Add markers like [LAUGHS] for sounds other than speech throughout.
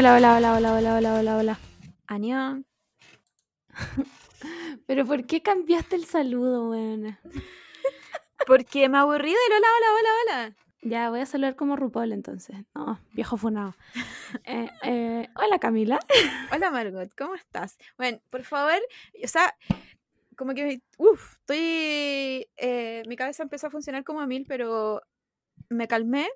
Hola, hola, hola, hola, hola, hola, hola, hola. Añón. [LAUGHS] Pero ¿por qué cambiaste el saludo, weón? Porque me aburrí del hola, hola, hola, hola. Ya, voy a saludar como RuPaul entonces. No, viejo funado. [LAUGHS] Eh, eh, hola, Camila. [LAUGHS] Hola, Margot, ¿cómo estás? Bueno, por favor, o sea, como que, uff, estoy, eh, mi cabeza empezó a funcionar como a mil, pero me calmé.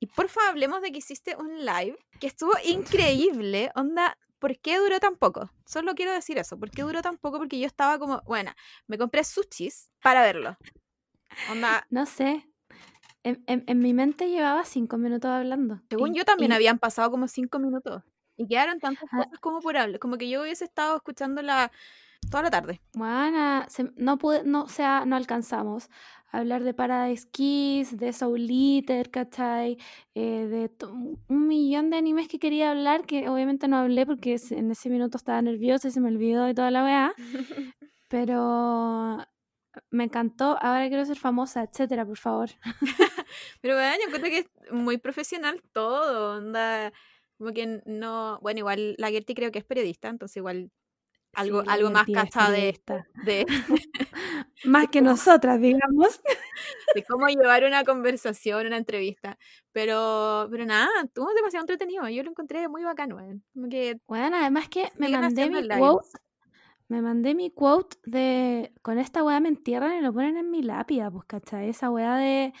Y por favor, hablemos de que hiciste un live que estuvo [LAUGHS] increíble. Onda, ¿por qué duró tan poco? Solo quiero decir eso. ¿Por qué duró tan poco? Porque yo estaba como, bueno, me compré sushis para verlo. Onda, No sé. En, en- en mi mente llevaba cinco minutos hablando. según Y- yo también y- habían pasado como cinco minutos. Y quedaron tantas Ah. cosas como por hablar. Como que yo hubiese estado escuchándola toda la tarde. Juana, se- no pude, no, o sea, no alcanzamos a hablar de Paradise Kiss, de Soul Eater, ¿cachai? Eh, de un millón de animes que quería hablar, que obviamente no hablé porque en ese minuto estaba nerviosa y se me olvidó y toda la weá. [LAUGHS] Pero me encantó, ahora quiero ser famosa, etcétera, por favor. Pero bueno, yo encuentro que es muy profesional todo, onda, como que no, bueno, igual la Gertie creo que es periodista, entonces igual algo, Sí, algo más cachada de, periodista. [LAUGHS] [LAUGHS] de, Más que nosotras, digamos. de cómo llevar una conversación, una entrevista. Pero, pero nada, estuvo demasiado entretenido, yo lo encontré muy bacano. Como que Bueno, además que me mandé mi quote, me mandé mi quote de con esta weá me entierran y lo ponen en mi lápida, pues, ¿cachai? Esa weá de,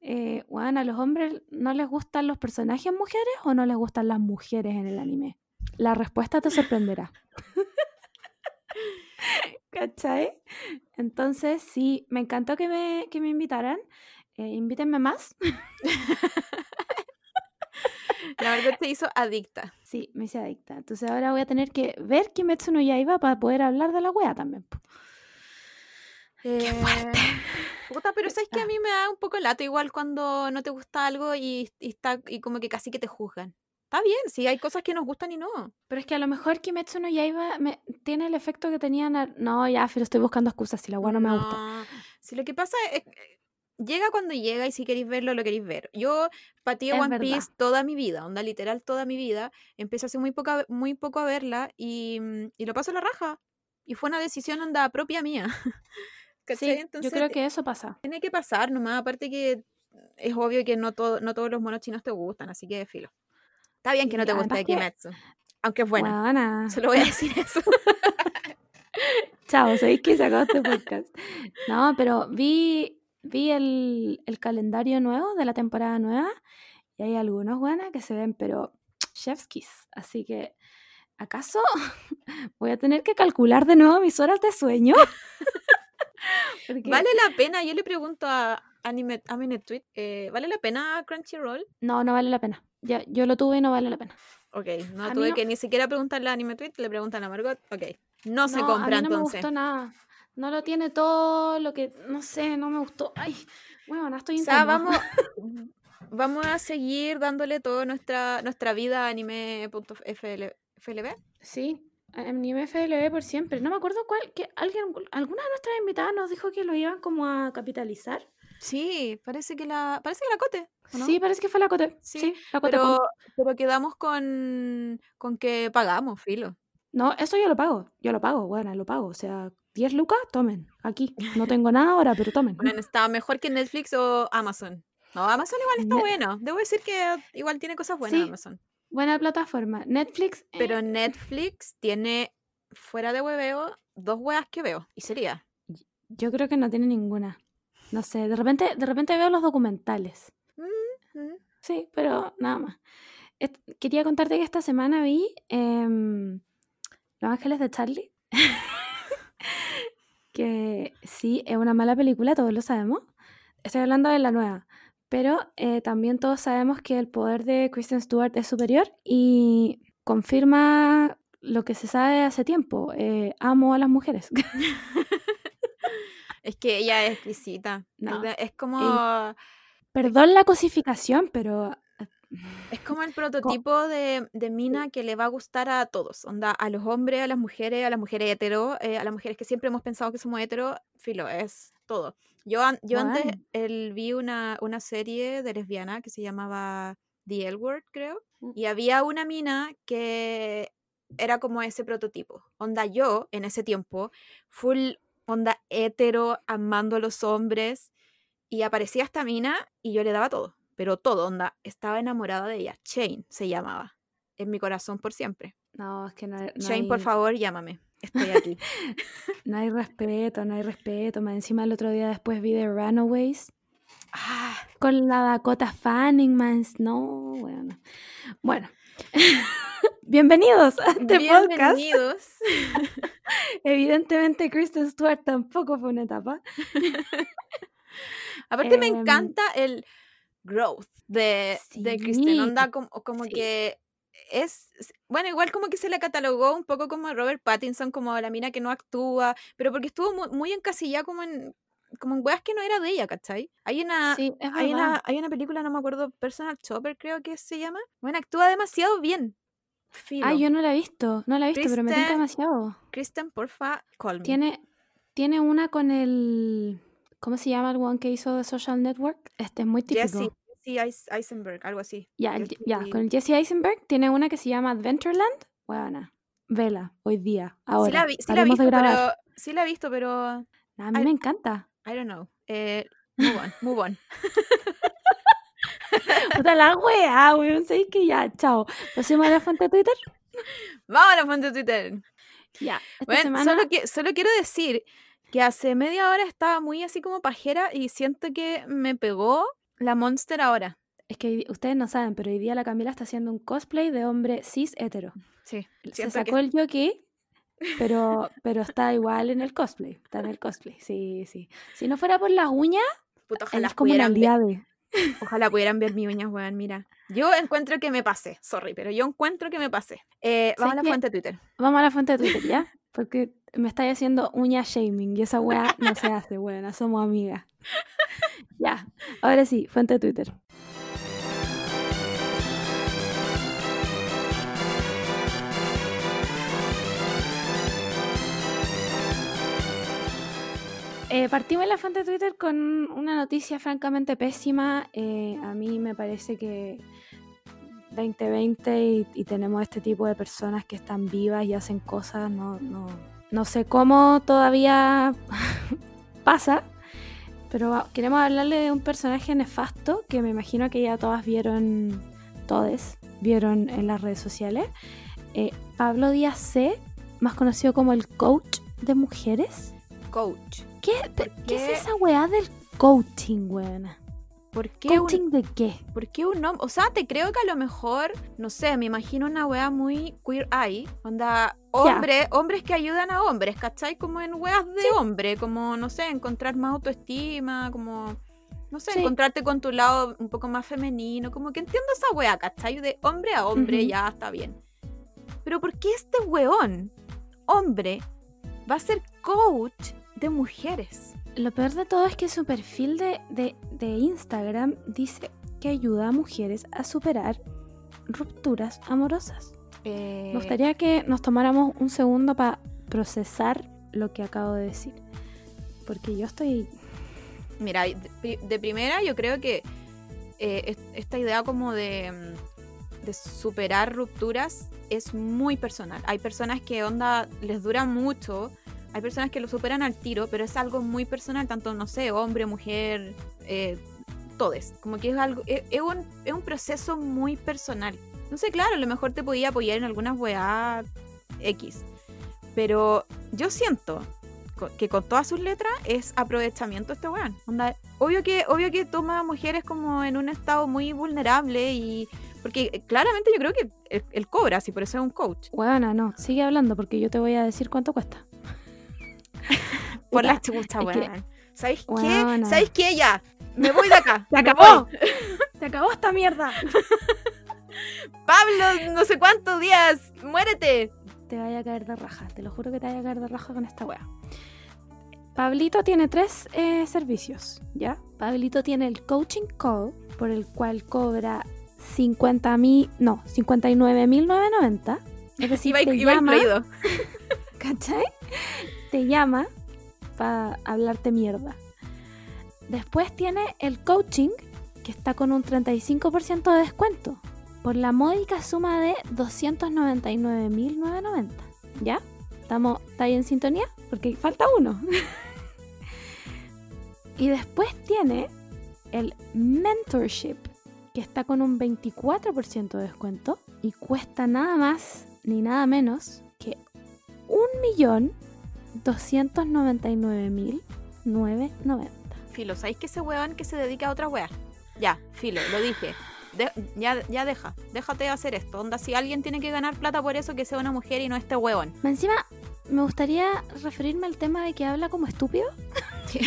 eh, weón, a los hombres no les gustan los personajes mujeres o no les gustan las mujeres en el anime. La respuesta te sorprenderá. [LAUGHS] ¿Cachai? Entonces, sí, me encantó que me, que me invitaran. Eh, invítenme más. [LAUGHS] la verdad se hizo adicta. Sí, me hice adicta. Entonces ahora voy a tener que ver Kimetsu no Yaiba para poder hablar de la wea también. ¡Qué fuerte! Puta, pero sabes que a Ah. mí me da un poco lato igual cuando no te gusta algo y, y está y como que casi que te juzgan. Está bien, sí, hay cosas que nos gustan y no. Pero es que a lo mejor Kimetsu no Yaiba me, tiene el efecto que tenía... No, ya, pero estoy buscando excusas si la wea no me gusta. Si lo que pasa es llega cuando llega y si queréis verlo, lo queréis ver. Yo pateo One verdad. Piece toda mi vida, onda literal toda mi vida. Empecé hace muy, poca, muy poco a verla y, mm, y lo paso a la raja. Y fue una decisión onda propia mía. [LAUGHS] Sí, yo creo que eso pasa. tiene que pasar nomás. Aparte que es obvio que no, todo, no todos los monos chinos te gustan, así que filo. Está bien que no te guste además que- Kimetsu. Aunque es buena. Buena. Solo voy a decir [LAUGHS] eso. [LAUGHS] Chao, sabéis que se acabó este podcast. No, pero vi, vi el, el calendario nuevo de la temporada nueva y hay algunos buenas que se ven, pero chef's kiss. Así que, ¿acaso [LAUGHS] voy a tener que calcular de nuevo mis horas de sueño? Porque- ¿Vale la pena? Yo le pregunto a Anime, Anime Tweet, eh, ¿vale la pena Crunchyroll? No, no vale la pena. Ya, yo lo tuve y no vale la pena. Ok, no A tuve no- que ni siquiera preguntarle a Anime Tweet, le preguntan a Margot. Ok, no, se No, compra a mí no me entonces. gustó nada. No lo tiene todo, lo que, no sé, no me gustó. Ay, bueno, estoy O sea, vamos, [LAUGHS] vamos a seguir dándole toda nuestra, nuestra vida a anime.flb. Sí, anime FLB por siempre. No me acuerdo cuál, que alguien, alguna de nuestras invitadas nos dijo que lo iban como a capitalizar. Sí, parece que la, parece que la cote. Sí, parece que fue la Cote. Sí, Sí, la Cote. pero, pero quedamos con, con que pagamos, filo. No, eso yo lo pago. Yo lo pago, bueno, lo pago. O sea, 10 lucas, tomen. Aquí. No tengo nada ahora, pero tomen. Bueno, está mejor que Netflix o Amazon. No, Amazon igual está bueno. Debo decir que igual tiene cosas buenas Sí. Amazon. Buena plataforma. Netflix. eh, Pero Netflix tiene, fuera de hueveo, dos weas que veo. Y sería. yo creo que no tiene ninguna. No sé, de repente, de repente veo los documentales. mm, Sí, pero nada más. Et- quería contarte que esta semana vi em, Los Ángeles de Charlie. [LAUGHS] que sí, es una mala película, todos lo sabemos. Estoy hablando de la nueva. Pero eh, también todos sabemos que el poder de Kristen Stewart es superior y confirma lo que se sabe hace tiempo. eh, amo a las mujeres. [LAUGHS] Es que ella es exquisita. No. Es, como, Perdón la cosificación, pero es [LAUGHS] como el prototipo de, de mina que le va a gustar a todos. Onda, a los hombres, a las mujeres, a las mujeres hetero, eh, a las mujeres que siempre hemos pensado que somos hetero. Filo, es todo. Yo, an- yo antes el, vi una, una serie de lesbiana que se llamaba The L Word, creo. Mm. Y había una mina que era como ese prototipo. Onda yo, en ese tiempo, full onda hetero, amando a los hombres. Y aparecía esta mina y yo le daba todo. Pero todo, onda, estaba enamorada de ella. Shane se llamaba. En mi corazón por siempre. No, es que no, hay- no Shane, por hay- favor, llámame. Estoy aquí. [LAUGHS] No hay respeto, no hay respeto. Más encima el otro día después vi The Runaways ah, con la Dakota Fanning, más no, bueno. Bueno. [LAUGHS] Bienvenidos a este podcast. bienvenidos. [LAUGHS] Evidentemente Kristen Stewart tampoco fue una etapa. [LAUGHS] Aparte me Em, encanta el growth de, de Kristen. Sí, Onda como, como sí. que es, bueno, igual como que se le catalogó un poco como Robert Pattinson, como la mina que no actúa, pero porque estuvo muy, muy encasillada como en, como en weas que no era de ella, ¿cachai? Hay una, Sí, hay una, hay una película, no me acuerdo, Personal Chopper creo que se llama. Bueno, actúa demasiado bien. Filo. Ah, yo no la he visto, no la he visto, pero me Kristen- demasiado. Kristen, porfa, call me. Tiene, tiene una con el. ¿Cómo se llama el one que hizo The Social Network? Este es muy típico. Jesse, Jesse Eis- Eisenberg, algo así. Ya, Jesse- ya, con el Jesse Eisenberg tiene una que se llama Adventureland. Buena. Vela, hoy día, ahora. Sí la, vi- sí la he de visto, pero, sí la he visto, pero A mí Ay. me encanta. I don't know. Eh, move on, move on. [LAUGHS] [LAUGHS] Puta la wea, weón. Sé que ya, chao. Pasemos a la fuente de Twitter. Vamos a la fuente de Twitter. Ya. Bueno, semana. solo, que, solo quiero decir que hace media hora estaba muy así como pajera y siento que me pegó la Monster ahora. Es que ustedes no saben, pero hoy día la Camila está haciendo un cosplay de hombre cis hetero. Sí, Se sacó que el jockey, pero, [LAUGHS] pero está igual en el cosplay. Está en el cosplay, sí, sí. Si no fuera por las uñas, puta, él ojalá es como una liade. Ojalá pudieran ver mis uñas, weón, mira. Yo encuentro que me pasé, sorry, pero yo encuentro que me pasé. Eh, vamos a la fuente de Twitter. Vamos a la fuente de Twitter, ¿ya? Porque me estáis haciendo uña shaming y esa weá no se hace, buena, somos amigas. Ya, ahora sí, fuente de Twitter. Eh, partimos en la fuente de Twitter con una noticia francamente pésima. Eh, a mí me parece que 2020 y, tenemos este tipo de personas que están vivas y hacen cosas, no, no, no sé cómo todavía [LAUGHS] pasa, pero queremos hablarle de un personaje nefasto que me imagino que ya todas vieron, todes vieron en las redes sociales. Eh, Pablo Díaz C, más conocido como el coach de mujeres. Coach. ¿Qué, ¿Por ¿qué qué? es esa weá del coaching, weona? ¿Por qué un, ¿Coaching de qué? ¿Por qué un hombre? O sea, te creo que a lo mejor, no sé, me imagino una wea muy queer eye. Onda, hombre, hombres que ayudan a hombres, ¿cachai? Como en weas de hombre, como, no sé, encontrar más autoestima, como, no sé, Sí. encontrarte con tu lado un poco más femenino, como que entiendo esa wea, ¿cachai? De hombre a hombre, ya está bien. Pero ¿por qué este weón, hombre, va a ser coach de mujeres? Lo peor de todo es que su perfil de, de- de Instagram dice que ayuda a mujeres a superar rupturas amorosas. Eh, Me gustaría que nos tomáramos un segundo para procesar lo que acabo de decir. Porque yo estoy... Mira, de, pri- de primera yo creo que eh, es- esta idea como de, mm, de superar rupturas es muy personal. Hay personas que onda les dura mucho, hay personas que lo superan al tiro, pero es algo muy personal, tanto, no sé, hombre, mujer, eh, todes. Como que es algo, es, es un, es un proceso muy personal. No sé, claro, a lo mejor te podía apoyar en algunas weá X. Pero yo siento que con todas sus letras es aprovechamiento este weón. Obvio que, obvio que toma a mujeres como en un estado muy vulnerable y. Porque claramente yo creo que él, cobra, así por eso es un coach. Huevona, no, sigue hablando porque yo te voy a decir cuánto cuesta. [LAUGHS] Por la chucha, weón. ¿Sabéis qué? ¿Sabéis qué? Ya. Me voy de acá. [LAUGHS] ¡Se acabó! [LAUGHS] ¡Se acabó esta mierda! Pablo, no sé cuántos días. Muérete. te vaya a caer de raja. Te lo juro que te vaya a caer de raja con esta wea. Pablito tiene tres eh, servicios, ¿ya? Pablito tiene el coaching call, por el cual cobra 50 mil, no, 59.990. Es decir, Iba, te iba llama. ¿cachai? Te llama para hablarte mierda. Después tiene el coaching que está con un 35% de descuento por la módica suma de 299.990. ¿Ya? ¿Estamos, ¿Está ahí en sintonía? Porque falta uno. [LAUGHS] y después tiene el mentorship, que está con un 24% de descuento y cuesta nada más ni nada menos que 1.299.990. Filo, ¿sabéis que ese weón que se dedica a otra weá? Ya, filo, lo dije. ya, ya deja, déjate de hacer esto. Onda, si alguien tiene que ganar plata por eso, que sea una mujer y no este huevón. Encima, me gustaría referirme al tema de que habla como estúpido. [LAUGHS]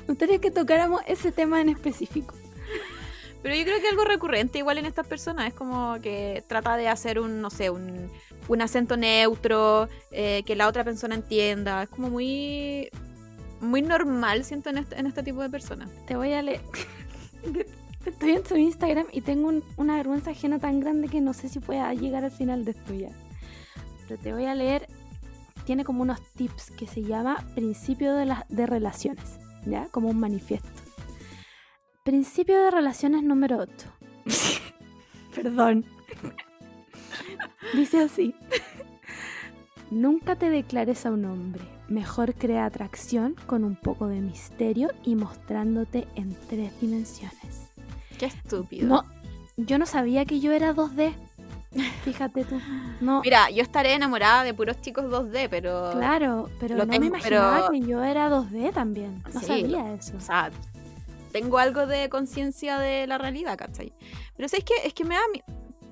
me gustaría que tocáramos ese tema en específico. Pero yo creo que algo recurrente igual en estas personas es como que trata de hacer un, no sé, un, un acento neutro, eh, que la otra persona entienda. Es como muy muy normal, siento, en este, tipo de personas. Te voy a leer. [LAUGHS] Estoy en su Instagram y tengo una vergüenza ajena tan grande que no sé si pueda llegar al final de esto. Pero te voy a leer. Tiene como unos tips que se llama Principio de, las de Relaciones, ¿ya? Como un manifiesto. Principio de relaciones número 8. [LAUGHS] Perdón. [LAUGHS] Dice así. [LAUGHS] Nunca te declares a un hombre. Mejor crea atracción con un poco de misterio y mostrándote en tres dimensiones. Qué estúpido. No, yo no sabía que yo era 2D. Fíjate tú. No. [LAUGHS] Mira, yo estaré enamorada de puros chicos 2D, pero. Claro, pero no me imaginaba que yo era 2D también. No sabía eso. O sea, tengo algo de conciencia de la realidad, ¿cachai? Pero es que es que me da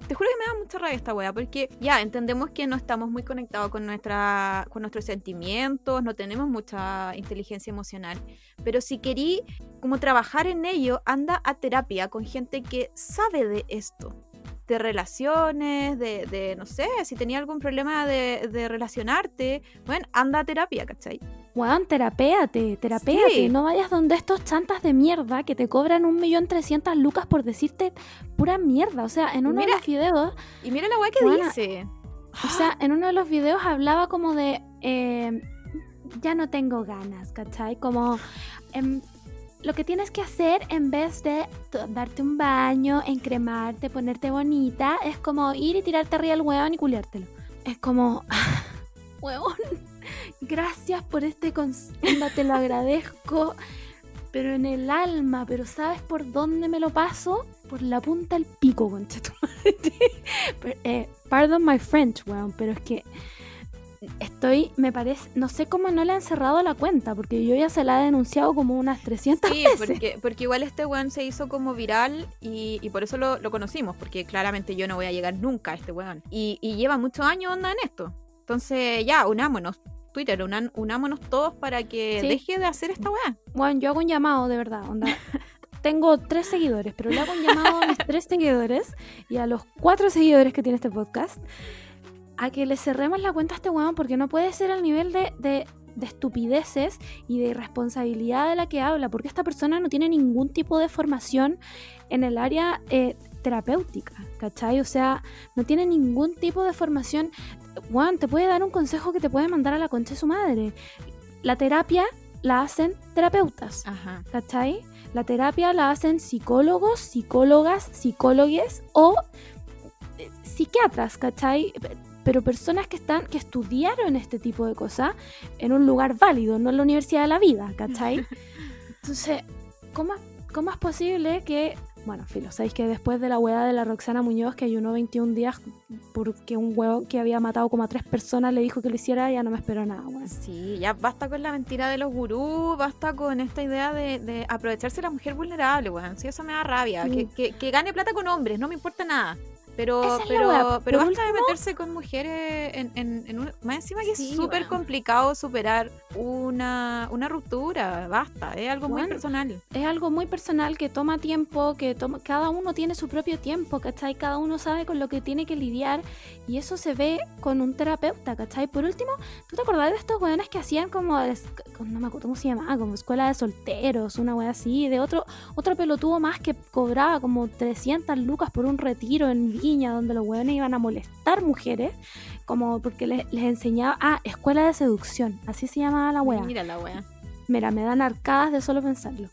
te juro que me da mucha rabia esta wea, porque ya entendemos que no estamos muy conectados con, nuestra, con nuestros sentimientos, no tenemos mucha inteligencia emocional, pero si querí como trabajar en ello, anda a terapia con gente que sabe de esto de relaciones, de, de, no sé, si tenía algún problema de, de relacionarte, bueno, anda a terapia, ¿cachai? Juan, terapéate, terapéate. No vayas donde estos chantas de mierda que te cobran un millón trescientas lucas por decirte pura mierda. O sea, en uno de los videos... Y mira la weá que dice. O sea, en uno de los videos hablaba como de... Eh, ya no tengo ganas, ¿cachai? Como... Em, lo que tienes que hacer en vez de darte un baño, encremarte, ponerte bonita, es como ir y tirarte arriba al hueón y culiártelo. Es como, [LAUGHS] huevón, gracias por este consejo, te lo agradezco, pero en el alma, pero ¿sabes por dónde me lo paso? Por la punta del pico, concha. [LAUGHS] Eh, pardon my French, weón, pero es que estoy, me parece, no sé cómo no le han cerrado la cuenta, porque yo ya se la he denunciado como unas 300 sí, veces. Porque, porque igual este weón se hizo como viral y, por eso lo, conocimos, porque claramente yo no voy a llegar nunca a este weón. Y, lleva muchos años onda en esto. Entonces ya, unámonos. Twitter, unámonos todos para que deje de hacer esta weá. Bueno, yo hago un llamado, de verdad, onda. [LAUGHS] Tengo tres seguidores, pero le hago un llamado a mis tres seguidores y a los cuatro seguidores que tiene este podcast a que le cerremos la cuenta a este weón porque no puede ser al nivel de, de, estupideces y de irresponsabilidad de la que habla, porque esta persona no tiene ningún tipo de formación en el área eh, terapéutica, ¿cachai? O sea, no tiene ningún tipo de formación. Juan, te puede dar un consejo que te puede mandar a la concha de su madre. La terapia la hacen terapeutas, ¿cachai? La terapia la hacen psicólogos, psicólogas, psicólogues o eh, psiquiatras, ¿cachai? Pero personas que están, que estudiaron este tipo de cosas en un lugar válido, no en la universidad de la vida, ¿cachai? [LAUGHS] Entonces, ¿cómo, cómo es posible que, bueno, filo, sabéis que después de la hueá de la Roxana Muñoz, que ayunó 21 días porque un huevo que había matado como a tres personas le dijo que lo hiciera, ya no me espero nada, bueno. Sí, ya basta con la mentira de los gurús, basta con esta idea de, aprovecharse de la mujer vulnerable, weón. Sí, eso me da rabia. Que, que, que gane plata con hombres, no me importa nada. Pero, pero, pero basta de meterse con mujeres en, en, más encima que es súper complicado superar una, una ruptura, basta, es algo muy personal. Es algo muy personal que toma tiempo, que toma, cada uno tiene su propio tiempo, ¿cachai? Cada uno sabe con lo que tiene que lidiar y eso se ve con un terapeuta, ¿cachai? Por último, ¿tú te acordás de estos weones que hacían como, no me acuerdo cómo se llamaba, como escuela de solteros, una wea así, de otro, otro pelotudo más que cobraba como 300 lucas por un retiro en donde los hueones iban a molestar mujeres, como porque les, enseñaba, ah, escuela de seducción, así se llamaba la wea. Mira la wea. Mira, me dan arcadas de solo pensarlo.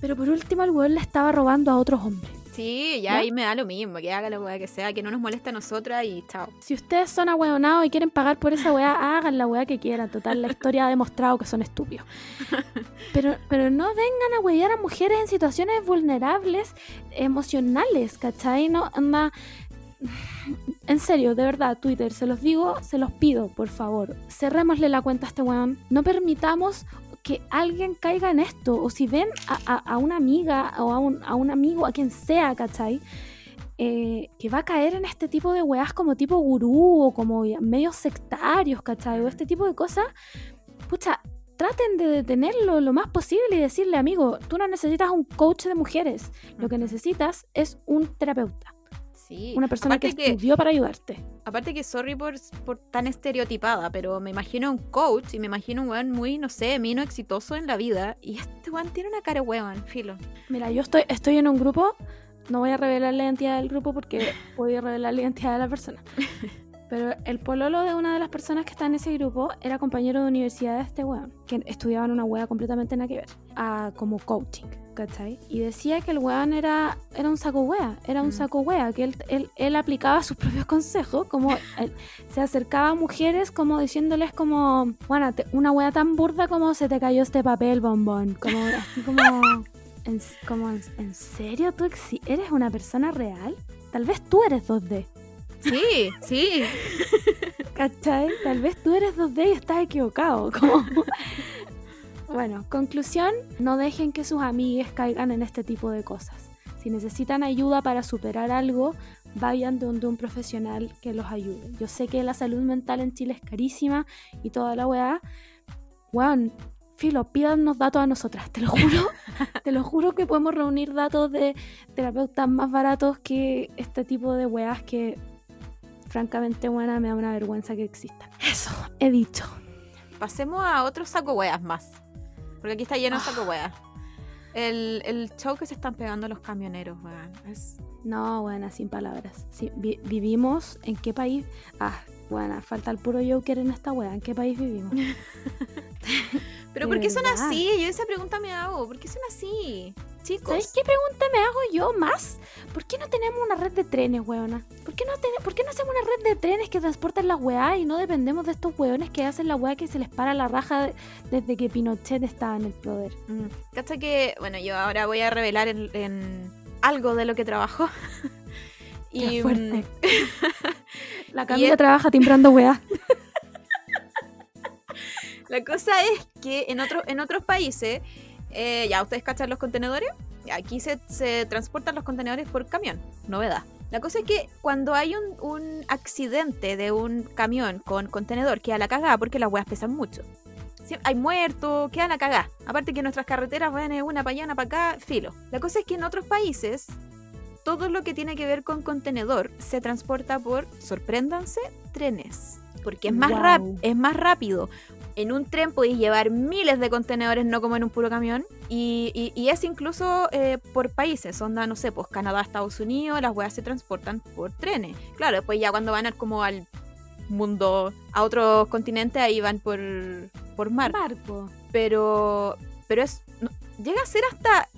Pero por último, el weón le estaba robando a otros hombres. Sí, ya, ahí me da lo mismo, que haga la weá que sea, que no nos moleste a nosotras y chao. Si ustedes son ahueonados y quieren pagar por esa weá, [LAUGHS] hagan la weá que quieran. Total, la historia ha demostrado que son estúpidos. [LAUGHS] Pero, pero no vengan a huear a mujeres en situaciones vulnerables, emocionales, ¿cachai? No, anda. [SIGHS] En serio, de verdad, Twitter, se los digo, se los pido, por favor. Cerrémosle la cuenta a este weón. No permitamos que alguien caiga en esto. O si ven a, una amiga o a un, a un, amigo, a quien sea, ¿cachai? Eh, que va a caer en este tipo de weas como tipo gurú o como medios sectarios, ¿cachai? O este tipo de cosas. Pucha, traten de detenerlo lo más posible y decirle, amigo, tú no necesitas un coach de mujeres. Lo que necesitas es un terapeuta. Una persona que, estudió para ayudarte. Aparte que, sorry por, por, tan estereotipada, pero me imagino un coach y me imagino un weón muy, no sé, mino exitoso en la vida. Y este weón tiene una cara weón, filo. Mira, yo estoy, estoy en un grupo, no voy a revelar la identidad del grupo porque [LAUGHS] voy revelar la identidad de la persona. [LAUGHS] Pero el pololo de una de las personas que está en ese grupo era compañero de universidad de este weón, que estudiaba en una wea completamente nada que ver, a, como coaching. ¿Cachai? Y decía que el weón era, era un saco wea, era un mm. saco wea, que él, él, aplicaba sus [LAUGHS] propios consejos, como se acercaba a mujeres como diciéndoles como, bueno, una wea tan burda como se te cayó este papel bombón, como así como, [LAUGHS] en, como, ¿en serio tú eres una persona real? Tal vez tú eres 2D. Sí, sí. [LAUGHS] ¿Cachai? Tal vez tú eres 2D y estás equivocado. Como... Bueno, conclusión, no dejen que sus amigues caigan en este tipo de cosas. Si necesitan ayuda para superar algo, vayan donde un profesional que los ayude. Yo sé que la salud mental en Chile es carísima y toda la weá. Weón, filo, pídanos datos a nosotras, te lo juro. [LAUGHS] te lo juro que podemos reunir datos de terapeutas más baratos que este tipo de weas que, francamente, buena, me da una vergüenza que existan. Eso, he dicho. Pasemos a otros saco weas más. Porque aquí está lleno de saco weas. El, el, show que se están pegando los camioneros, weón. Es... No, buena, sin palabras. vivimos en qué país. Ah, bueno, falta el puro Joker en esta wea. ¿En qué país vivimos? [LAUGHS] Pero ¿por qué son así? Yo esa pregunta me hago. ¿Por qué son así? Chicos. ¿Sabes qué pregunta me hago yo más? ¿Por qué no tenemos una red de trenes, weona? ¿Por qué no, ¿por qué no hacemos una red de trenes que transportan las weas y no dependemos de estos weones que hacen la wea que se les para la raja desde que Pinochet estaba en el poder? Mm. Cacha que, bueno, yo ahora voy a revelar en, algo de lo que trabajo. [LAUGHS] y fuerte. [LAUGHS] La Camila trabaja timbrando weá. [LAUGHS] la cosa es que en, otro, en otros países eh, ya, ¿ustedes cachan los contenedores? Aquí se, transportan los contenedores por camión, novedad. La cosa es que cuando hay un, accidente de un camión con contenedor, queda la cagada porque las weas pesan mucho. hay muertos, queda la cagada. Aparte que nuestras carreteras van de una para allá, una para acá, filo. La cosa es que en otros países, todo lo que tiene que ver con contenedor se transporta por, sorpréndanse, trenes. Porque es más, es más rápido en un tren podéis llevar miles de contenedores, no como en un puro camión. Y, es incluso eh, por países, onda, no sé, pues Canadá, Estados Unidos, las weas se transportan por trenes. Claro, después ya cuando van como al mundo, a otros continentes, ahí van por, por mar. Barco. Pero, pero es, llega a ser hasta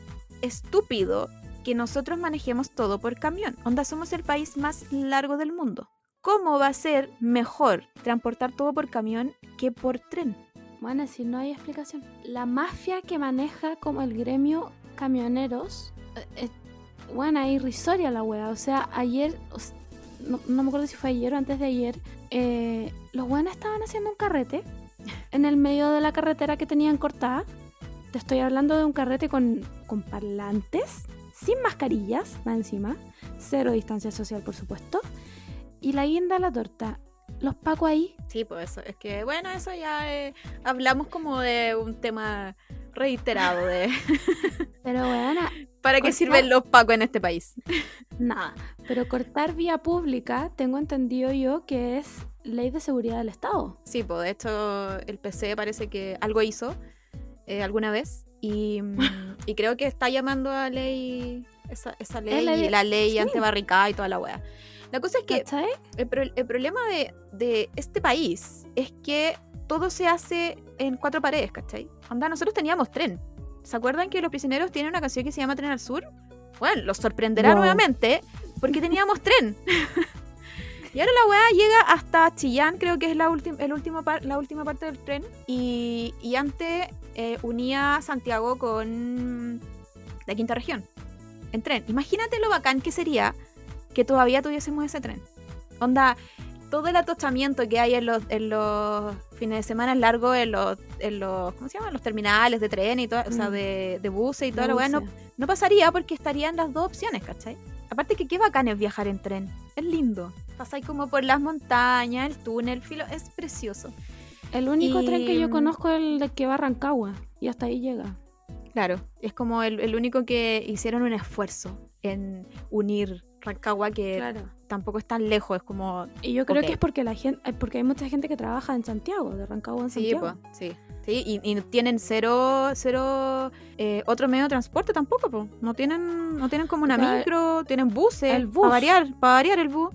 estúpido que nosotros manejemos todo por camión. Onda, somos el país más largo del mundo. ¿Cómo va a ser mejor transportar todo por camión que por tren? Bueno, si no hay explicación. La mafia que maneja como el gremio camioneros, eh, bueno, es irrisoria la wea. O sea, ayer, no, me acuerdo si fue ayer o antes de ayer, eh, los buenos estaban haciendo un carrete en el medio de la carretera que tenían cortada. Te estoy hablando de un carrete con, con parlantes, sin mascarillas, más encima, cero distancia social, por supuesto y la guinda a la torta. Los pacos ahí. Sí, pues eso. Es que, bueno, eso ya eh, hablamos como de un tema reiterado de. [LAUGHS] Pero bueno. [LAUGHS] ¿Para qué sirven los pacos en este país? [LAUGHS] Nada. Pero cortar vía pública, tengo entendido yo que es ley de seguridad del Estado. Sí, pues de hecho el PC parece que algo hizo eh, alguna vez y, y, creo que está llamando a ley esa, esa ley, y la ley antibarricada y toda la wea. La cosa es que el, problema de, este país es que todo se hace en cuatro paredes, ¿cachai? Anda, nosotros teníamos tren. ¿Se acuerdan que los prisioneros tienen una canción que se llama Tren al Sur? Bueno, los sorprenderá Wow. nuevamente porque teníamos tren. [LAUGHS] y ahora la weá llega hasta Chillán, creo que es la, el último la última parte del tren. Y, y antes eh, unía Santiago con la quinta región en tren. Imagínate lo bacán que sería que todavía tuviésemos ese tren. Onda, todo el atostamiento que hay en los, en los fines de semana largos, en los, en los, ¿cómo se llama? Los terminales de tren y todo, o sea, Mm. de, de buses y toda la weá, no, no pasaría porque estarían las dos opciones, ¿cachai? Aparte que qué bacán es viajar en tren. Es lindo. Pasáis como por las montañas, el túnel, filo, es precioso. El único Y, tren que yo mm, conozco es el de que va a Rancagua. Y hasta ahí llega. Claro, es como el, el único que hicieron un esfuerzo en unir Rancagua, que Claro. tampoco es tan lejos, es como... Y yo creo que es porque la gente, porque hay mucha gente que trabaja en Santiago, de Rancagua en Sí, Santiago. pues, sí. Sí, y, y tienen cero, cero eh, otro medio de transporte tampoco, pues. No tienen, no tienen como una micro, tienen buses, el bus. para variar, para variar el bus.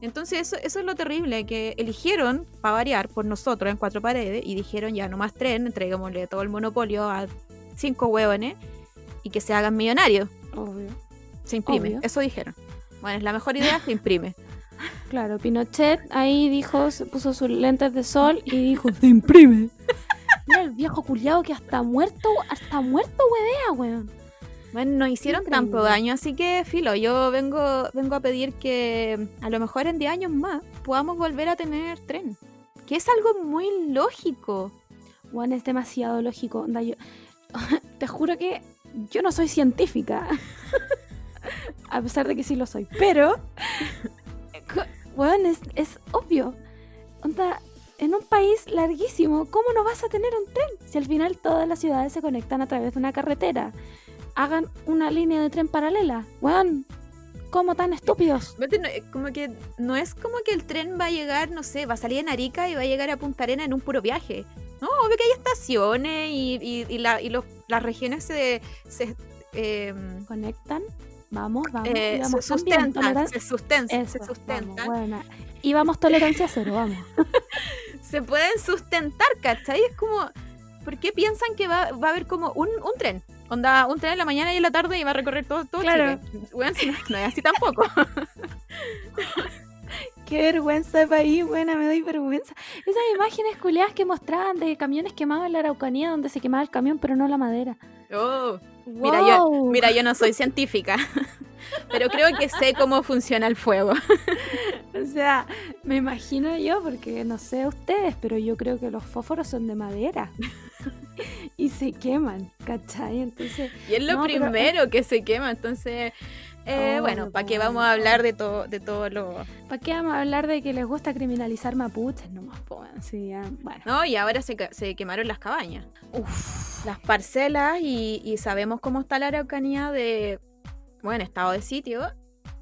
Entonces eso, eso es lo terrible, que eligieron, para variar, por nosotros en cuatro paredes, y dijeron ya no más tren, entreguémosle todo el monopolio a cinco hueones y que se hagan millonarios. Obvio. Se imprime, Obvio. eso dijeron. Bueno, es la mejor idea, se imprime. Claro, Pinochet ahí dijo, se puso sus lentes de sol y dijo, [LAUGHS] se imprime. Mira el viejo culiado que hasta muerto, hasta muerto huevea, weón. Bueno, nos hicieron tanto daño, así que filo, yo vengo, vengo a pedir que a lo mejor en 10 años más podamos volver a tener tren. Que es algo muy lógico. Weón, es demasiado lógico. Onda, yo- [LAUGHS] te juro que yo no soy científica. [LAUGHS] a pesar de que sí lo soy. Pero, [LAUGHS] weón, es, es obvio. Onda, en un país larguísimo, ¿cómo no vas a tener un tren? Si al final todas las ciudades se conectan a través de una carretera. Hagan una línea de tren paralela. Weón, ¿cómo tan estúpidos? Eh, Como que no es como que el tren va a llegar, no sé, va a salir en Arica y va a llegar a Punta Arena en un puro viaje. No, obvio que hay estaciones y, y, y la- y los- las regiones se, se, em, ¿Conectan? Vamos, vamos. eh, se sustentan, se, susten- se sustentan. vamos, buena. Y vamos tolerancia cero, vamos. [LAUGHS] se pueden sustentar, ¿cachai? Es como, ¿por qué piensan que va, va a haber como un, un tren? Onda, un tren en la mañana y en la tarde y va a recorrer todo, todo Claro. Chile. Weón, si no, no es así tampoco. [LAUGHS] Qué vergüenza de país, buena, me doy vergüenza. Esas imágenes culiadas que mostraban de camiones quemados en la Araucanía donde se quemaba el camión pero no la madera. Oh, Mira, yo, mira, yo no soy científica, [LAUGHS] pero creo que sé cómo funciona el fuego. [LAUGHS] O sea, me imagino yo, porque no sé ustedes, pero yo creo que los fósforos son de madera. [LAUGHS] y se queman, ¿cachai? Entonces, Y es lo No, pero- primero que se quema, entonces, eh, Oh, bueno, ¿para qué vamos a hablar de todo, de todo lo... ¿para qué vamos a hablar de que les gusta criminalizar mapuches? No más, sí, bueno. No, y ahora se, se quemaron las cabañas. Uf, las parcelas y, y sabemos cómo está la Araucanía de, bueno, estado de sitio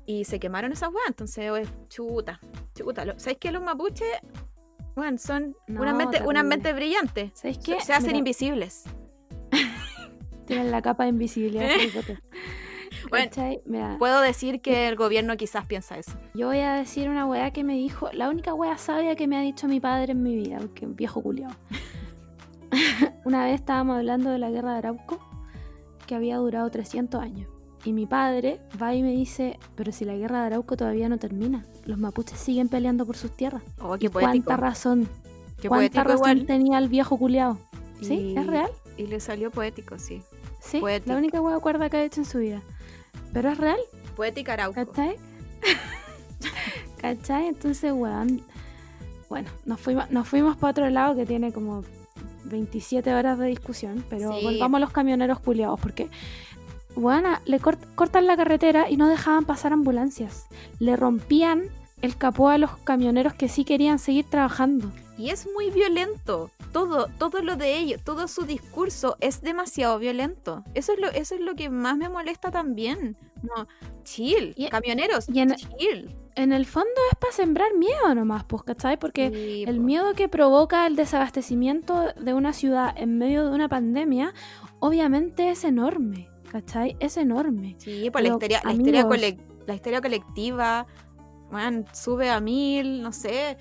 y se quemaron esas weas, entonces, pues, chuta, chuta. ¿Sabes qué? Los mapuches, bueno, son No, una, mente, una mente brillante. ¿Sabes Se, qué? se hacen Mira, invisibles. [LAUGHS] Tienen la capa de invisibilidad. [LAUGHS] Potter. Bueno, ¿Cachai? Mira, Puedo decir que el gobierno quizás piensa eso. yo voy a decir una weá que me dijo, la única weá sabia que me ha dicho mi padre en mi vida, porque un viejo culiao. [LAUGHS] una vez estábamos hablando de la guerra de Arauco, que había durado 300 años. Y mi padre va y me dice, pero si la guerra de Arauco todavía no termina, los mapuches siguen peleando por sus tierras. Oh, qué ¿Y poético. ¿Cuánta razón? Qué ¿Cuánta poético razón igual. tenía el viejo culiao? ¿Sí? Y- ¿Es real? Y le salió poético, sí. Sí, poético. la única hueá cuerda que ha hecho en su vida. Pero es real, Poética Arauco. ¿cachai? [LAUGHS] ¿Cachai? Entonces, weón. Bueno, nos fuimos, nos fuimos para otro lado que tiene como 27 horas de discusión, pero Sí. volvamos a los camioneros culiados, porque, weón, le cort- cortan la carretera y no dejaban pasar ambulancias. Le rompían el capó a los camioneros que sí querían seguir trabajando. Y es muy violento. Todo, todo lo de ellos, todo su discurso es demasiado violento. Eso es lo, eso es lo que más me molesta también. No, chill, Y- camioneros, y en- chill. En el fondo es para sembrar miedo nomás, pues, ¿cachai? Porque Sí, El po. miedo que provoca el desabastecimiento de una ciudad en medio de una pandemia, obviamente es enorme, ¿cachai? Es enorme. Sí, pues la histeria, la histeria colectiva, man, sube a mil, no sé.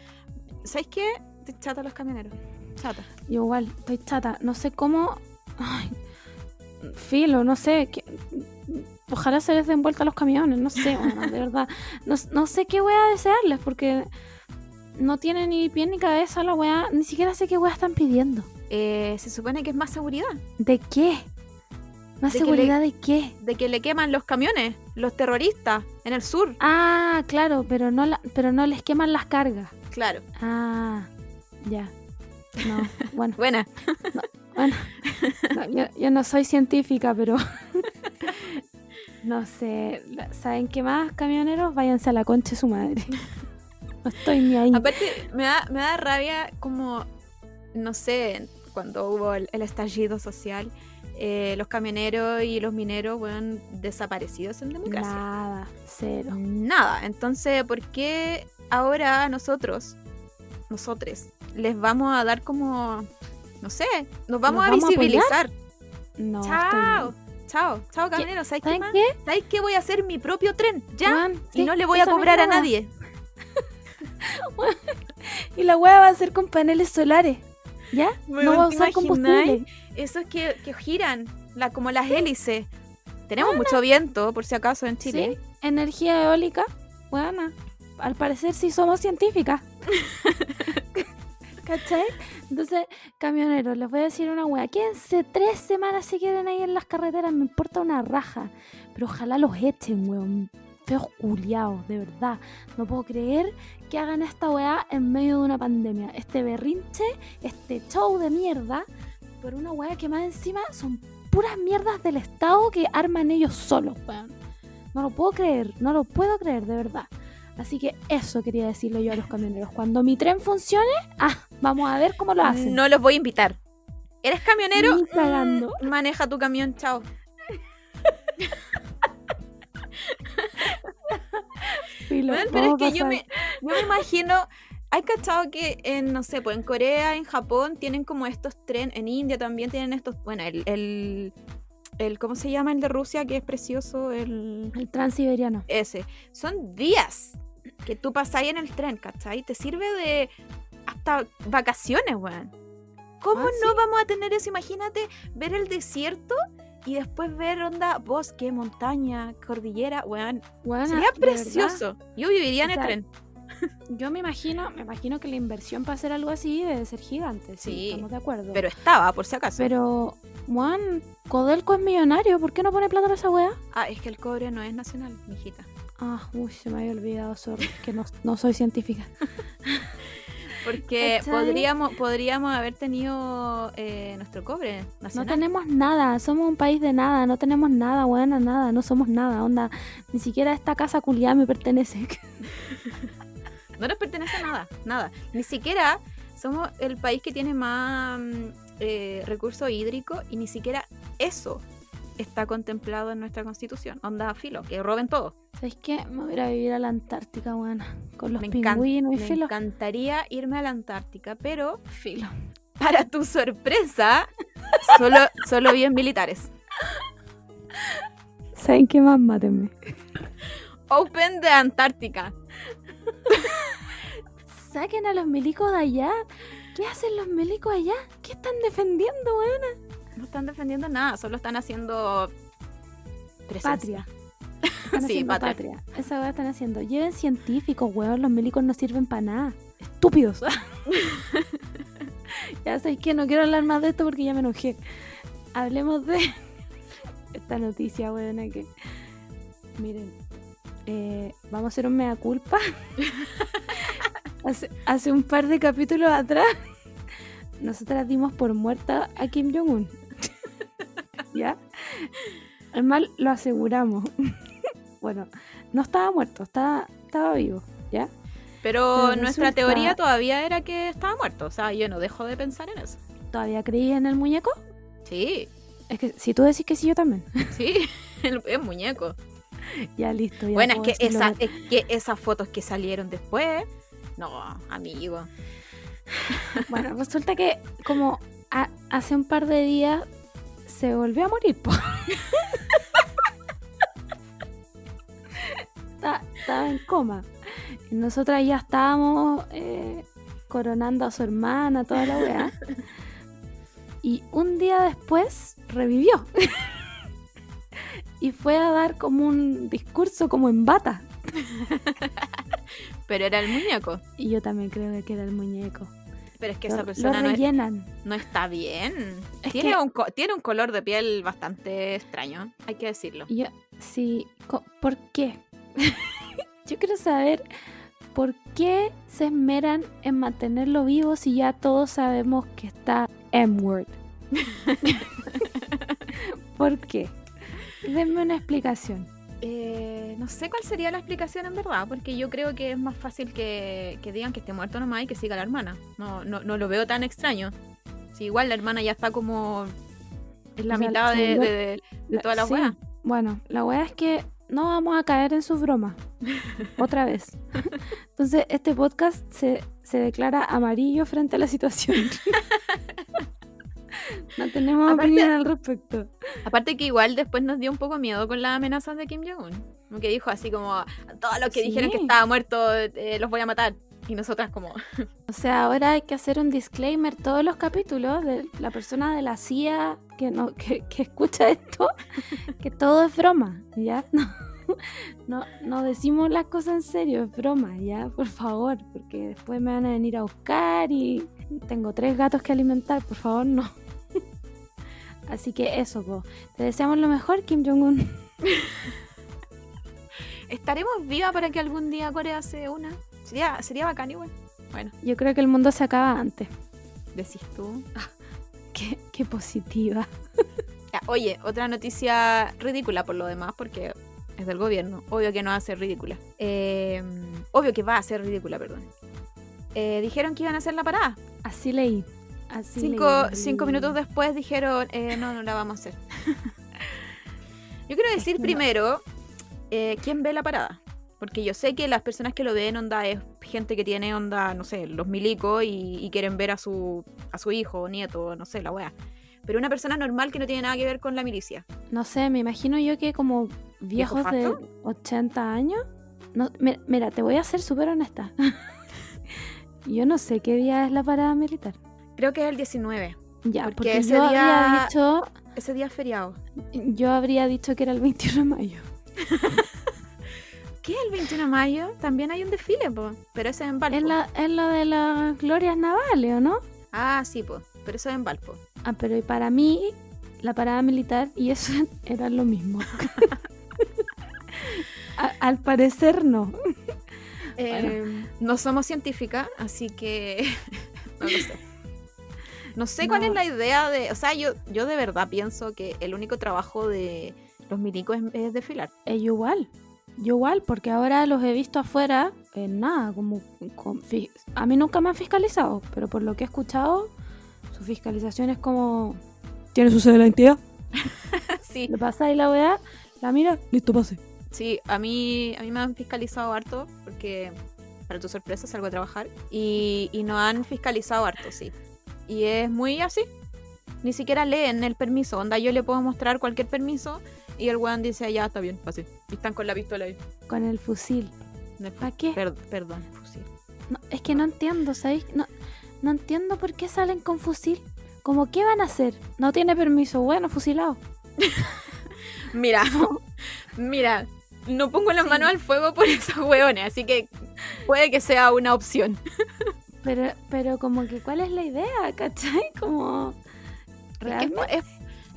¿Sabes qué? Estoy chata los camioneros. Chata. Yo igual, estoy chata. No sé cómo... Ay, filo, no sé. que- ojalá se les den vuelta a los camiones, no sé, bueno, de verdad. No, no sé qué voy a desearles porque no tiene ni pie ni cabeza la weá. Ni siquiera sé qué weá están pidiendo. Eh, se supone que es más seguridad. ¿De qué? ¿Más De seguridad de qué? De que le queman los camiones, los terroristas, en el sur. Ah, claro, pero no, la- pero no les queman las cargas. Claro. Ah, ya. No, bueno, [LAUGHS] Buena. bueno. No, yo, yo no soy científica, pero [LAUGHS] no sé. ¿Saben qué más, camioneros? Váyanse a la concha de su madre. [LAUGHS] No estoy ni ahí. Aparte, me da, me da rabia como, no sé, cuando hubo el, el estallido social, eh, los camioneros y los mineros fueron desaparecidos en democracia. Nada, cero. Nada. Entonces, ¿por qué ahora nosotros, nosotros, les vamos a dar como, no sé, nos vamos ¿Nos a visibilizar? No, chao, estoy chao, chao, camioneros. ¿Sabes qué qué? ¿Sabes qué? Voy a hacer mi propio tren, ya. Y no le voy a cobrar a nadie. [LAUGHS] Y la hueá va a ser con paneles solares. ¿Ya? No va a ¿te usar combustible. Esos que, que giran, la, como las hélices. Tenemos mucho viento, por si acaso, en Chile. Sí, energía eólica. Buena. Al parecer sí somos científicas. [LAUGHS] ¿Cachai? Entonces, camioneros, les voy a decir una wea. Quédense tres semanas si quieren ahí en las carreteras, me importa una raja. Pero ojalá los echen, weón. Feos culiados, de verdad. No puedo creer que hagan esta weá en medio de una pandemia. Este berrinche, este show de mierda, por una weá que más encima son puras mierdas del Estado que arman ellos solos, weón. No lo puedo creer, no lo puedo creer, de verdad. Así que eso quería decirle yo a los camioneros. Cuando mi tren funcione, ah, vamos a ver cómo lo hacen. No los voy a invitar. ¿Eres camionero? Mm, maneja tu camión, chao. [LAUGHS] Weón, pero es que yo pasar. me, yo me imagino. Hay cachado que en, no sé, pues en Corea, en Japón, tienen como estos trenes. En India también tienen estos. Bueno, el, el, el- ¿Cómo se llama el de Rusia? Que es precioso. El. El transiberiano. Ese. Son días que tú pasáis en el tren, ¿cachai? Te sirve de. Hasta vacaciones, weón. ¿Cómo Ah, no vamos a tener eso? Imagínate ver el desierto y después ver onda bosque, montaña, cordillera, weón. Sería verdad, precioso. Yo viviría en O el tren. Yo me imagino, me imagino que la inversión para hacer algo así debe ser gigante. Sí, Sí, estamos de acuerdo. Pero estaba, por si acaso. Pero, Juan, Codelco es millonario. ¿Por qué no pone plata en esa wea? Ah, es que el cobre no es nacional, mijita. Ah, uy, se me había olvidado, sorry, que no, no soy científica. [LAUGHS] Porque podríamos, podríamos haber tenido eh, nuestro cobre No nacional. tenemos nada, somos un país de nada, no tenemos nada, buena, nada, no somos nada, onda. Ni siquiera esta casa culiada me pertenece. [LAUGHS] No nos pertenece a nada, nada. Ni siquiera somos el país que tiene más mm, eh, recurso hídrico y ni siquiera eso está contemplado en nuestra constitución. Onda filo, que roben todo. ¿Sabes qué? Me voy a ir a vivir a la Antártica, buena. Con los Me, pingüinos y me filo. encantaría irme a la Antártica, pero Filo. para tu sorpresa, solo, solo vi en militares. ¿Saben qué más? Mátenme. Open de Antártica. Saquen a los milicos de allá. ¿Qué hacen los milicos allá? ¿Qué están defendiendo, weón? No están defendiendo nada, solo están haciendo presencia. Patria. Están [LAUGHS] Sí, haciendo patria. patria. Esa weá están haciendo. Lleven científicos, weón. Los milicos no sirven para nada. Estúpidos. [LAUGHS] ya sabéis que no quiero hablar más de esto porque ya me enojé. Hablemos de [LAUGHS] esta noticia, weón. Que... Miren, eh, vamos a hacer un mea culpa. hace, hace un par de capítulos atrás, nosotras dimos por muerta a Kim Jong-un. ¿Ya? El mal lo aseguramos. [LAUGHS] bueno, no estaba muerto, estaba, estaba vivo, ¿ya? Pero Pero nuestra resulta- teoría todavía era que estaba muerto. O sea, yo no dejo de pensar en eso. ¿Todavía creí en el muñeco? Sí, Es que si tú decís que sí, yo también. [LAUGHS] sí, el, el muñeco. ya listo. Ya bueno, es que, esa, es que esas fotos que salieron después. No, amigo. Bueno, resulta que como a- hace un par de días se volvió a morir. [LAUGHS] Estaba en coma. Y nosotras ya estábamos eh, coronando a su hermana, toda la weá. Y un día después revivió. y fue a dar como un discurso como en bata. [LAUGHS] Pero era el muñeco. Y yo también creo que era el muñeco. Pero es que Lo- esa persona no, es- no está bien. Es Tiene, que- un tiene un color de piel bastante extraño, hay que decirlo. Yo, sí, ¿por qué? [LAUGHS] Yo quiero saber por qué se esmeran en mantenerlo vivo si ya todos sabemos que está M-word. [LAUGHS] ¿Por qué? Denme una explicación. Eh, no sé cuál sería la explicación en verdad, porque yo creo que es más fácil que, que digan que esté muerto nomás y que siga la hermana. No, no, no lo veo tan extraño. Si igual la hermana ya está como en la O sea, mitad de, de- de- de toda la Sí, wea. Bueno, la wea es que no vamos a caer en sus bromas. [LAUGHS] Otra vez. Entonces, este podcast se, se declara amarillo frente a la situación. [LAUGHS] [LAUGHS] no tenemos Aparte- opinión al respecto. Aparte que igual después nos dio un poco miedo con las amenazas de Kim Jong-un. Como que dijo así como, todos los que dijeron que estaba muerto eh, los voy a matar. Y nosotras como, [LAUGHS] O sea, ahora hay que hacer un disclaimer todos los capítulos de la persona de la CIA que no que, que escucha esto, [LAUGHS] que todo es broma, ¿ya? No, no, no decimos las cosas en serio, es broma, ¿ya? Por favor, porque después me van a venir a buscar y tengo tres gatos que alimentar, por favor, no. Así que eso, po. Te deseamos lo mejor, Kim Jong-un. [LAUGHS] ¿estaremos vivas para que algún día Corea se una? Sería, sería bacán igual. Bueno, Yo creo que el mundo se acaba antes. decís tú. [LAUGHS] Qué, qué positiva. [LAUGHS] Ya, oye, otra noticia ridícula por lo demás, porque es del gobierno. Obvio que no va a ser ridícula. Eh, obvio que va a ser ridícula, perdón. Eh, dijeron que iban a hacer la parada. Así leí. Así Cinco, cinco minutos después dijeron, eh, no, no la vamos a hacer. [LAUGHS] yo quiero decir primero, eh, ¿quién ve la parada? Porque yo sé que las personas que lo ven, onda, es gente que tiene, onda, no sé, los milicos y, y quieren ver a su, a su hijo o nieto, no sé, la wea. Pero una persona normal que no tiene nada que ver con la milicia. No sé, me imagino yo que como viejos de fasto? 80 años. No, mi- mira, te voy a ser súper honesta. [LAUGHS] yo no sé qué día es la parada militar. Creo que es el 19. Ya, Porque porque, ese yo día- dicho, Ese día es feriado. yo habría dicho que era el 21 de mayo. [LAUGHS] ¿Qué es el 21 de mayo? También hay un desfile, po. Pero ese es en Valpo. Es, la, es lo de las glorias navales, ¿o no? Ah, sí, po. Pero eso es en Valpo. Ah, pero y para mí, la parada militar y eso [LAUGHS] era lo mismo. [LAUGHS] A- al parecer no. Eh, no somos científicas, así que no lo sé. No sé cuál No. es la idea de. O sea, yo, yo de verdad pienso que el único trabajo de los milicos es, es desfilar. Yo igual. Yo igual, porque ahora los he visto afuera en nada, como a mí nunca me han fiscalizado, pero por lo que he escuchado, su fiscalización es como ¿Tiene su sede la entidad? [LAUGHS] sí, Le pasa ahí la weá, la mira, listo, pase. sí, a mí, a mí me han fiscalizado harto, porque para tu sorpresa salgo a trabajar. Y, y nos han fiscalizado harto, sí. Y es muy así. Ni siquiera leen el permiso. Onda, yo le puedo mostrar cualquier permiso y el weón dice, ya está bien, así. Y están con la pistola ahí. Con el fusil. ¿Para qué? Per- perdón, fusil. No, es que no entiendo, ¿sabéis? No, no entiendo por qué salen con fusil. Como, ¿qué van a hacer? No tiene permiso, bueno, fusilado. [LAUGHS] Mira, [LAUGHS] mira, no pongo las Sí. manos al fuego por [LAUGHS] esos hueones, así que puede que sea una opción. Pero, pero como que, ¿cuál es la idea? [LAUGHS] ¿Cachai? Como... Es, que es, ¿Realmente? es-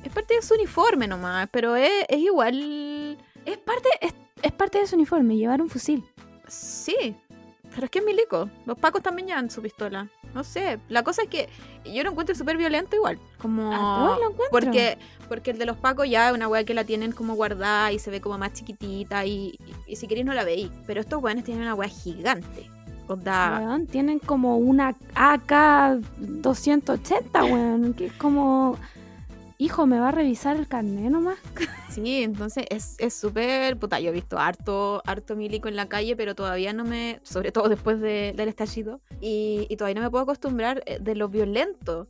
es parte de su uniforme nomás, pero es, es igual. Es parte, es, es parte de su uniforme, llevar un fusil. Sí, pero es que es milico. Los pacos también llevan su pistola. No sé, la cosa es que yo lo encuentro súper violento igual. Como. A lo encuentro. Porque, porque el de los pacos ya es una weá que la tienen como guardada y se ve como más chiquitita y, y, y si queréis no la veis. Pero estos weones tienen una weá gigante. Onda, Weón, tienen como una AK 280, weón. Que es como. Hijo, ¿me va a revisar el carnet nomás? [LAUGHS] Sí, entonces es es súper. puta, yo he visto harto, harto milico en la calle, pero todavía no me. Sobre todo después de- del estallido. Y, y todavía no me puedo acostumbrar eh, de lo violento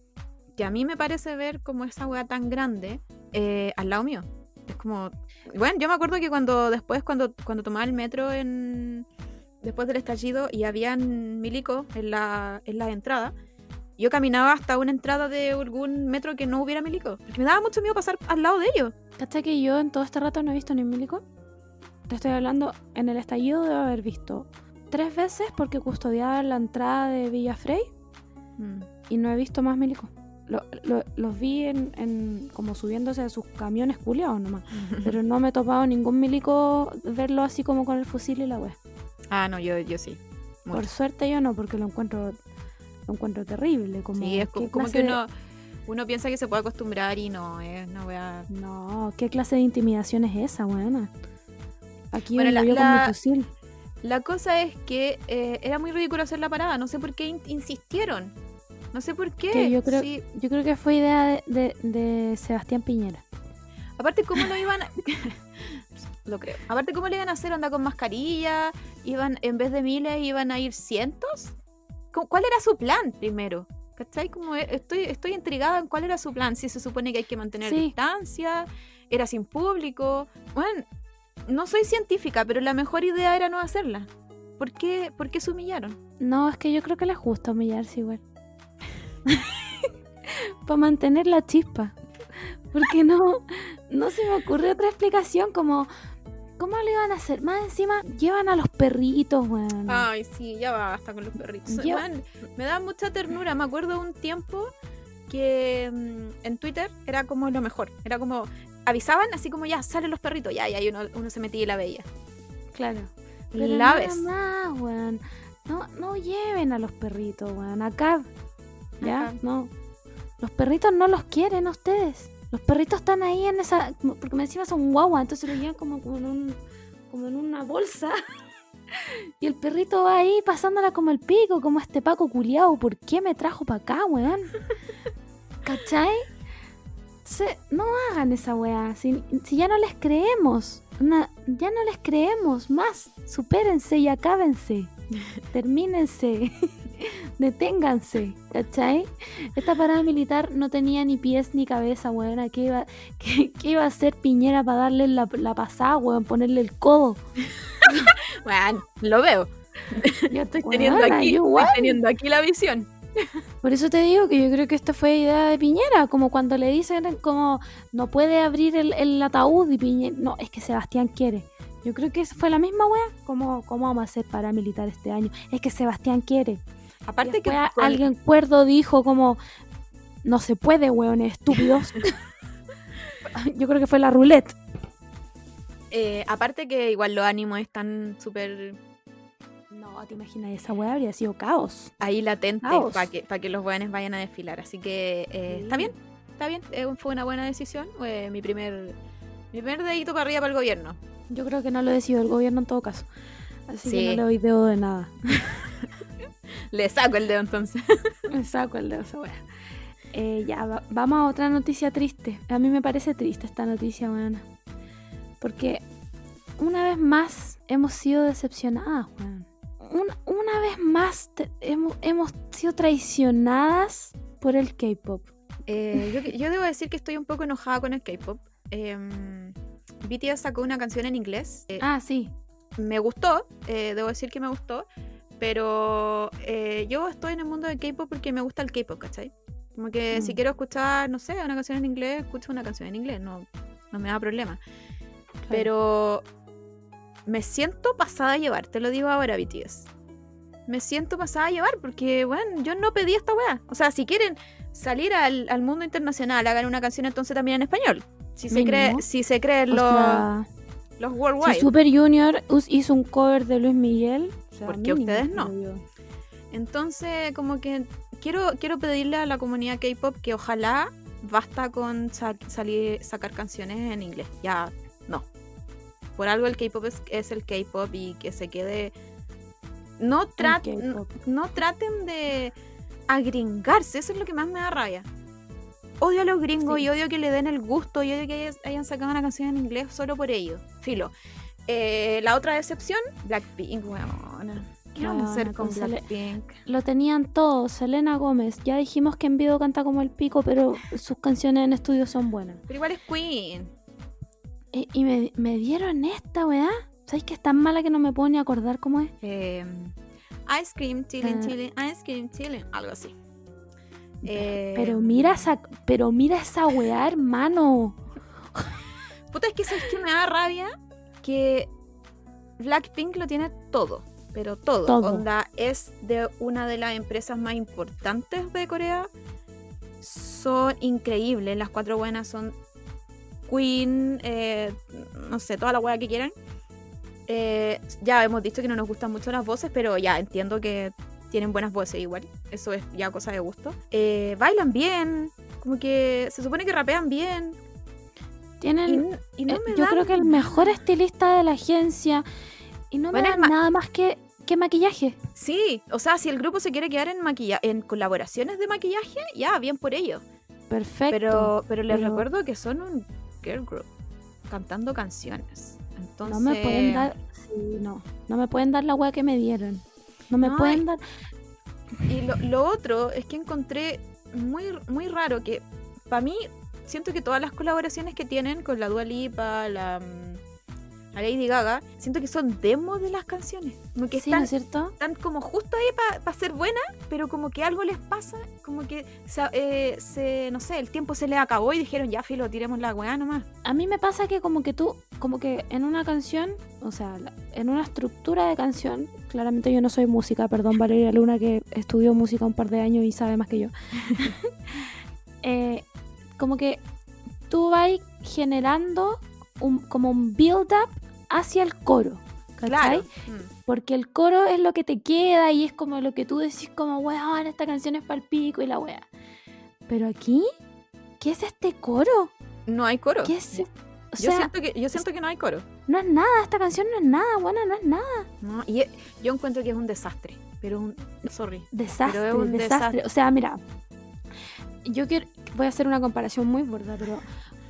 que a mí me parece ver como esa weá tan grande eh, al lado mío. Es como. Bueno, yo me acuerdo que cuando después, cuando, cuando tomaba el metro en. Después del estallido y habían milicos en la, en la entrada. yo caminaba hasta una entrada de algún metro que no hubiera milico. Porque me daba mucho miedo pasar al lado de ellos. ¿Cachai que yo en todo este rato no he visto ni milico? Te estoy hablando, en el estallido debo haber visto tres veces porque custodiaba la entrada de Villa Frey Mm. y no he visto más milico. Lo- lo- los vi en, en- como subiéndose a sus camiones culiados nomás. [LAUGHS] Pero no me he topado ningún milico verlo así como con el fusil y la wea. Ah, no, yo, yo sí. Por suerte yo no, porque lo encuentro lo encuentro terrible. Como, Sí, es ¿qué como, que de- uno, uno piensa que se puede acostumbrar y no, es una wea. No, ¿qué clase de intimidación es esa, weona? Aquí Bueno, la- yo con la- mi fusil. La cosa es que eh, era muy ridículo hacer la parada. No sé por qué in- insistieron. No sé por qué. Que yo creo- Sí, Yo creo que fue idea de, de- de Sebastián Piñera. Aparte, ¿cómo lo iban a... [LAUGHS] lo creo. Aparte, ¿cómo le iban a hacer? ¿Onda con mascarilla? ¿Iban, en vez de miles, iban a ir cientos? ¿Cómo- ¿Cuál era su plan primero? ¿Cachai? Como e- estoy, estoy intrigada en cuál era su plan. Si se supone que hay que mantener Sí. distancia, era sin público. Bueno, no soy científica, pero la mejor idea era no hacerla. ¿Por qué, por qué se humillaron? No, es que yo creo que les gusta humillarse igual. [LAUGHS] Para mantener la chispa. Porque no, no se me ocurre otra explicación como... ¿Cómo lo iban a hacer? Más encima, llevan a los perritos, weón. Ay, sí, ya basta con los perritos. Me da mucha ternura. Me acuerdo un tiempo que mm, en Twitter era como lo mejor. Era como avisaban así como ya salen los perritos, ya, ya, y uno, uno se metía y la veía. Claro. Pero la ves. más, weón. No, no lleven a los perritos, weón. Acá. ¿Ya? Acá. No. Los perritos no los quieren a ustedes. Los perritos están ahí en esa. Porque encima son guagua, entonces los llevan como, en un. como en una bolsa. [LAUGHS] y el perrito va ahí pasándola como el pico, como este Paco culiao. ¿Por qué me trajo para acá, weón? [LAUGHS] ¿Cachai? Entonces, no hagan esa weá. Si, ya no les creemos. ya no les creemos más. Supérense y acábense. Termínense. [LAUGHS] Deténganse. ¿Cachai? Esta parada militar no tenía ni pies ni cabeza, weón. ¿Qué iba, [LAUGHS] qué, qué iba a hacer Piñera para darle la, la pasada, weón? Ponerle el codo. [LAUGHS] Bueno, lo veo. [LAUGHS] Yo estoy Teniendo aquí, estoy teniendo aquí la visión. Por eso te digo que yo creo que esta fue idea de Piñera, como cuando le dicen como no puede abrir el, el ataúd y Piñera, no, es que Sebastián quiere. Yo creo que fue la misma wea, como cómo vamos a hacer paramilitar este año. Es que Sebastián quiere. Aparte Y que con- alguien cuerdo dijo como no se puede, weones estúpidos. [LAUGHS] yo creo que fue la roulette. eh, aparte que igual los ánimos están súper No, te imaginas, esa wea habría sido caos. ahí latentes Caos. para que, pa' que los buenos vayan a desfilar. Así que eh, Sí. está bien, está bien. eh, fue una buena decisión. eh, mi primer mi primer dedito para arriba para el gobierno. Yo creo que no lo decidió el gobierno en todo caso. Así que no le doy dedo de nada. [LAUGHS] Le saco el dedo entonces. [LAUGHS] Me saco el dedo esa. Eh, ya, va- vamos a otra noticia triste. A mí me parece triste esta noticia, weón. Porque una vez más hemos sido decepcionadas, weón. Una, una vez más te- hemos, hemos sido traicionadas por el K-pop. Eh, yo, yo debo decir que estoy un poco enojada con el K-pop. Em, BTS sacó una canción en inglés. eh, Ah, sí. me gustó, eh, debo decir que me gustó, pero eh, yo estoy en el mundo del K-pop porque me gusta el K-pop, ¿cachai? Como que si Mm. quiero escuchar, no sé, una canción en inglés, escucho una canción en inglés, no, no me da problema. Pero me siento pasada a llevar, te lo digo ahora, BTS. Me siento pasada a llevar porque, bueno, yo no pedí esta weá. O sea, si quieren salir al, al mundo internacional, hagan una canción entonces también en español. Si se, cree, si se creen los, sea, los si worldwide. Super Junior hizo un cover de Luis Miguel, sea, ¿Por qué mínimo, ustedes no? Entonces, como que quiero, quiero pedirle a la comunidad K-pop que ojalá basta con sa- salir, sacar canciones en inglés. Ya, no. Por algo el K-pop es, es el K-pop y que se quede. No, tra- no, traten de agringarse, eso es lo que más me da rabia. Odio a los gringos Sí. y odio que le den el gusto y odio que hayan- hayan sacado una canción en inglés solo por ello. Filo. Eh, la otra decepción, Blackpink, weón. ¿Qué vamos a hacer con Blackpink? Lo tenían todos, Selena Gómez. Ya dijimos que en vivo canta como el pico, pero sus canciones en estudio son buenas. Pero igual es Queen. Y, y me, me dieron esta, weá. ¿Sabes que es tan mala que no me puedo ni acordar cómo es? Eh, ice cream, chilling, Ah. chilling, ice cream, chilling, algo así. Eh, Pero mira esa, pero mira esa weá, hermano. Puta, es que sabes que me da rabia que Blackpink lo tiene todo, pero todo. Todo. Onda es de una de las empresas más importantes de Corea. Son increíbles, las cuatro buenas son Queen, eh, no sé, toda la wea que quieran. Eh, ya hemos dicho que no nos gustan mucho las voces, pero ya entiendo que tienen buenas voces igual. Eso es ya cosa de gusto. Eh, bailan bien, como que se supone que rapean bien. Y, Tienen, y no eh, me yo creo que el mejor estilista de la agencia. Y no me Bueno, es dan nada más que, que maquillaje. Sí, o sea, si el grupo se quiere quedar en maquilla en colaboraciones de maquillaje, ya, bien por ello. Perfecto. Pero, pero les pero- recuerdo que son un girl group cantando canciones. Entonces, No me pueden dar. sí, no. No me pueden dar la weá que me dieron. No me No, pueden dar. Y lo, lo otro es que encontré muy, muy raro que, para mí, siento que todas las colaboraciones que tienen con la Dua Lipa, la, mm, la Lady Gaga, siento que son demos de las canciones. Como que Sí, ¿no están, es cierto? están como justo ahí para ser buenas, pero como que algo les pasa, como que se, eh, se- no sé, el tiempo se les acabó y dijeron, ya, filo, tiremos la weá nomás. A mí me pasa que como que tú, como que en una canción, o sea, en una estructura de canción, claramente yo no soy música, perdón Valeria Luna que estudió música un par de años y sabe más que yo. [LAUGHS] Eh, como que tú vas generando un, como un build-up hacia el coro, ¿cachai? Claro. Mm. Porque el coro es lo que te queda y es como lo que tú decís como, weón, esta canción es pal pico y la wea. Pero aquí, ¿qué es este coro? No hay coro. ¿Qué es? O yo, sea, siento que, yo siento que no hay coro. no es nada, esta canción no es nada, buena, no es nada. No, y yo encuentro que es un desastre. Pero un. Sorry. Desastre, un desastre. desastre. O sea, mira, yo quiero, voy a hacer una comparación muy burda, pero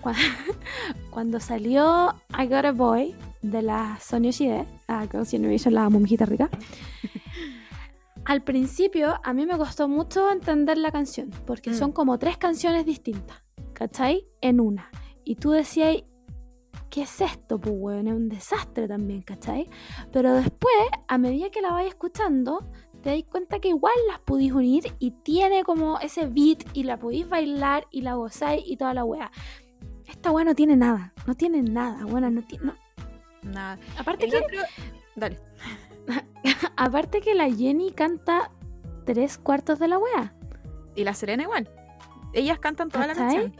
cua- [LAUGHS] cuando, salió I Got a Boy de la Sony Yoshide, a Girls' Generation, la mumijita rica, [LAUGHS] al principio a mí me costó mucho entender la canción, porque Mm. son como tres canciones distintas, ¿cachai? En una. Y tú decías, ¿qué es esto? Pues, weón, es un desastre también, ¿cachai? Pero después, a medida que la vais escuchando, te dais cuenta que igual las pudís unir y tiene como ese beat y la podís bailar y la gozáis y toda la wea. Esta wea no tiene nada, no tiene nada, buena, no tiene... no- Nada. Aparte, El que, otro- Dale. [LAUGHS] aparte que la Jenny canta tres cuartos de la wea. Y la Serena igual. Ellas cantan toda la canción.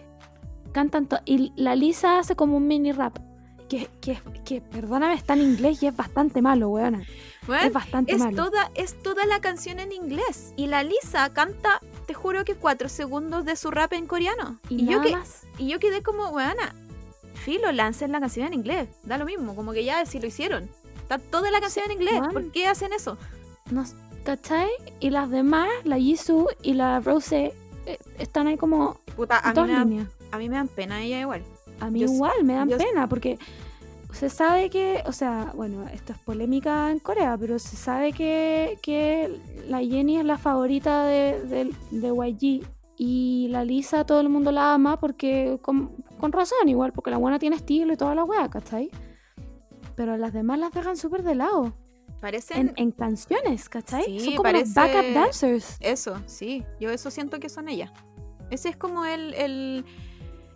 Cantan to- y la Lisa hace como un mini rap. Que, que, que, perdóname, está en inglés y es bastante malo, weona. Bueno, Es bastante es malo. toda, es toda la canción en inglés. Y la Lisa canta, te juro que cuatro segundos de su rap en coreano. Y, yo nada que, más. y yo quedé como, weona, filo, lancen la canción en inglés. Da lo mismo, como que ya si lo hicieron. Está toda la canción en inglés. weón. ¿Por qué hacen eso? No, ¿Cachai? Y las demás, la Jisoo y la Rose, eh, están ahí como Puta, a mí, me líneas. a mí me dan pena ella igual. A mí Yo- igual me dan yo- pena porque se sabe que, o sea, bueno, esto es polémica en Corea, pero se sabe que, que la Jenny es la favorita de, de, de YG y la Lisa todo el mundo la ama porque con, con razón igual, porque la buena tiene estilo y toda la wea, ¿cachai? Pero las demás las dejan súper de lado Parecen en, en canciones, ¿cachai? Sí, Son como los backup dancers. Eso, sí. Yo eso siento que son ellas. Ese es como el, el,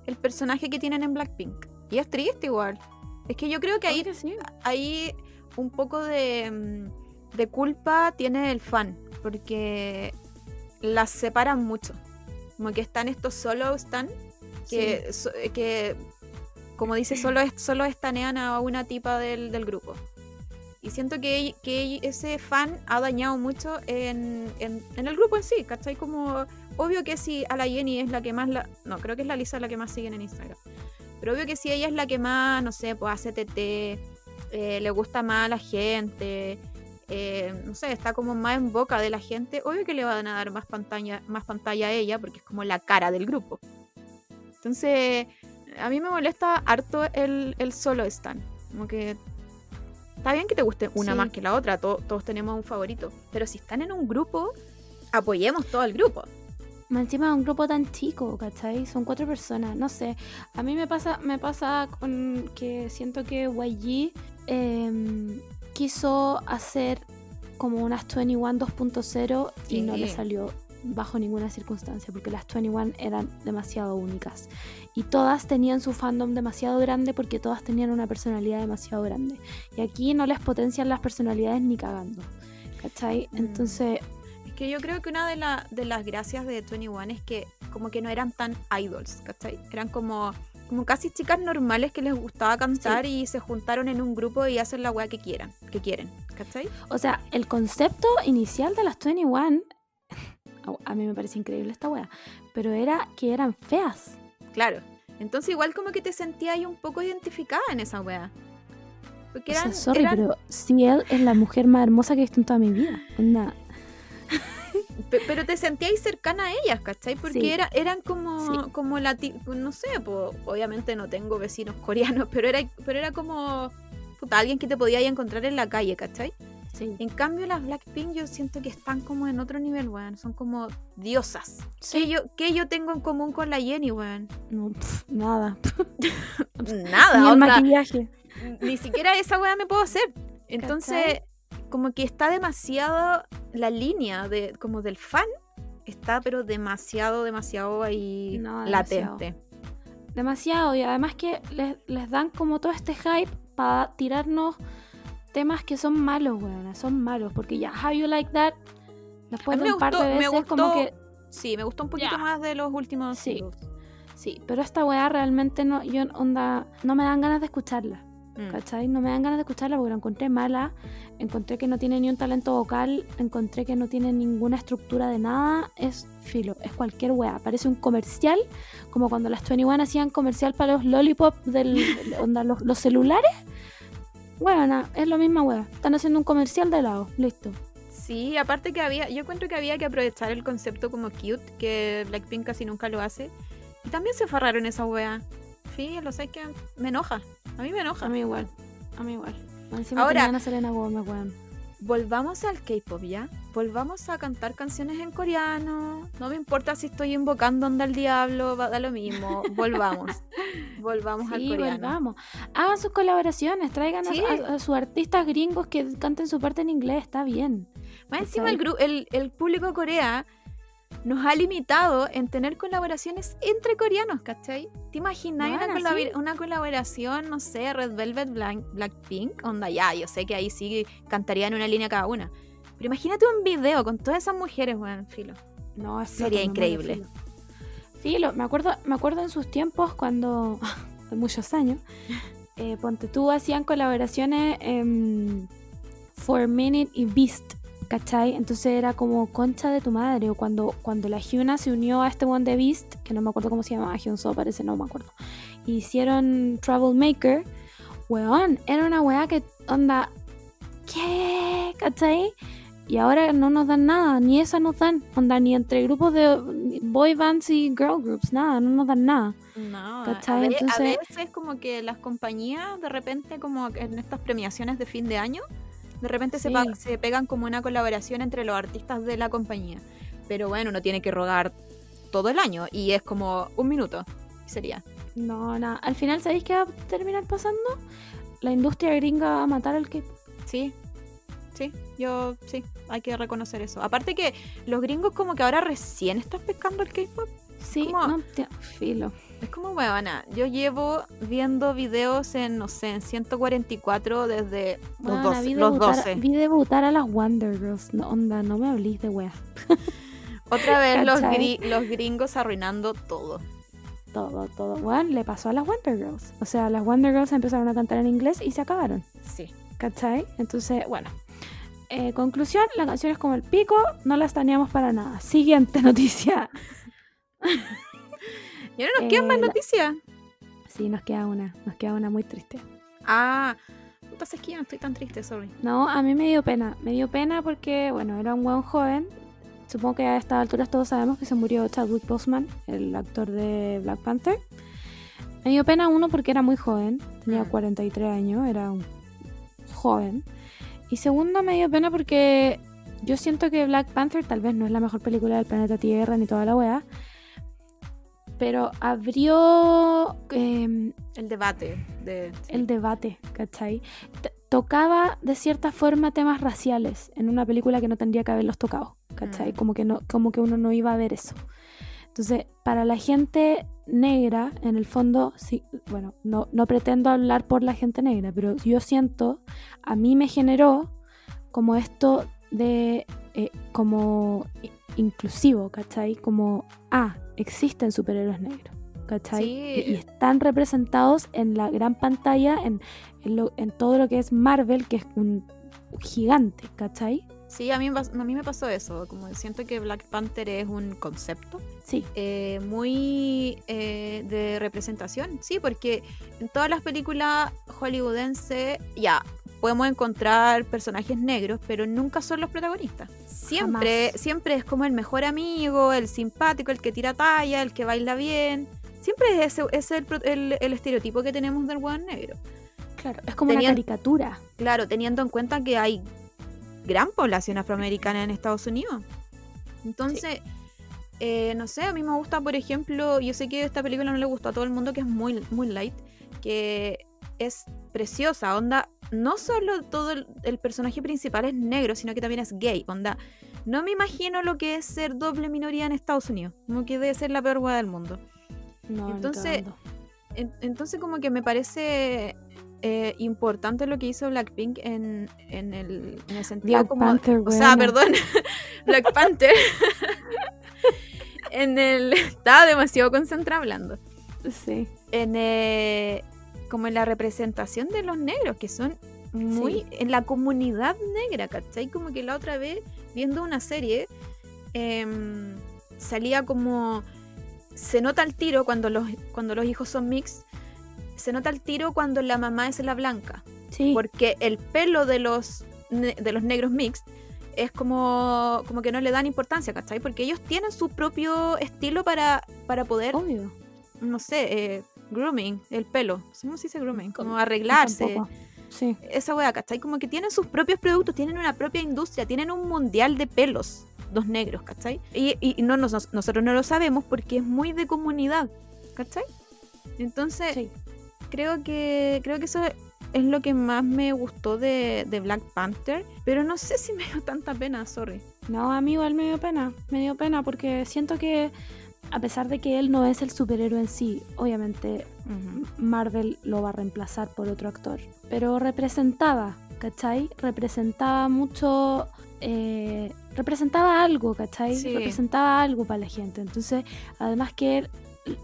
el personaje que tienen en Blackpink. Y es triste igual. Es que yo creo que ahí, ahí un poco de, mm, de culpa tiene el fan. Porque las separan mucho. Como que están estos solo están. Que, so- que como dice, solo, solo estanean a una tipa del, del grupo. Y siento que, que ese fan ha dañado mucho en, en- en el grupo en sí, ¿cachai? Como, obvio que si a la Jenny es la que más la... No, creo que es la Lisa la que más siguen en Instagram. Pero obvio que si ella es la que más, no sé, pues hace TT, eh, le gusta más a la gente, eh, no sé, está como más en boca de la gente, obvio que le van a dar más pantalla, más pantalla a ella porque es como la cara del grupo. Entonces, a mí me molesta harto el, el solo stand. Como que está bien que te guste una Sí. más que la otra, to- todos tenemos un favorito. Pero si están en un grupo, apoyemos todo el grupo. Más encima de un grupo tan chico, ¿cachai? Son cuatro personas, no sé. A mí me pasa, me pasa con que siento que YG em, quiso hacer como unas 21 2.0 y no le salió bajo ninguna circunstancia, porque las 21 eran demasiado únicas. Y todas tenían su fandom demasiado grande porque todas tenían una personalidad demasiado grande. Y aquí no les potencian las personalidades ni cagando. ¿Cachai? Mm. Entonces, Es que yo creo que una de, la- de las gracias de 21 es que como que no eran tan idols, ¿cachai? Eran como, como casi chicas normales que les gustaba cantar y se juntaron en un grupo y hacen la weá que quieran, que quieren, ¿cachai? o sea, el concepto inicial de las 21, [LAUGHS] a- mí me parece increíble esta wea, pero era que eran feas. Claro. Entonces igual como que te sentías ahí un poco identificada en esa weá. Porque O sea, eran, sorry, eran- pero Ciel es la mujer más hermosa que he visto en toda mi vida. Pe- [LAUGHS] pero te sentías cercana a ellas, ¿cachai? Porque Sí. era, eran como, Sí. como la, ti- no sé, po, obviamente no tengo vecinos coreanos, [LAUGHS] pero era, pero era como puta, alguien que te podía encontrar en la calle, ¿cachai? sí. En cambio, las Blackpink yo siento que están como en otro nivel, weón. Son como diosas. ¿Qué, yo, ¿Qué yo tengo en común con la Jenny, weón? No, pf, nada. [LAUGHS] Nada, Ni el maquillaje. Ni siquiera esa weá me puedo hacer. Entonces, como que está demasiado la línea de como del fan. Está pero demasiado, demasiado ahí No, latente. Demasiado. Y además que les, les dan como todo este hype para tirarnos temas que son malos, weón. Son malos. Porque ya, How You Like That, después de un par de veces, como que. Sí, me gustó un poquito más de los últimos Sí. Sí, pero esta weá realmente no, yo, onda, no me dan ganas de escucharla. Mm. ¿Cachai? No me dan ganas de escucharla porque la encontré mala, encontré que no tiene ni un talento vocal, encontré que no tiene ninguna estructura de nada, es filo, es cualquier wea, parece un comercial, como cuando las 21 hacían comercial para los lollipop del, [LAUGHS] onda, los, los celulares. Bueno, es lo misma wea, están haciendo un comercial de helado, listo. Sí, aparte que había, yo encuentro que había que aprovechar el concepto como cute, que Blackpink casi nunca lo hace. Y también se farraron esa wea. Sí, lo sé que me enoja. A mí me enoja. A mí igual, a mí igual. Encima Ahora- a Selena Gomez, weón. Volvamos al K-pop ya. Volvamos a cantar canciones en coreano. No me importa si estoy invocando onda al diablo, va da lo mismo. [LAUGHS] Volvamos. Volvamos al coreano. volvamos. Hagan sus colaboraciones, traigan a- Sí. a, a sus artistas gringos que canten su parte en inglés, está bien. Más encima el, el, el público corea nos ha limitado en tener colaboraciones entre coreanos, ¿cachai? ¿Te imaginas una, Bueno, colabor- sí. una colaboración, no sé, Red Velvet, Blanc- Blackpink? Onda, ya, yo sé que ahí sí cantarían una línea cada una. Pero imagínate un video con todas esas mujeres, weón, filo. No, Sería increíble. Filo. Filo, me acuerdo, me acuerdo en sus tiempos cuando, [LAUGHS] muchos años, eh, Ponte tú hacían colaboraciones en For Minute y Beast, ¿cachai? Entonces era como concha de tu madre. O cuando, cuando la Hyuna se unió a este one de Beast, que no me acuerdo cómo se llama, Hyunso parece, no me acuerdo. y Hicieron Troublemaker, weón, era una weá que onda, ¿qué? ¿cachai? Y ahora no nos dan nada, ni esa nos dan, onda, ni entre grupos de boy bands y girl groups, nada, no nos dan nada. No, ¿Cachai? a, ve- a Entonces- veces como que las compañías de repente como en estas premiaciones de fin de año, de repente se, Sí. se pegan como una colaboración entre los artistas de la compañía. Pero bueno, uno tiene que rogar todo el año y es como un minuto, sería. No, nada. Al final, ¿sabéis qué va a terminar pasando? La industria gringa va a matar al que. Sí, sí, yo sí, hay que reconocer eso. Aparte que los gringos como que ahora recién están pescando el K-pop. Sí, ¿Cómo? no, te- filo. Es como, huevona, yo llevo viendo videos en, no sé, en 144 desde los, Bueno, 12, vi, los debutar, 12. vi debutar a las Wonder Girls. No, onda, no me hablís de wea. Otra vez los, ¿Cachai? gri- los gringos arruinando todo. Todo, todo. Bueno, le pasó a las Wonder Girls. O sea, las Wonder Girls empezaron a cantar en inglés y se acabaron. Sí. ¿Cachai? Entonces, bueno. Eh, conclusión, la canción es como el pico, no la estaneamos para nada. Siguiente [LAUGHS] noticia. ¿Y ahora nos quedan más Eh, la- noticias? Sí, nos queda una, nos queda una muy triste. Ah, puta, es que ya no estoy tan triste, sorry. No, a mí me dio pena. Me dio pena porque, bueno, era un buen joven. Supongo que a estas alturas todos sabemos que se murió Chadwick Boseman, el actor de Black Panther. Me dio pena uno porque era muy joven, tenía Mm. 43 años, era un joven. Y segundo, me dio pena porque yo siento que Black Panther tal vez no es la mejor película del planeta Tierra ni toda la wea. Pero abrió em, El debate de... el debate, ¿cachai? T- tocaba de cierta forma temas raciales en una película que no tendría que haberlos tocado, ¿cachai? Mm. Como, que no, como que uno no iba a ver eso. Entonces, para la gente negra, en el fondo, sí, bueno, no, no pretendo hablar por la gente negra, pero yo siento, a mí me generó como esto de, eh, como inclusivo, ¿cachai? Como, ah, existen superhéroes negros, ¿cachai? Sí. Y, y están representados en la gran pantalla, en, en, lo- en todo lo que es Marvel, que es un gigante, ¿cachai? Sí, a mí, a mí me pasó eso, como siento que Black Panther es un concepto Sí, eh, muy eh, de representación, sí, porque en todas las películas hollywoodenses ya podemos encontrar personajes negros, pero nunca son los protagonistas. Siempre, Jamás. siempre es como el mejor amigo, el simpático, el que tira talla, el que baila bien. Siempre es ese, es el, el- el estereotipo que tenemos del buen negro. claro, es como una caricatura. Claro, teniendo en cuenta que hay gran población afroamericana en Estados Unidos. Entonces, eh, no sé, a mí me gusta, por ejemplo, yo sé que esta película no le gustó a todo el mundo, que es muy, muy light, que es preciosa, onda, no solo todo el, el personaje principal es negro, sino que también es gay, onda. No me imagino lo que es ser doble minoría en Estados Unidos, como que debe ser la peor hueá del mundo. No, Entonces. En- Entonces como que me parece eh, importante lo que hizo Blackpink en, en, el, en el sentido Black como... Panther, o sea, perdón, [LAUGHS] Black Panther. en el... Estaba demasiado concentrada hablando. Sí. En, eh, como en la representación de los negros, que son muy... Sí. En la comunidad negra, ¿cachai? Como que la otra vez, viendo una serie, em, salía como... Se nota el tiro cuando los, cuando los hijos son mix. Se nota el tiro cuando la mamá es la blanca. Sí. Porque el pelo de los, de los negros mixed es como, como que no le dan importancia, ¿cachai? Porque ellos tienen su propio estilo para, para poder, Obvio. no sé, eh, grooming, el pelo. ¿Cómo se dice grooming? Como arreglarse. Sí. Esa wea, ¿cachai? Como que tienen sus propios productos, tienen una propia industria, tienen un mundial de pelos, los negros, ¿cachai? Y, y no, nos- nosotros no lo sabemos porque es muy de comunidad, ¿cachai? Entonces, Sí. Creo que creo que eso es lo que más me gustó de, de Black Panther, pero no sé si [LAUGHS] me dio tanta pena, sorry. No, a mí igual me dio pena. Me dio pena porque siento que, a pesar de que él no es el superhéroe en sí, obviamente Marvel lo va a reemplazar por otro actor. Pero representaba, ¿cachai? Representaba mucho. eh, representaba algo, ¿cachai? Sí. Representaba algo para la gente. Entonces, además que él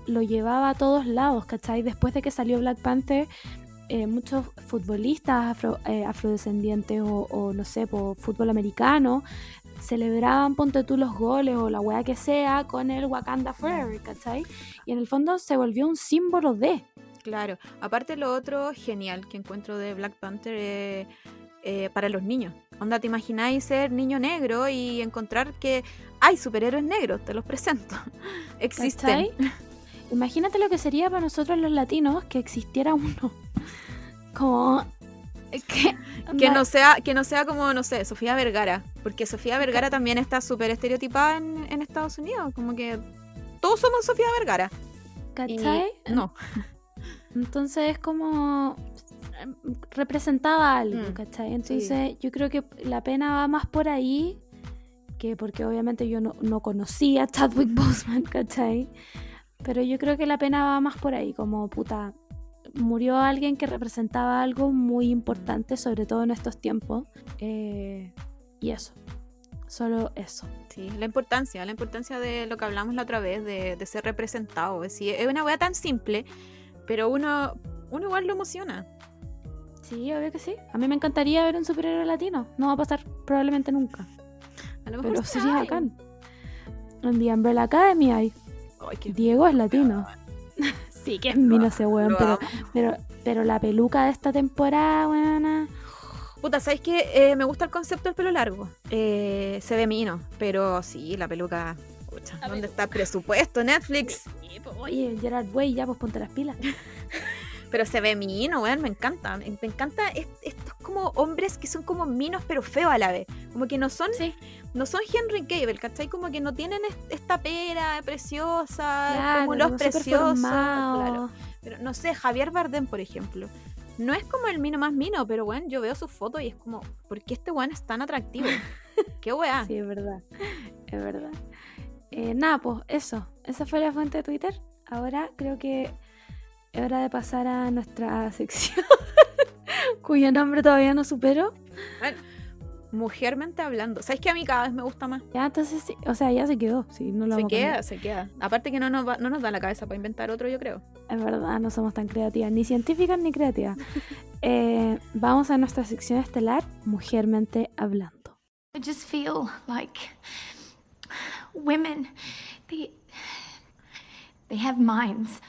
lo llevaba a todos lados, ¿cachai? Después de que salió Black Panther, eh, muchos futbolistas afro- eh, afrodescendientes o, o, no sé, por fútbol americano celebraban, ponte tú los goles o la weá que sea con el Wakanda Forever, ¿cachai? Y en el fondo se volvió un símbolo de. Claro, aparte lo otro genial que encuentro de Black Panther eh, para los niños. Onda, ¿te imagináis ser niño negro y encontrar que hay superhéroes negros? Te los presento. [LAUGHS] Existen. ¿cachai? Imagínate lo que sería para nosotros los latinos que existiera uno. [LAUGHS] Como. Que, Que no, sea, que no sea como, no sé, Sofía Vergara. Porque Sofía Vergara también está súper estereotipada en, en Estados Unidos. Como que todos somos Sofía Vergara. Y ¿Cachai? no. [LAUGHS] Entonces es como representaba algo, Mm, ¿cachai? Entonces yo creo que la pena va más por ahí que porque obviamente yo no, no conocía a Chadwick Boseman, ¿cachai? Pero yo creo que la pena va más por ahí, como puta, murió alguien que representaba algo muy importante, sobre todo en estos tiempos. eh, y eso, solo eso. Sí, la importancia, la importancia de lo que hablamos la otra vez, de, de ser representado. Es, decir, es una wea tan simple, pero uno, uno igual lo emociona. Sí, obvio que sí. A mí me encantaría ver un superhéroe latino. No va a pasar probablemente nunca. A lo mejor Pero sería bacán. En The Umbrella Academy hay. Ay, qué- Diego es latino. [LAUGHS] Sí, que es mino ese weón, pero, pero, pero la peluca de esta temporada, weona. Puta, ¿sabes qué? Eh, me gusta el concepto del pelo largo. Eh, se ve mino, pero sí, la peluca. pucha, La ¿Dónde está el presupuesto? Netflix. Oye, Gerard Way, ya pues ponte las pilas. [LAUGHS] Pero se ve mino, weón, me encanta. Me, me encanta est- estos como hombres que son como minos, pero feos a la vez. Como que no son, Sí, no son Henry Cable, ¿cachai? Como que no tienen est- esta pera preciosa, claro, como los súper preciosos. Claro. Pero no sé, Javier Bardem, por ejemplo. No es como el mino más mino, pero bueno, yo veo sus fotos y es como, ¿por qué este weón es tan atractivo? [LAUGHS] ¿Qué weá? Sí, es verdad. es verdad. Eh, nada, pues eso. Esa fue la fuente de Twitter. Ahora creo que es hora de pasar a nuestra [LAUGHS] sección, cuyo nombre todavía no supero. Bueno, mujermente hablando. ¿Sabes que a mí cada vez me gusta más? Ya, entonces, sí, o sea, ya se quedó. Sí, no lo Se queda, se queda. Aparte que no nos, va- no nos da la cabeza para inventar otro, yo creo. Es verdad, no somos tan creativas, ni científicas ni creativas. [LAUGHS] Eh, vamos a nuestra sección estelar, Mujermente Hablando. I just feel like women, they, they have minds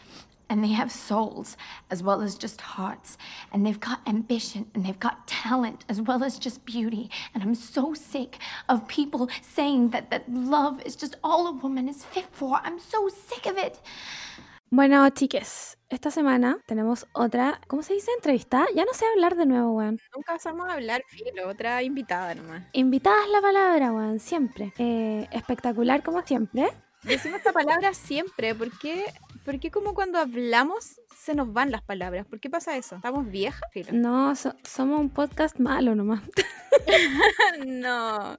and they have souls as well as just hearts. And they've got ambition and they've got talent as well as just beauty. And I'm so sick of people saying that, that love is just all a woman is fit for. I'm so sick of it. Bueno, chiques, esta semana tenemos otra, ¿cómo se dice? Entrevista. Ya no sé hablar de nuevo, weón. Nunca pasamos a hablar, filo, otra invitada nomás. Invitada es la palabra, weón, siempre. Eh, espectacular como siempre. Decimos esta palabra siempre, ¿por qué? Porque como cuando hablamos se nos van las palabras. ¿Por qué pasa eso? ¿Estamos viejas? Filo. [LAUGHS] No, so- somos un podcast malo nomás. [LAUGHS] no.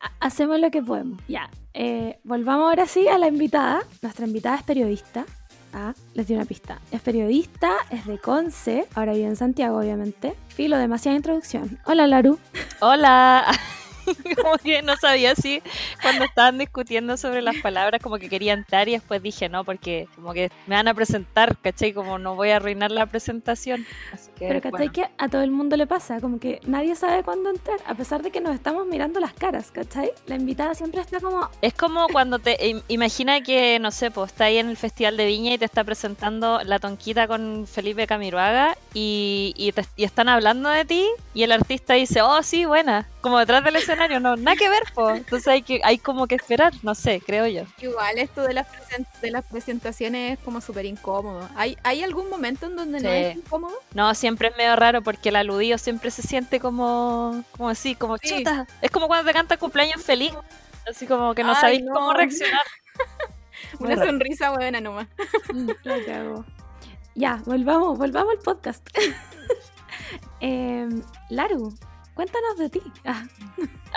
Ha- Hacemos lo que podemos. Ya. eh, volvamos ahora sí a la invitada. Nuestra invitada es periodista. Ah, les di una pista. Es periodista, es de Conce. Ahora vive en Santiago, obviamente. Filo, demasiada introducción. Hola, Laru. Hola. [LAUGHS] [LAUGHS] como que no sabía si cuando estaban discutiendo sobre las palabras como que quería entrar y después dije no porque como que me van a presentar, ¿cachai? Como no voy a arruinar la presentación. Así que, Pero ¿cachai bueno. que a todo el mundo le pasa? Como que nadie sabe cuándo entrar, a pesar de que nos estamos mirando las caras, ¿cachai? La invitada siempre está como... Es como cuando te im- imagina que, no sé, pues está ahí en el Festival de Viña y te está presentando la tonquita con Felipe Camiroaga y, y, te- y están hablando de ti y el artista dice, oh sí, buena, como detrás del escenario, no, nada que ver, pues. Entonces hay que hay como que esperar, no sé, creo yo. Igual esto de las, de las presentaciones es como súper incómodo. ¿Hay, ¿Hay algún momento en donde no es incómodo? No, siempre es medio raro porque el aludido siempre se siente como, como así, como Sí. chuta. Es como cuando te canta cumpleaños feliz, así como que no Ay, sabéis no. cómo reaccionar. [LAUGHS] Una raro. sonrisa buena nomás. Cago. Ya, volvamos, volvamos al podcast. [LAUGHS] Em, Laru, cuéntanos de ti. Ah,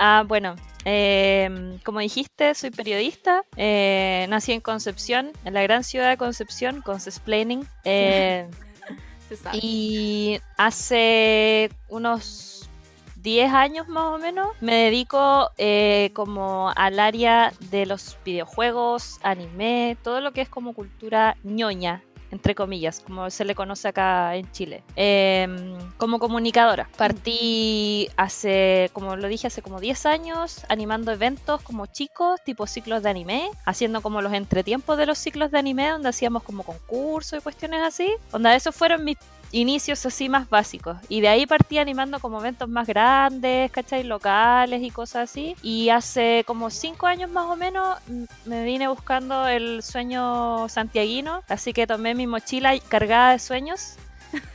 Ah, bueno, eh, como dijiste, soy periodista. eh, nací en Concepción, en la gran ciudad de Concepción, Concesplaining. Eh, [LAUGHS] y hace unos 10 años más o menos me dedico eh, como al área de los videojuegos, anime, todo lo que es como cultura ñoña. Entre comillas, como se le conoce acá en Chile, Em, como comunicadora. Partí hace, como lo dije, hace como 10 años, animando eventos como chicos, tipo ciclos de anime, haciendo como los entretiempos de los ciclos de anime, donde hacíamos como concursos y cuestiones así. Donde esos fueron mis inicios así más básicos. Y de ahí partí animando como eventos más grandes, ¿cachai? Locales y cosas así. Y hace como cinco años más o menos me vine buscando el sueño santiaguino. Así que tomé mi mochila cargada de sueños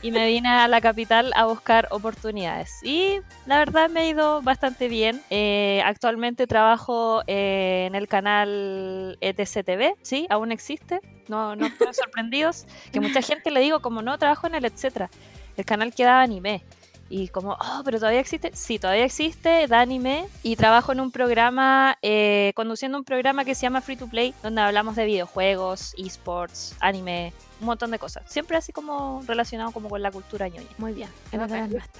y me vine a la capital a buscar oportunidades. Y la verdad me ha ido bastante bien. Eh, actualmente trabajo eh, en el canal ETCTV, sí, aún existe. No, no estén sorprendidos. Que mucha gente le digo, como no, trabajo en el etcétera. El canal que daba anime. Y como, oh, pero todavía existe. Sí, todavía existe, da anime. Y trabajo en un programa, eh, conduciendo un programa que se llama Free to Play, donde hablamos de videojuegos, esports, anime, un montón de cosas. Siempre así como relacionado como con la cultura ñoña. muy bien.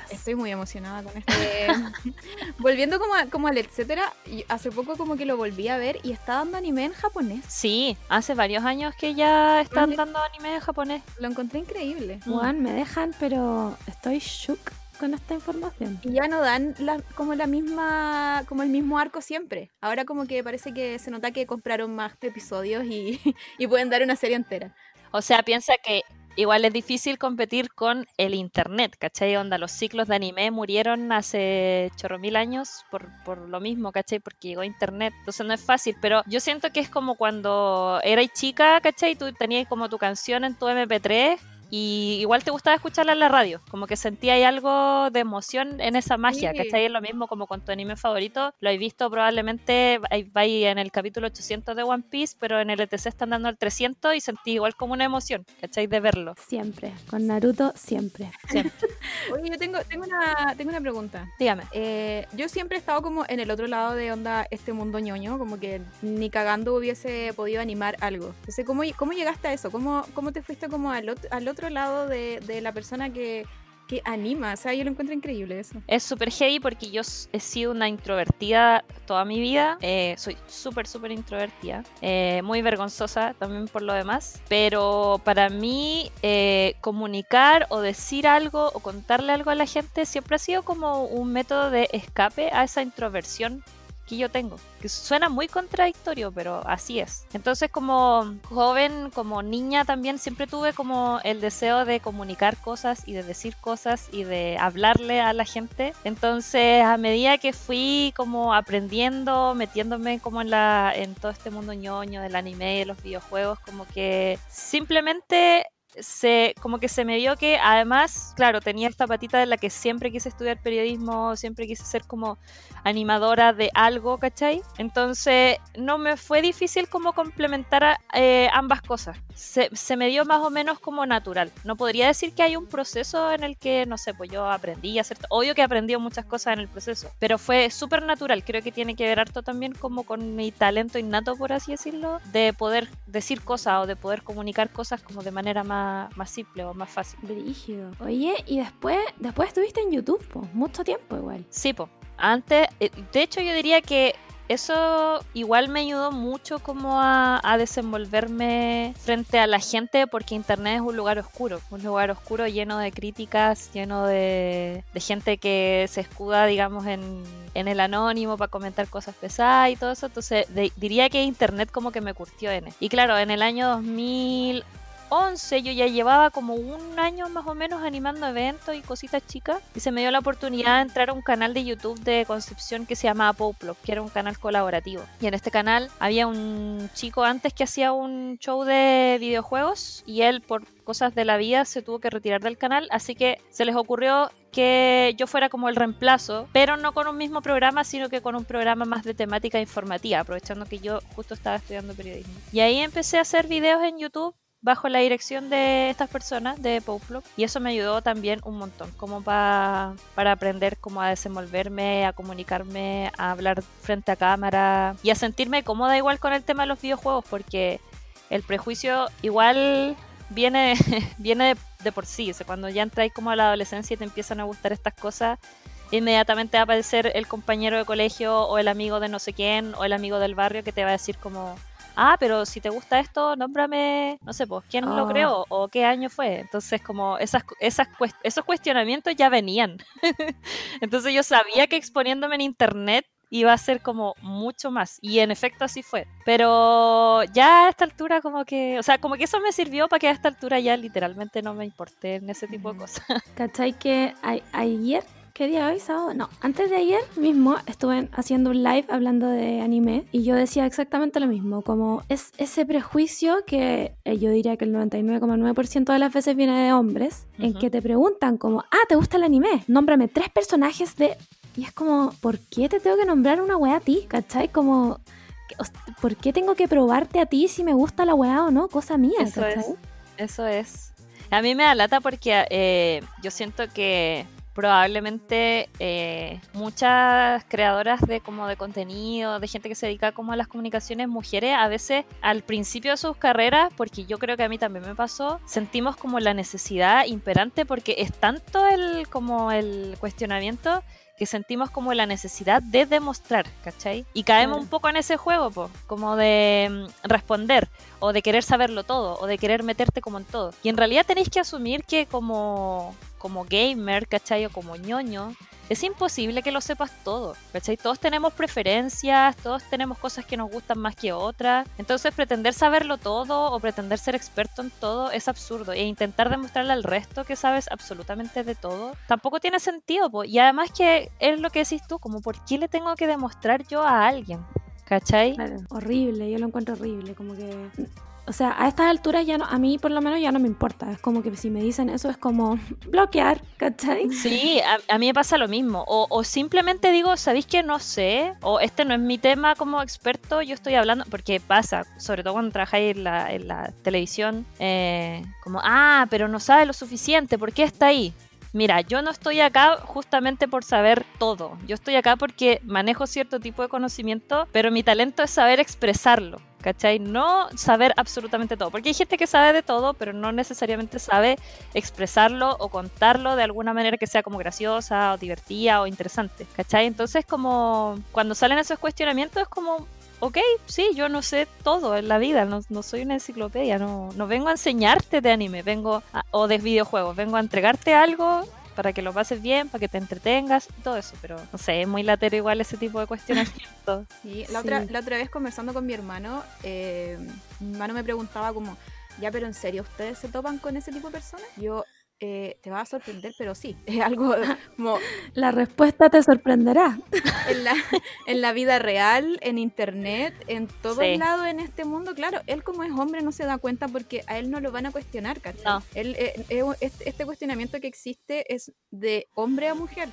Estoy muy emocionada con esto. Eh, [LAUGHS] volviendo como, a- como al etcétera, hace poco como que lo volví a ver y está dando anime en japonés. Sí, hace varios años que ya están dando anime en japonés. Lo encontré increíble. Juan, me dejan, pero estoy shook con esta información. Y ya no dan la- como la misma, como el mismo arco siempre. Ahora como que parece que se nota que compraron más episodios y, [LAUGHS] y pueden dar una serie entera. O sea, piensa que igual es difícil competir con el internet, ¿cachai? Onda, los ciclos de anime murieron hace chorro mil años por, por lo mismo, ¿cachai? Porque llegó internet, entonces no es fácil, pero yo siento que es como cuando eras chica, ¿cachai? Tú tenías como tu canción en tu MP3 y igual te gustaba escucharla en la radio, como que sentías algo de emoción en esa magia, Sí. ¿cachai? Es lo mismo como con tu anime favorito, lo he visto probablemente, ahí va ahí en el capítulo 800 de One Piece, pero en el ETC están dando el 300 y sentí igual como una emoción, ¿cachai? De verlo. Siempre, con Naruto siempre. Siempre. [LAUGHS] Oye, yo tengo, tengo, una, tengo una pregunta. Dígame. Eh, yo siempre he estado como en el otro lado de onda este mundo ñoño, como que ni cagando hubiese podido animar algo. Entonces, ¿cómo, cómo llegaste a eso? ¿Cómo, cómo te fuiste como al, ot- al otro lado de, la persona que, que anima? O sea, yo lo encuentro increíble eso. Es súper heavy porque yo he sido una introvertida toda mi vida. eh, soy súper, súper introvertida. eh, muy vergonzosa también por lo demás. Pero para mí, eh, comunicar o decir algo o contarle algo a la gente siempre ha sido como un método de escape a esa introversión que yo tengo. Que suena muy contradictorio, pero así es. Entonces, como joven, como niña también, siempre tuve como el deseo de comunicar cosas y de decir cosas y de hablarle a la gente. Entonces, a medida que fui como aprendiendo, metiéndome como en la en todo este mundo ñoño del anime de los videojuegos, como que simplemente se, como que se me dio que además, claro, tenía esta patita de la que siempre quise estudiar periodismo, siempre quise ser como animadora de algo, ¿cachai? Entonces no me fue difícil como complementar a- eh, ambas cosas. Se, se me dio más o menos como natural. No podría decir que hay un proceso en el que, no sé, pues yo aprendí a hacer... Obvio que he aprendido muchas cosas en el proceso, pero fue súper natural. Creo que tiene que ver harto también como con mi talento innato, por así decirlo, de poder decir cosas o de poder comunicar cosas como de manera más, más simple o más fácil. Brígido. Oye, y después, después estuviste en YouTube, po, mucho tiempo igual. Sí, po. Antes, eh, de hecho yo diría que eso igual me ayudó mucho como a, a desenvolverme frente a la gente porque internet es un lugar oscuro, un lugar oscuro lleno de críticas, lleno de, de gente que se escuda, digamos, en, en el anónimo para comentar cosas pesadas y todo eso. Entonces de- diría que internet como que me curtió en Y claro, en el año 2000 11 yo ya llevaba como un año más o menos animando eventos y cositas chicas y se me dio la oportunidad de entrar a un canal de YouTube de Concepción que se llamaba Poplop, que era un canal colaborativo. Y en este canal había un chico antes que hacía un show de videojuegos y él por cosas de la vida se tuvo que retirar del canal, así que se les ocurrió que yo fuera como el reemplazo, pero no con un mismo programa, sino que con un programa más de temática informativa, aprovechando que yo justo estaba estudiando periodismo. Y ahí empecé a hacer videos en YouTube bajo la dirección de estas personas de Poplop y eso me ayudó también un montón como pa- para aprender cómo a desenvolverme, a comunicarme, a hablar frente a cámara y a sentirme cómoda igual con el tema de los videojuegos porque el prejuicio igual viene, [LAUGHS] viene de, de por sí, o sea, cuando ya entráis como a la adolescencia y te empiezan a gustar estas cosas inmediatamente va a aparecer el compañero de colegio o el amigo de no sé quién o el amigo del barrio que te va a decir como ah, pero si te gusta esto, nómbrame, no sé, pues, ¿quién lo Oh. creó o qué año fue? Entonces, como esas, esas, cuest- esos cuestionamientos ya venían. [LAUGHS] Entonces yo sabía que exponiéndome en internet iba a ser como mucho más. Y en efecto así fue. Pero ya a esta altura como que, o sea, como que eso me sirvió para que a esta altura ya literalmente no me importé en ese tipo de cosas. [LAUGHS] ¿Cachai que ayer, qué día hoy? ¿Sábado? No, antes de ayer mismo estuve haciendo un live hablando de anime y yo decía exactamente lo mismo, como es ese prejuicio que eh, yo diría que el 99,9% de las veces viene de hombres, en que te preguntan como, ah, ¿te gusta el anime? Nómbrame tres personajes de... Y es como, ¿por qué te tengo que nombrar una wea a ti? ¿Cachai? Como... ¿Por qué tengo que probarte a ti si me gusta la weá o no? Cosa mía, Eso ¿cachai? es. Eso es. A mí me da lata porque eh, yo siento que probablemente eh, muchas creadoras de como de contenido, de gente que se dedica como a las comunicaciones, mujeres, a veces al principio de sus carreras, porque yo creo que a mí también me pasó, sentimos como la necesidad imperante porque es tanto el como el cuestionamiento que sentimos como la necesidad de demostrar, ¿cachai? Y caemos Claro. un poco en ese juego, po, como de mm, responder o de querer saberlo todo, o de querer meterte como en todo. Y en realidad tenéis que asumir que como, como gamer, ¿cachai? O como ñoño, es imposible que lo sepas todo, ¿cachai? Todos tenemos preferencias, todos tenemos cosas que nos gustan más que otras. Entonces pretender saberlo todo o pretender ser experto en todo es absurdo. E intentar demostrarle al resto que sabes absolutamente de todo tampoco tiene sentido. po. Y además que es lo que decís tú, como por qué le tengo que demostrar yo a alguien, ¿cachai? Claro, horrible, yo lo encuentro horrible, como que... O sea, a estas alturas ya no, a mí por lo menos ya no me importa, es como que si me dicen eso es como [LAUGHS] bloquear, ¿cachai? Sí, a, mí me pasa lo mismo. O, simplemente digo, ¿sabéis que no sé? O este no es mi tema como experto, yo estoy hablando, porque pasa, sobre todo cuando trabajáis en la, en la televisión, eh, como, ah, pero no sabe lo suficiente, ¿por qué está ahí? Mira, yo no estoy acá justamente por saber todo. Yo estoy acá porque manejo cierto tipo de conocimiento, pero mi talento es saber expresarlo. ¿Cachai? No saber absolutamente todo. Porque hay gente que sabe de todo, pero no necesariamente sabe expresarlo o contarlo de alguna manera que sea como graciosa o divertida o interesante. ¿Cachai? Entonces como cuando salen esos cuestionamientos es como, ok, sí, yo no sé todo en la vida, no, no soy una enciclopedia, no, no vengo a enseñarte de anime, vengo o de videojuegos, vengo a entregarte algo para que lo pases bien, para que te entretengas y todo eso, pero no sé, es muy latero igual ese tipo de cuestionamientos. [LAUGHS] Sí, la, Otra, la otra vez conversando con mi hermano, eh, mi hermano me preguntaba como, ya, pero en serio, ¿ustedes se topan con ese tipo de personas? Yo, eh, te va a sorprender, pero sí, [LAUGHS] es algo como... La respuesta te sorprenderá. En la, en la vida real, en internet, en todo sí. lado en este mundo, claro, él como es hombre no se da cuenta porque a él no lo van a cuestionar, ¿cachai? No. Él, eh, eh, este cuestionamiento que existe es de hombre a mujer.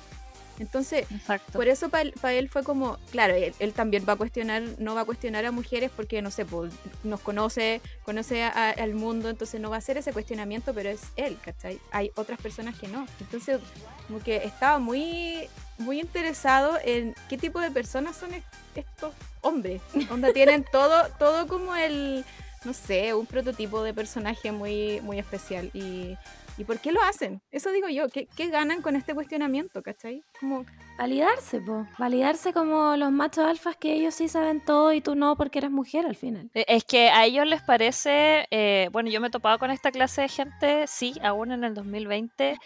Entonces, Exacto. por eso para pa él fue como, claro, él, él, también va a cuestionar, no va a cuestionar a mujeres porque, no sé, pues, nos conoce, conoce a, al mundo, entonces no va a hacer ese cuestionamiento, pero es él, ¿cachai? Hay otras personas que no. Entonces, como que estaba muy, muy interesado en qué tipo de personas son estos hombres, donde tienen [LAUGHS] todo, todo como el, no sé, un prototipo de personaje muy, muy especial y ¿Y por qué lo hacen? Eso digo yo. ¿Qué, qué ganan con este cuestionamiento, cachai? Como... Validarse, po. Validarse como los machos alfas que ellos sí saben todo y tú no porque eres mujer al final. Es que a ellos les parece, eh, bueno, yo me he topado con esta clase de gente, sí, aún en el 2020,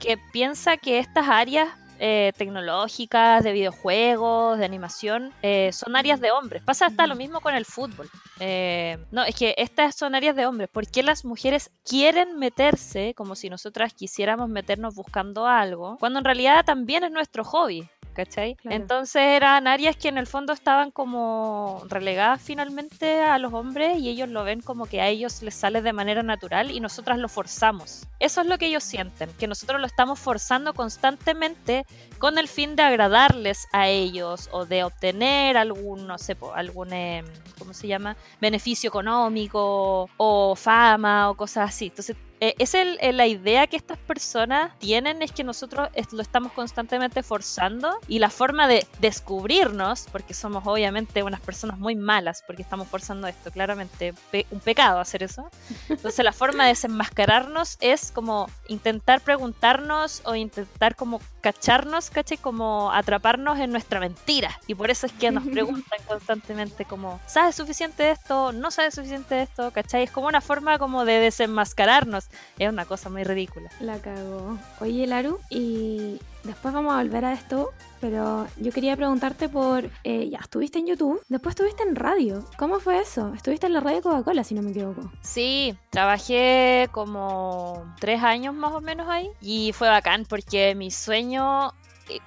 que piensa que estas áreas eh, tecnológicas, de videojuegos, de animación, eh, son áreas de hombres. Pasa hasta lo mismo con el fútbol. Eh, no, es que estas son áreas de hombres. ¿Por qué las mujeres quieren meterse como si nosotras quisiéramos meternos buscando algo? Cuando en realidad también es nuestro hobby. ¿cachai? Claro. Entonces eran áreas que en el fondo estaban como relegadas finalmente a los hombres y ellos lo ven como que a ellos les sale de manera natural y nosotras lo forzamos. Eso es lo que ellos sienten, que nosotros lo estamos forzando constantemente con el fin de agradarles a ellos o de obtener algún, no sé, algún, eh, ¿cómo se llama? Beneficio económico o fama o cosas así. Entonces eh, es el, el, la idea que estas personas tienen es que nosotros lo estamos constantemente forzando y la forma de descubrirnos, porque somos obviamente unas personas muy malas, porque estamos forzando esto, claramente un pecado hacer eso. Entonces la forma de desenmascararnos es como intentar preguntarnos o intentar como cacharnos, caché, como atraparnos en nuestra mentira. Y por eso es que nos [LAUGHS] preguntan constantemente como, ¿sabes suficiente de esto? ¿No sabes suficiente de esto? ¿Cachai? Es como una forma como de desenmascararnos. Es una cosa muy ridícula. La cagó. Oye, Laru, y después vamos a volver a esto, pero yo quería preguntarte por, eh, ya, estuviste en YouTube, después estuviste en radio. ¿Cómo fue eso? Estuviste en la radio Coca-Cola, si no me equivoco. Sí, trabajé como tres años más o menos ahí y fue bacán porque mi sueño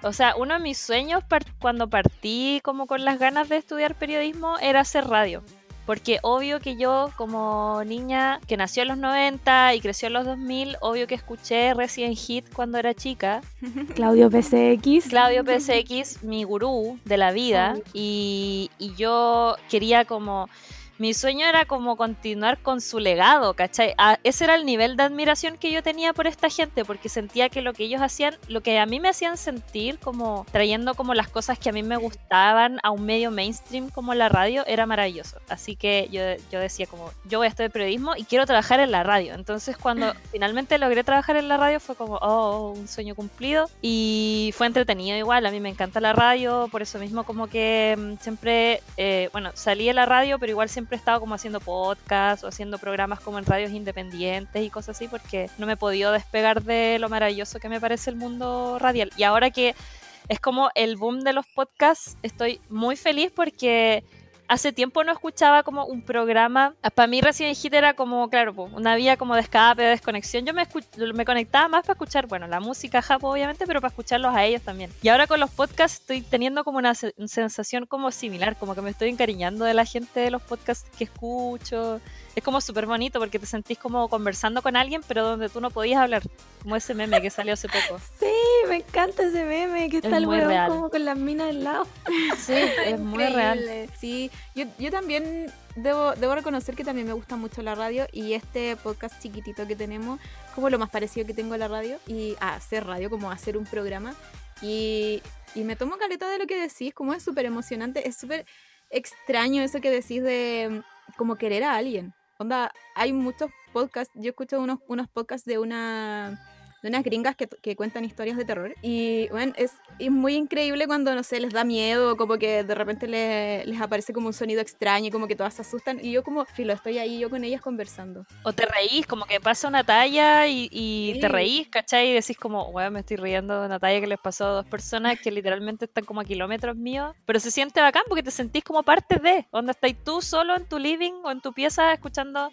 o sea, uno de mis sueños cuando partí como con las ganas de estudiar periodismo era hacer radio. Porque obvio que yo, como niña que nació en los 90 y creció en los 2000, obvio que escuché Resident Hit cuando era chica. [LAUGHS] Claudio PCX. Claudio [LAUGHS] PCX, mi gurú de la vida. Y, y yo quería como mi sueño era como continuar con su legado, ¿cachai? A, ese era el nivel de admiración que yo tenía por esta gente, porque sentía que lo que ellos hacían, lo que a mí me hacían sentir, como trayendo como las cosas que a mí me gustaban a un medio mainstream como la radio, era maravilloso. Así que yo, yo decía como, yo voy a estudiar periodismo y quiero trabajar en la radio. Entonces cuando [LAUGHS] finalmente logré trabajar en la radio fue como, oh, un sueño cumplido. Y fue entretenido igual, a mí me encanta la radio, por eso mismo como que mmm, siempre, eh, bueno, salí de la radio, pero igual siempre siempre he estado como haciendo podcast o haciendo programas como en radios independientes y cosas así porque no me he podido despegar de lo maravilloso que me parece el mundo radial. Y ahora que es como el boom de los podcasts, estoy muy feliz porque hace tiempo no escuchaba como un programa. Para mí Resident Hit era como, claro, una vía como de escape, de desconexión. Yo me, me conectaba más para escuchar, bueno, la música japo obviamente, pero para escucharlos a ellos también. Y ahora con los podcasts estoy teniendo como una se sensación como similar, como que me estoy encariñando de la gente de los podcasts que escucho. Es como súper bonito porque te sentís como conversando con alguien, pero donde tú no podías hablar. Como ese meme que salió hace poco. [LAUGHS] Sí, me encanta ese meme, que está es el huevo como con las minas del lado. [LAUGHS] Sí, es muy real. Sí, yo, yo también debo, debo reconocer que también me gusta mucho la radio y este podcast chiquitito que tenemos, como lo más parecido que tengo a la radio y a hacer radio, como hacer un programa. Y, y me tomo caleta de lo que decís, como es súper emocionante, es súper extraño eso que decís de mm, como querer a alguien. Onda, hay muchos podcasts, yo escucho unos, unos podcasts de una de unas gringas que, que cuentan historias de terror. Y bueno, es, es, muy increíble cuando, no sé, les da miedo, como que de repente les, les aparece como un sonido extraño, como que todas se asustan. Y yo como, filo, estoy ahí yo con ellas conversando. O te reís, como que pasa una talla y, y sí. te reís, ¿cachai? Y decís como, bueno, me estoy riendo de una talla que les pasó a dos personas que literalmente están como a kilómetros míos. Pero se siente bacán porque te sentís como parte de, donde estáis tú solo en tu living o en tu pieza escuchando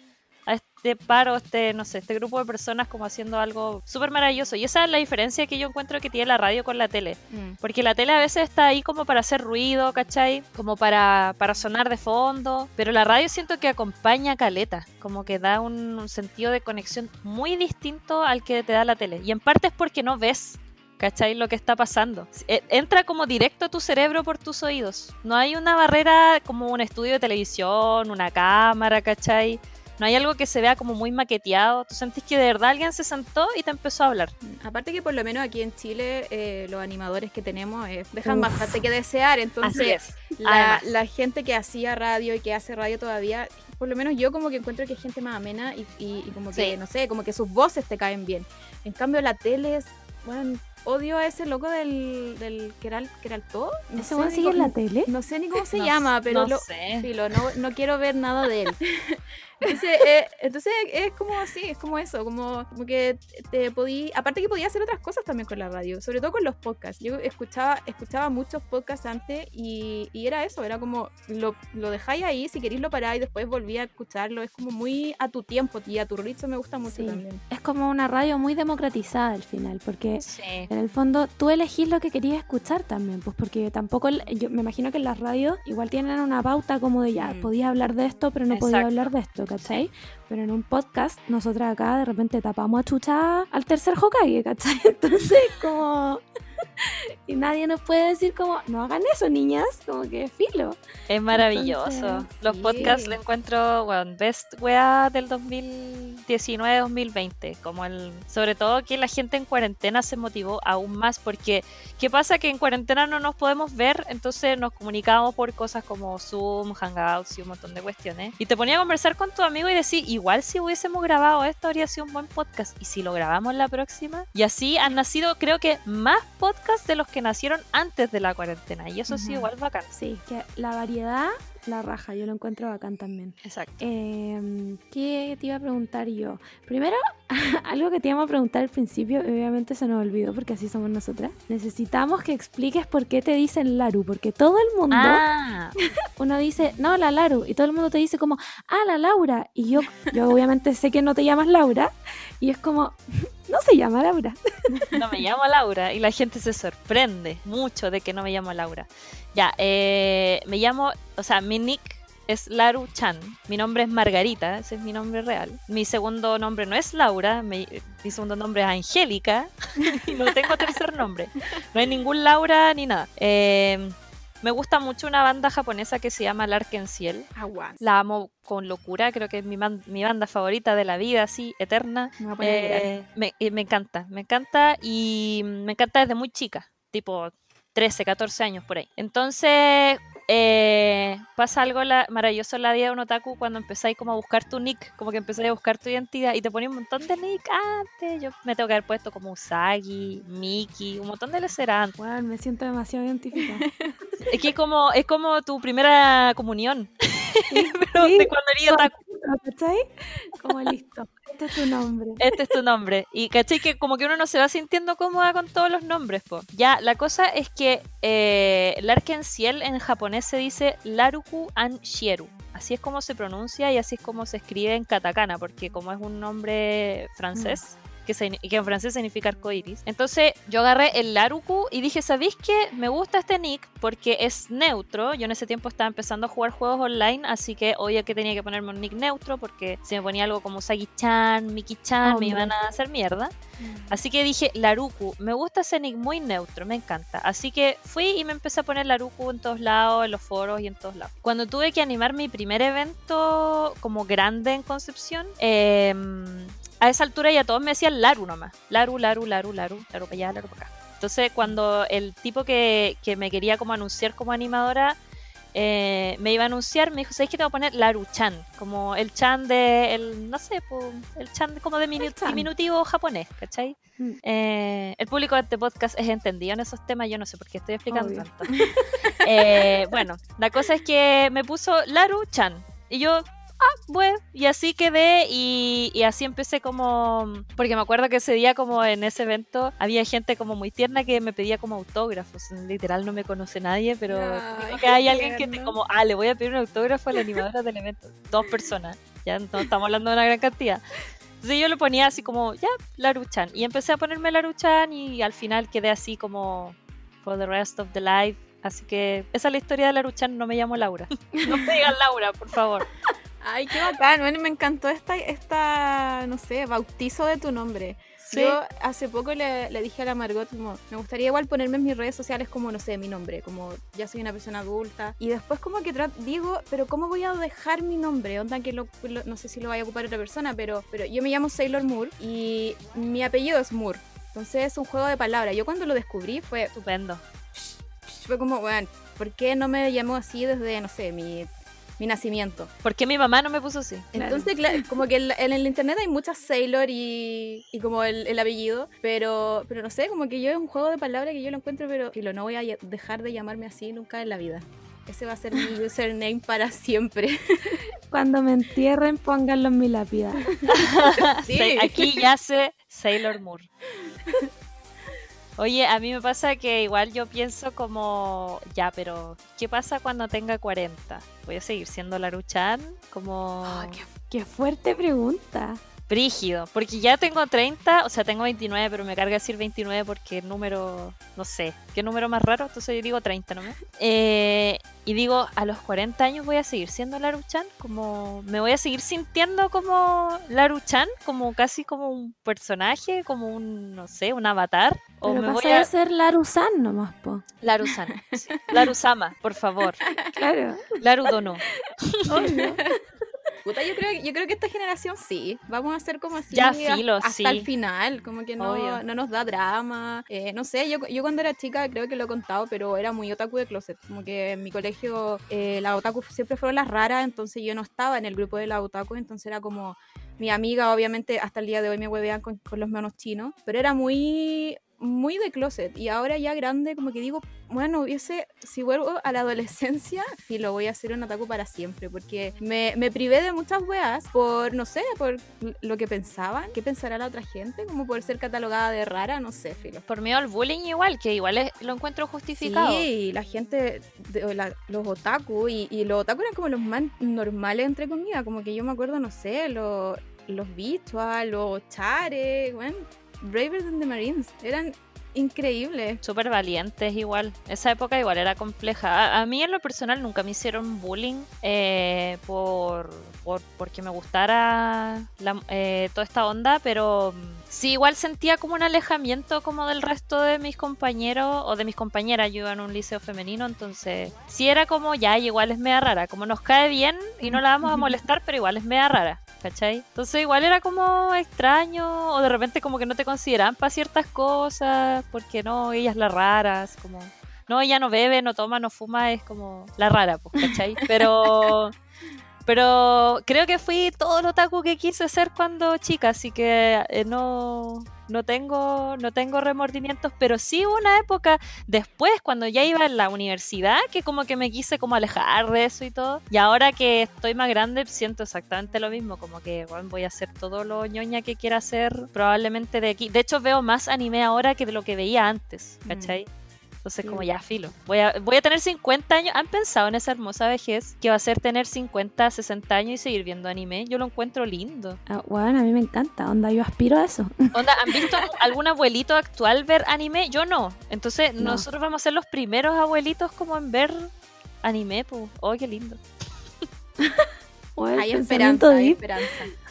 este paro, este, no sé, este grupo de personas como haciendo algo súper maravilloso. Y esa es la diferencia que yo encuentro que tiene la radio con la tele. Mm. Porque la tele a veces está ahí como para hacer ruido, ¿cachai? Como para, para sonar de fondo. Pero la radio siento que acompaña a caleta, como que da un, un sentido de conexión muy distinto al que te da la tele. Y en parte es porque no ves ¿cachai? Lo que está pasando. Entra como directo a tu cerebro por tus oídos. No hay una barrera como un estudio de televisión, una cámara, ¿cachai? No hay algo que se vea como muy maqueteado. Tú sentís que de verdad alguien se sentó y te empezó a hablar. Aparte que por lo menos aquí en Chile eh, los animadores que tenemos eh, dejan Uf. bastante que desear. Entonces la, la, gente que hacía radio y que hace radio todavía, por lo menos yo como que encuentro que es gente más amena y, y, y como que, sí. no sé, como que sus voces te caen bien. En cambio la tele es, bueno, odio a ese loco del, del que, era, que era el todo. No ¿Ese sé sigue en la tele? No sé ni cómo se no, llama, pero no, lo, sé. filo, no, no quiero ver nada de él. [LAUGHS] Entonces, eh, entonces es como así, es como eso, como, como que te podí, aparte que podía hacer otras cosas también con la radio, sobre todo con los podcasts. Yo escuchaba, escuchaba muchos podcasts antes y, y era eso, era como lo, lo dejáis ahí, si queréis lo paráis, después volví a escucharlo, es como muy a tu tiempo y a tu ritmo me gusta mucho sí. también. Es como una radio muy democratizada al final, porque sí. en el fondo tú elegís lo que querías escuchar también, pues porque tampoco, yo me imagino que en las radios igual tienen una pauta como de ya, mm. podía hablar de esto, pero no Exacto. podía hablar de esto, ¿cachai? Pero en un podcast, nosotras acá de repente tapamos a chucha al tercer Hokage, ¿cachai? [LAUGHS] Entonces, como. [LAUGHS] y nadie nos puede decir como, no hagan eso, niñas, como que filo. Es maravilloso. Entonces, Los sí. podcasts le encuentro, bueno, best wea del 2019-2020. Como el, sobre todo que la gente en cuarentena se motivó aún más porque, ¿qué pasa? Que en cuarentena no nos podemos ver, entonces nos comunicamos por cosas como Zoom, Hangouts y un montón de cuestiones. Y te ponía a conversar con tu amigo y decir, igual si hubiésemos grabado esto habría sido un buen podcast. Y si lo grabamos la próxima. Y así han nacido, creo que, más podcasts de los que nacieron antes de la cuarentena. Y eso uh -huh. sí, igual bacán. Sí, que la variedad, la raja, yo lo encuentro bacán también. Exacto. Eh, ¿Qué te iba a preguntar yo? Primero, [LAUGHS] algo que te íbamos a preguntar al principio, obviamente se nos olvidó porque así somos nosotras. Necesitamos que expliques por qué te dicen Laru, porque todo el mundo, ah. [LAUGHS] uno dice, no, la Laru, y todo el mundo te dice como, ah, la Laura. Y yo, yo obviamente sé que no te llamas Laura, y es como, no se llama Laura. [LAUGHS] No me llamo Laura y la gente se sorprende mucho de que no me llamo Laura. Ya, eh, me llamo, o sea, mi nick es Laru Chan. Mi nombre es Margarita, ese es mi nombre real. Mi segundo nombre no es Laura, mi, segundo nombre es Angélica [LAUGHS] y no tengo tercer nombre. No hay ningún Laura ni nada. Eh, me gusta mucho una banda japonesa que se llama Larken Ciel. La amo con locura, creo que es mi, man, mi banda favorita de la vida, así, eterna. Me, eh, me, me, encanta, me encanta y me encanta desde muy chica, tipo 13, 14 años por ahí. Entonces, eh, pasa algo la, maravilloso en la vida de un otaku cuando empezáis como a buscar tu nick, como que empezáis a buscar tu identidad y te ponía un montón de nick antes. Yo me tengo que haber puesto como Usagi, Miki, un montón de lecerán. Bueno, me siento demasiado identificada. [LAUGHS] es que como, es como tu primera comunión. [LAUGHS] Sí, [LAUGHS] Pero sí. de cuando eres otaku. ¿Cachai? Como listo. Este es tu nombre. Este es tu nombre. Y caché que como que uno no se va sintiendo cómoda con todos los nombres, po. Ya, la cosa es que eh, Larken Ciel en japonés se dice Laruku An Shieru. Así es como se pronuncia y así es como se escribe en katakana, porque como es un nombre francés, que, se- que en francés significa arcoiris. Entonces yo agarré el Laruku y dije, ¿sabéis qué? Me gusta este nick porque es neutro. Yo en ese tiempo estaba empezando a jugar juegos online, así que obvio que tenía que ponerme un nick neutro porque si me ponía algo como Sagi-chan, Miki-chan, me Hombre. iban a hacer mierda. Así que dije, Laruku, me gusta ese nick muy neutro, me encanta. Así que fui y me empecé a poner Laruku en todos lados, en los foros y en todos lados. Cuando tuve que animar mi primer evento como grande en Concepción, eh, a esa altura ya todos me decían Laru nomás. Laru, Laru, Laru, Laru, Laru para allá, Laru para acá. Entonces cuando el tipo que, que me quería como anunciar como animadora eh, me iba a anunciar, me dijo, ¿sabes qué te voy a poner? Laru-chan, como el chan de, el, no sé, el chan como de minu- chan. diminutivo japonés, ¿cachai? Mm. Eh, el público de este podcast es entendido en esos temas, yo no sé por qué estoy explicando Obvio. tanto. [LAUGHS] Eh, bueno, la cosa es que me puso Laru-chan y yo, ah, bueno, y así quedé y, y así empecé como, porque me acuerdo que ese día como en ese evento había gente como muy tierna que me pedía como autógrafos, literal no me conoce nadie, pero qué que hay alguien que te como, ah, le voy a pedir un autógrafo a la animadora del evento, dos personas, ya no estamos hablando de una gran cantidad. Entonces yo lo ponía así como, ya, Laruchan. Y empecé a ponerme Laruchan y al final quedé así como, for the rest of the life. Así que esa es la historia de Laruchan, no me llamo Laura. [LAUGHS] No me digan Laura, por favor. Ay, qué bacán. Bueno, me encantó esta, esta, no sé, bautizo de tu nombre. Sí. Yo hace poco le, le dije a la Margot como, me gustaría igual ponerme en mis redes sociales como, no sé, mi nombre, como ya soy una persona adulta. Y después como que digo, pero ¿cómo voy a dejar mi nombre? Onda que lo, lo- no sé si lo vaya a ocupar otra persona, pero, pero yo me llamo Sailor Moore y mi apellido es Moore. Entonces es un juego de palabras. Yo cuando lo descubrí fue, Estupendo. fue como, bueno, ¿por qué no me llamo así desde, no sé, mi, mi nacimiento? ¿Por qué mi mamá no me puso así? Entonces, claro, como que en, en el internet hay muchas Sailor y, y como el, el apellido, pero, pero no sé, como que yo es un juego de palabras que yo lo encuentro, pero filo, no voy a dejar de llamarme así nunca en la vida. Ese va a ser mi [LAUGHS] username para siempre. [LAUGHS] Cuando me entierren, pónganlo en mi lápida. [LAUGHS] Sí. Aquí yace Sailor Moore. Oye, a mí me pasa que igual yo pienso como, ya, pero ¿qué pasa cuando tenga 40? ¿Voy a seguir siendo Laruchan? Como... Qué fuerte pregunta. Brígido, porque ya tengo 30, o sea, tengo 29, pero me carga decir 29 porque el número, no sé, ¿qué número más raro? Entonces yo digo 30 nomás. Eh, y digo, a los 40 años voy a seguir siendo Laruchan, como me voy a seguir sintiendo como Laruchan, como casi como un personaje, como un, no sé, un avatar. O Pero me voy a... a ser Larusan nomás, po. Larusan. sí. Larusama, por favor. [LAUGHS] Claro. Larudono. obvio. Puta, yo creo, yo creo que esta generación sí. Vamos a hacer como así Ya, filo, hasta sí. el final. Como que no, no nos da drama. Eh, no sé, yo, yo cuando era chica creo que lo he contado, pero era muy otaku de closet. Como que en mi colegio eh, las otaku siempre fueron las raras, entonces yo no estaba en el grupo de las otaku, entonces era como mi amiga, obviamente hasta el día de hoy me huevean con, con los monos chinos, pero era muy muy de closet y ahora ya grande como que digo bueno hubiese si vuelvo a la adolescencia [LAUGHS] filo voy a ser un otaku para siempre porque me, me privé de muchas weas por no sé por lo que pensaban qué pensará la otra gente como por ser catalogada de rara no sé filo Por miedo al bullying igual, que igual es- lo encuentro justificado. Sí, la gente, de- la- los otaku, y, y los otaku eran como los más normales, entre comillas, como que yo me acuerdo, no sé, los, los bichos, los chares, bueno, Braver than the Marines, eran increíbles. súper valientes igual. Esa época igual era compleja. A, a mí en lo personal nunca me hicieron bullying eh, por, por- porque me gustara la- eh, toda esta onda, pero mm, sí igual sentía como un alejamiento como del resto de mis compañeros o de mis compañeras. Yo iba en un liceo femenino, entonces sí era como ya, igual es media rara, como nos cae bien y no la vamos a [LAUGHS] molestar, pero igual es media rara. ¿Cachai? Entonces igual era como extraño o de repente como que no te consideraban para ciertas cosas porque no, ella es la rara, como... No, ella no bebe, no toma, no fuma, es como la rara, pues, ¿cachai? [LAUGHS] Pero... Pero creo que fui todo lo otaku que quise ser cuando chica, así que eh, no, no, tengo, no tengo remordimientos, pero sí hubo una época después, cuando ya iba en la universidad, que como que me quise como alejar de eso y todo. Y ahora que estoy más grande, siento exactamente lo mismo, como que bueno, voy a hacer todo lo ñoña que quiera hacer, probablemente de aquí. De hecho, veo más anime ahora que de lo que veía antes, Mm. Entonces, Sí. como ya, filo. Voy a, voy a tener 50 años. ¿Han pensado en esa hermosa vejez que va a ser tener 50, 60 años y seguir viendo anime? Yo lo encuentro lindo. Ah, bueno, a mí me encanta, onda, yo aspiro a eso. [LAUGHS] Onda, ¿han visto algún abuelito actual ver anime? Yo no. Entonces, No. nosotros vamos a ser los primeros abuelitos como en ver anime, pues. Oh, qué lindo. Bueno, Hay esperanza, hay esperanza.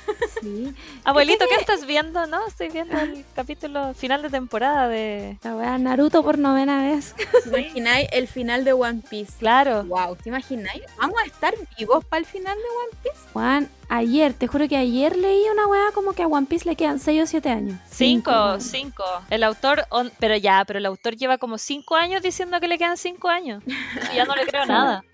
[LAUGHS] Sí. Abuelito, ¿qué estás viendo? No, estoy viendo el [LAUGHS] capítulo final de temporada de... La wea Naruto por novena vez. [LAUGHS] ¿Te imagináis el final de One Piece? Claro. Wow, ¿te imagináis? ¿Vamos a estar vivos para el final de One Piece? Juan, ayer, te juro que ayer leí una wea como que a One Piece le quedan 6 o 7 años. Cinco, weón. cinco. El autor, on- pero ya, pero el autor lleva como cinco años diciendo que le quedan cinco años. Y ya no le creo nada.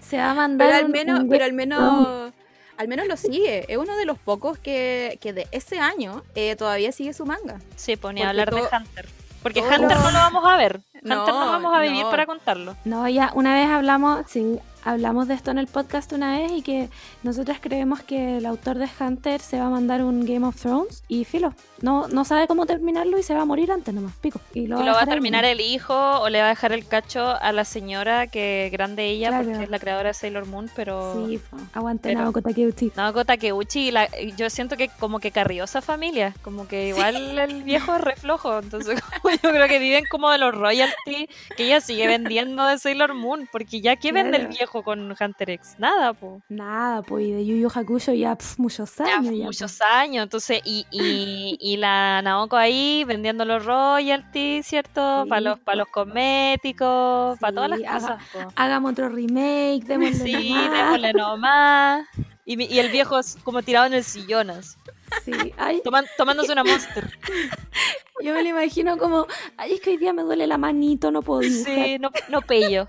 Se va a mandar. Pero al menos, un pero al menos, al menos lo sigue. Es uno de los pocos que, que de ese año eh, todavía sigue su manga. Sí, ponía a hablar de Hunter. Porque todo- Hunter no lo vamos a ver. Hunter no, No, vamos a vivir no. para contarlo. No, ya una vez hablamos, sí, hablamos de esto en el podcast una vez y que nosotras creemos que el autor de Hunter se va a mandar un Game of Thrones y filo, no, no sabe cómo terminarlo y se va a morir antes nomás, pico. Y lo, Y lo va a dejar ahí terminar nomás. el hijo o le va a dejar el cacho a la señora que grande ella Claro. porque es la creadora de Sailor Moon, pero... Sí, aguante Pero- Naoko Takeuchi. Naoko Takeuchi, la- yo siento que como que carrió esa familia, como que igual el viejo es reflojo, entonces [LAUGHS] como yo creo que viven como de los royalties que ella sigue vendiendo de Sailor Moon, porque ya ¿qué vende el Claro. Con Hunter X? Nada, po. Nada, pues y de Yu Yu Hakusho ya pf, muchos años. ya, muchos po. años, entonces, y, y, [LAUGHS] y la Naoko ahí vendiendo los royalties, ¿cierto? Sí, Para los, para los cosméticos, para todas las haga- cosas. po. Hagamos otro remake, démosle Sí, nomás. démosle nomás. Y, y el viejo es como tirado en el sillón, así, Sí, ay, toman- tomándose una monster. [LAUGHS] yo me lo imagino como, ay, es que hoy día me duele la manito, no puedo dibujar. Sí, no, no pello.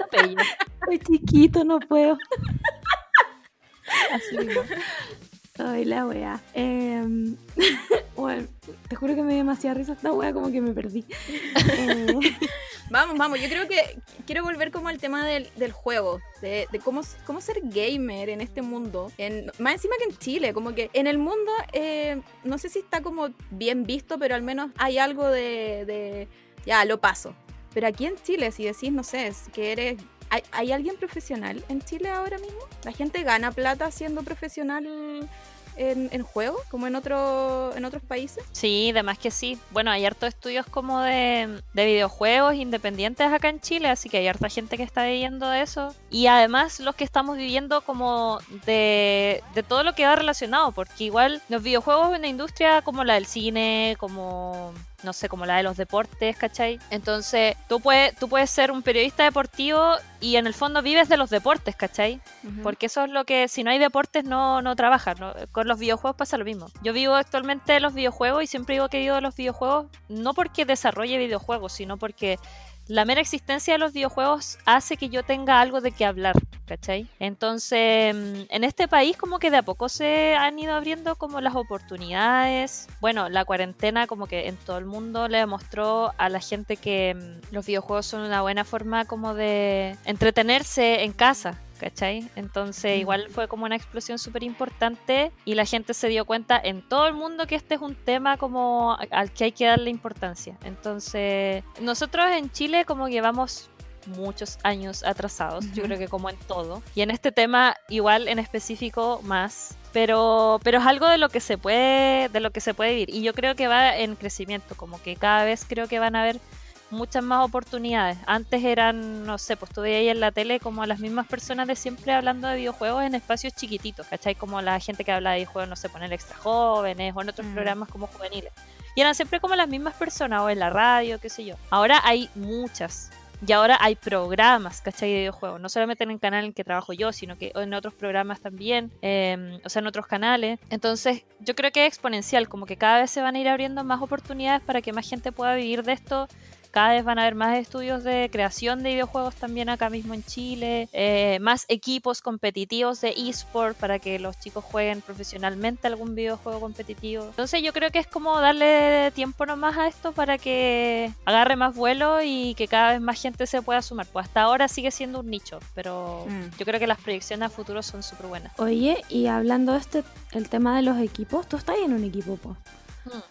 No pello. Soy chiquito, no puedo. Así mismo. Ay, la wea. Em, [LAUGHS] bueno, te juro que me dio demasiada risa esta wea, como que me perdí. Eh, [LAUGHS] Vamos, vamos, yo creo que quiero volver como al tema del, del juego, de, de cómo, cómo ser gamer en este mundo, en, más encima que en Chile, como que en el mundo, eh, no sé si está como bien visto, pero al menos hay algo de, de ya, lo paso. Pero aquí en Chile, si decís, no sé, es que eres... ¿hay, ¿Hay alguien profesional en Chile ahora mismo? ¿La gente gana plata siendo profesional en, en juegos, como en, otro, en otros países? Sí, además que sí. Bueno, hay hartos estudios como de, de videojuegos independientes acá en Chile, así que hay harta gente que está viviendo de eso. Y además los que estamos viviendo como de, de todo lo que va relacionado, porque igual los videojuegos en una industria como la del cine, como no sé, como la de los deportes, ¿cachai? Entonces, tú puedes, tú puedes ser un periodista deportivo y en el fondo vives de los deportes, ¿cachai? Porque eso es lo que, si no hay deportes, no, no trabajas. ¿no? Con los videojuegos pasa lo mismo. Yo vivo actualmente de los videojuegos y siempre digo que vivo de los videojuegos, no porque desarrolle videojuegos, sino porque la mera existencia de los videojuegos hace que yo tenga algo de qué hablar, ¿cachai? Entonces, mm, en este país como que de a poco se han ido abriendo como las oportunidades. Bueno, la cuarentena como que en todo el mundo le demostró a la gente que mm, los videojuegos son una buena forma como de entretenerse en casa, ¿cachai? Entonces Mm. igual fue como una explosión súper importante y la gente se dio cuenta en todo el mundo que este es un tema como al que hay que darle importancia. Entonces nosotros en Chile como que vamos muchos años atrasados, yo Ujú. creo que como en todo. Y en este tema igual en específico más. Pero, pero es algo de lo que se puede, de lo que se puede vivir. Y yo creo que va en crecimiento, como que cada vez creo que van a haber muchas más oportunidades. Antes eran, no sé, pues veías ahí en la tele como a las mismas personas de siempre hablando de videojuegos en espacios chiquititos, ¿cachai? Como la gente que habla de videojuegos, no sé, poner extra jóvenes o en otros Mm. programas como juveniles. Y eran siempre como las mismas personas o en la radio, qué sé yo. Ahora hay muchas. Y ahora hay programas, ¿cachai? De videojuegos. No solamente en el canal en el que trabajo yo, sino que en otros programas también. eh, o sea, en otros canales. Entonces, yo creo que es exponencial. Como que cada vez se van a ir abriendo más oportunidades para que más gente pueda vivir de esto. Cada vez van a haber más estudios de creación de videojuegos también acá mismo en Chile. eh, más equipos competitivos de eSport para que los chicos jueguen profesionalmente algún videojuego competitivo. Entonces yo creo que es como darle tiempo nomás a esto para que agarre más vuelo y que cada vez más gente se pueda sumar. Pues hasta ahora sigue siendo un nicho, pero Mm. yo creo que las proyecciones a futuro son súper buenas. Oye, y hablando de este, el tema de los equipos, tú estás en un equipo, po.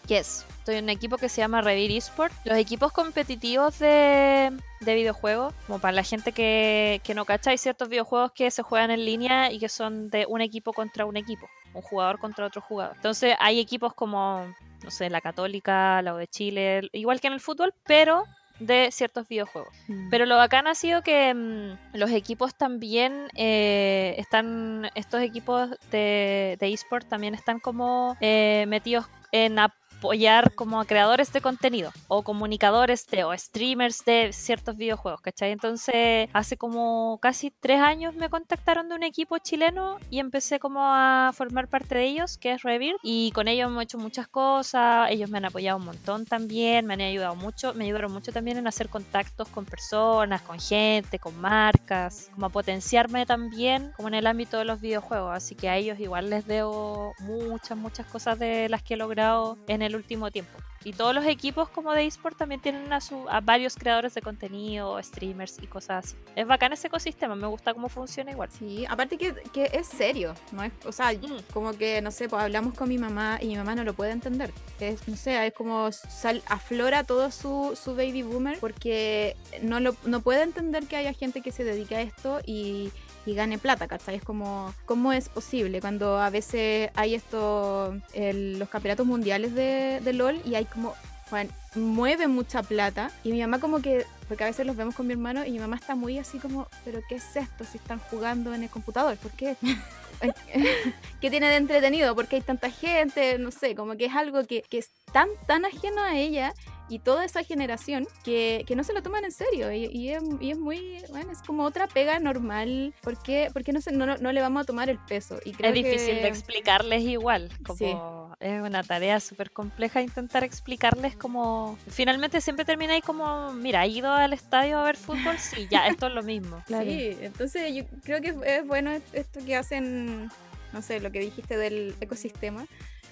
Yes, estoy en un equipo que se llama Revir Esport. Los equipos competitivos de, de videojuegos, como para la gente que, que no cacha, hay ciertos videojuegos que se juegan en línea y que son de un equipo contra un equipo, un jugador contra otro jugador. Entonces hay equipos como, no sé, la Católica, la U de Chile, igual que en el fútbol, pero de ciertos videojuegos. Mm. Pero lo bacán ha sido que mm, los equipos también eh, están, estos equipos de, de eSport también están como eh, metidos en apoyar como a creadores de contenido o comunicadores de o streamers de ciertos videojuegos, ¿cachai? Entonces hace como casi tres años me contactaron de un equipo chileno y empecé como a formar parte de ellos, que es Revir, y con ellos hemos hecho muchas cosas, ellos me han apoyado un montón también, me han ayudado mucho, me ayudaron mucho también en hacer contactos con personas, con gente, con marcas, como a potenciarme también como en el ámbito de los videojuegos, así que a ellos igual les debo muchas, muchas cosas de las que he logrado en el último tiempo. Y todos los equipos como de eSport también tienen a, su, a varios creadores de contenido, streamers y cosas así. Es bacán ese ecosistema, me gusta cómo funciona igual. Sí, aparte que, que es serio, ¿no? Es, o sea, Mm. como que, no sé, pues hablamos con mi mamá y mi mamá no lo puede entender. Es, no sé, es como sal, aflora todo su, su baby boomer porque no, lo, no puede entender que haya gente que se dedique a esto y, y gane plata, ¿cachai? Es como, ¿cómo es posible cuando a veces hay esto, el- los campeonatos mundiales de, de LOL y hay como, bueno, mueve mucha plata y mi mamá como que, porque a veces los vemos con mi hermano y mi mamá está muy así como, pero ¿qué es esto si están jugando en el computador? ¿Por qué? [LAUGHS] ¿Qué tiene de entretenido? ¿Por qué hay tanta gente? No sé, como que es algo que, que es tan, tan ajeno a ella y toda esa generación que, que no se lo toman en serio y, y es, y es muy, bueno, es como otra pega normal. ¿Por qué, por qué no, se, no, no- no le vamos a tomar el peso? Y creo es difícil que- de explicarles igual, como Sí. es una tarea súper compleja intentar explicarles como... Finalmente siempre termináis como, mira, ¿he ido al estadio a ver fútbol? Sí, ya, esto es lo mismo. [LAUGHS] Claro. Sí, entonces yo creo que es bueno esto que hacen, no sé, lo que dijiste del ecosistema,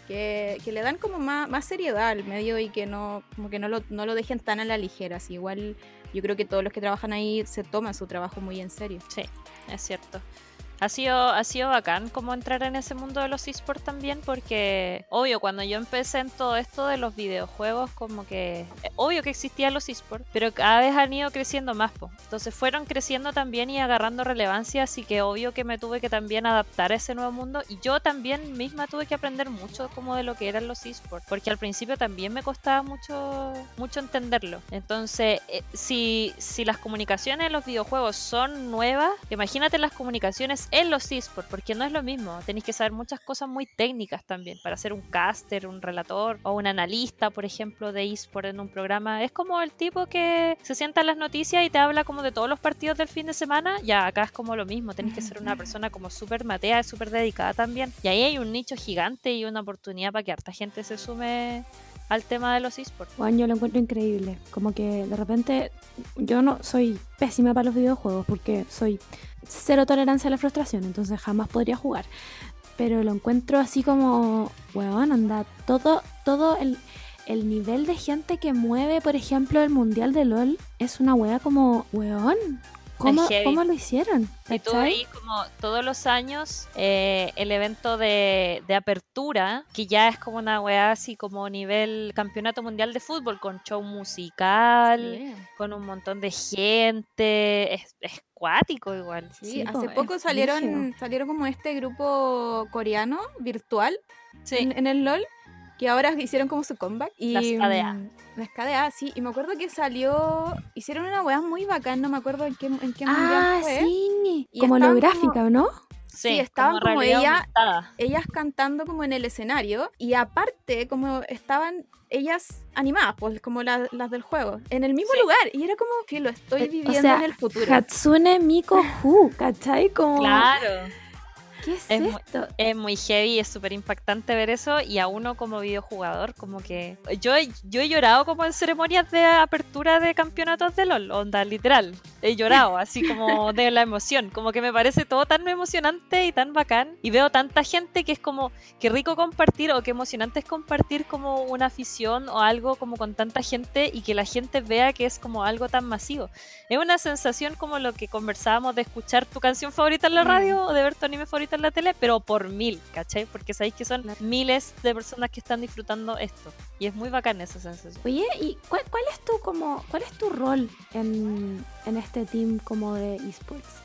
que, le dan como más, más seriedad al medio y que no, como que no lo, no lo dejen tan a la ligera. Así, igual yo creo que todos los que trabajan ahí se toman su trabajo muy en serio. Sí, es cierto. Ha sido, ha sido bacán como entrar en ese mundo de los esports también porque, obvio, cuando yo empecé en todo esto de los videojuegos, como que, eh, obvio que existían los esports, pero cada vez han ido creciendo más, po. Entonces fueron creciendo también y agarrando relevancia, así que obvio que me tuve que también adaptar a ese nuevo mundo y yo también misma tuve que aprender mucho como de lo que eran los esports, porque al principio también me costaba mucho, mucho entenderlo. Entonces, eh, si, si las comunicaciones en los videojuegos son nuevas, imagínate las comunicaciones en los esports, porque no es lo mismo. Tenéis que saber muchas cosas muy técnicas también para ser un caster, un relator o un analista, por ejemplo, de esports en un programa. Es como el tipo que se sienta en las noticias y te habla como de todos los partidos del fin de semana. Ya, acá es como lo mismo. Tenéis que ser una persona como súper matea, súper dedicada también. Y ahí hay un nicho gigante y una oportunidad para que harta gente se sume al tema de los esports. Juan, yo lo encuentro increíble. Como que de repente yo no soy pésima para los videojuegos porque soy cero tolerancia a la frustración, entonces jamás podría jugar. Pero lo encuentro así como, weón, anda, todo, todo el, el nivel de gente que mueve, por ejemplo, el mundial de LOL es una wea como, weón, ¿cómo. ¿cómo lo hicieron? Y tú veis como todos los años eh, el evento de, de apertura, que ya es como una weá así como nivel campeonato mundial de fútbol, con show musical, Sí. con un montón de gente, es, es cuático igual. Sí, hace poco salieron, salieron como este grupo coreano virtual Sí, en, en el LOL, que ahora hicieron como su comeback. Y, Las. Las KDA, sí. Y me acuerdo que salió, hicieron una weá muy bacán, no me acuerdo en qué, en qué mundial Ah, fue. sí, Y como holográfica, ¿o ¿no? Sí, estaban como realidad ella- aumentada. Ellas cantando como en el escenario y aparte como estaban ellas animadas, pues como la- las del juego, en el mismo Sí. lugar. Y era como, filo, estoy Eh, o viviendo sea, en el futuro. Hatsune Miku Hu, ¿cachai? Como, Claro. ¿Qué es, Es muy- esto? Es muy heavy, es súper impactante ver eso y a uno como videojugador como que... Yo, yo he llorado como en ceremonias de apertura de campeonatos de LOL, onda, literal. he llorado, [LAUGHS] así como de la emoción. Como que me parece todo tan emocionante y tan bacán. Y veo tanta gente que es como, qué rico compartir o qué emocionante es compartir como una afición o algo como con tanta gente y que la gente vea que es como algo tan masivo. Es una sensación como lo que conversábamos de escuchar tu canción favorita en la radio o de ver tu anime favorito en la tele, pero por mil, ¿cachai? Porque sabéis que son miles de personas que están disfrutando esto. Y es muy bacán esa sensación. Oye, ¿y cuál, cuál es tu como cuál es tu rol en, en este team como de esports?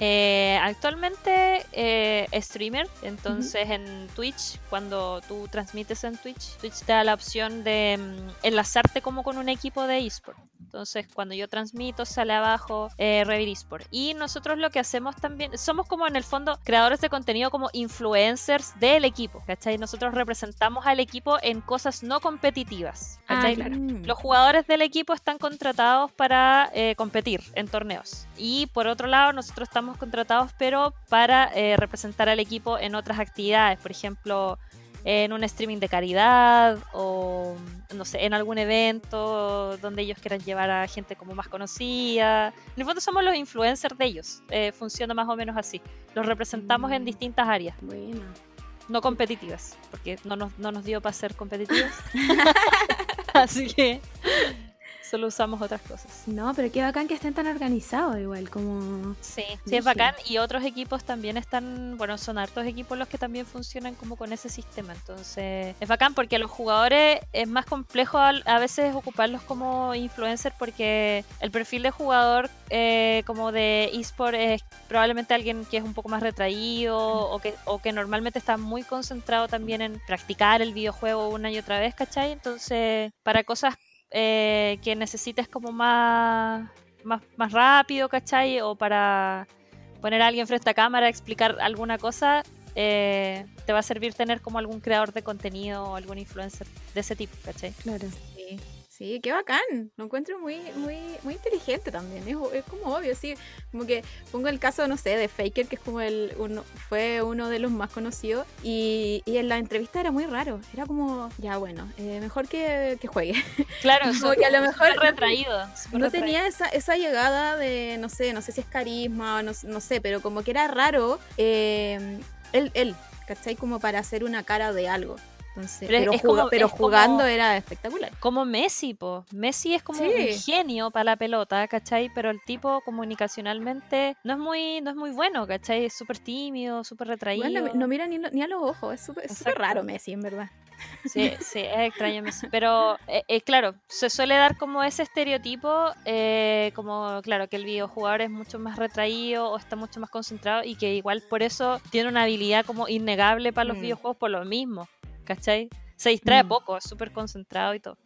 Eh, actualmente eh, streamer, entonces en Twitch, cuando tú transmites en Twitch, Twitch te da la opción de mm, enlazarte como con un equipo de eSport. Entonces, cuando yo transmito, sale abajo eh, Revit eSport. Y nosotros lo que hacemos también, somos como en el fondo creadores de contenido como influencers del equipo, ¿cachai? Nosotros representamos al equipo en cosas no competitivas, Ah, ¿cachai? claro. Los jugadores del equipo están contratados para eh, competir en torneos. Y por otro lado, nosotros estamos contratados, pero para eh, representar al equipo en otras actividades. Por ejemplo, en un streaming de caridad o, no sé, en algún evento donde ellos quieran llevar a gente como más conocida. En el fondo somos los influencers de ellos. Eh, funciona más o menos así. Los representamos en Mm. distintas áreas, Bueno. no competitivas, porque no nos, no nos dio para ser competitivos. [LAUGHS] [LAUGHS] así que solo usamos otras cosas. No, pero qué bacán que estén tan organizados igual, como... Sí, sí es bacán y otros equipos también están, bueno, son hartos equipos los que también funcionan como con ese sistema, entonces es bacán porque a los jugadores es más complejo al- a, veces ocuparlos como influencer porque el perfil de jugador eh, como de eSport es probablemente alguien que es un poco más retraído o que, o que normalmente está muy concentrado también en practicar el videojuego una y otra vez, ¿cachai? Entonces para cosas eh, que necesites como más más, más rápido, ¿cachai? O para poner a alguien frente a cámara, explicar alguna cosa, eh, te va a servir tener como algún creador de contenido o algún influencer de ese tipo, ¿cachai? Claro. Sí, qué bacán. Lo encuentro muy, muy, muy inteligente también. Es, es como obvio, sí. Como que pongo el caso, no sé, de Faker, que es como el uno, fue uno de los más conocidos. Y, y en la entrevista era muy raro. Era como, ya bueno, eh, mejor que, que juegue. [LAUGHS] Claro, Como que a lo mejor retraído. No retraído. tenía esa, esa llegada de, no sé, no sé si es carisma, no, no sé, pero como que era raro eh, él, él, ¿cachai? Como para hacer una cara de algo. Entonces, Pero es como- pero es como- jugando era espectacular. Como Messi, po. Messi es como Sí. un genio para la pelota, ¿cachai? Pero el tipo comunicacionalmente no es muy, no es muy bueno, ¿cachai? Es súper tímido, súper retraído. No, no mira ni, ni a los ojos, es súper raro Messi, en verdad. Sí, sí, es extraño Messi. Pero, eh, eh, claro, se suele dar como ese estereotipo, eh, como, claro, que el videojugador es mucho más retraído o está mucho más concentrado y que igual por eso tiene una habilidad como innegable para los Mm. videojuegos por lo mismo, ¿cachai? Se distrae Mm. poco, es súper concentrado y todo.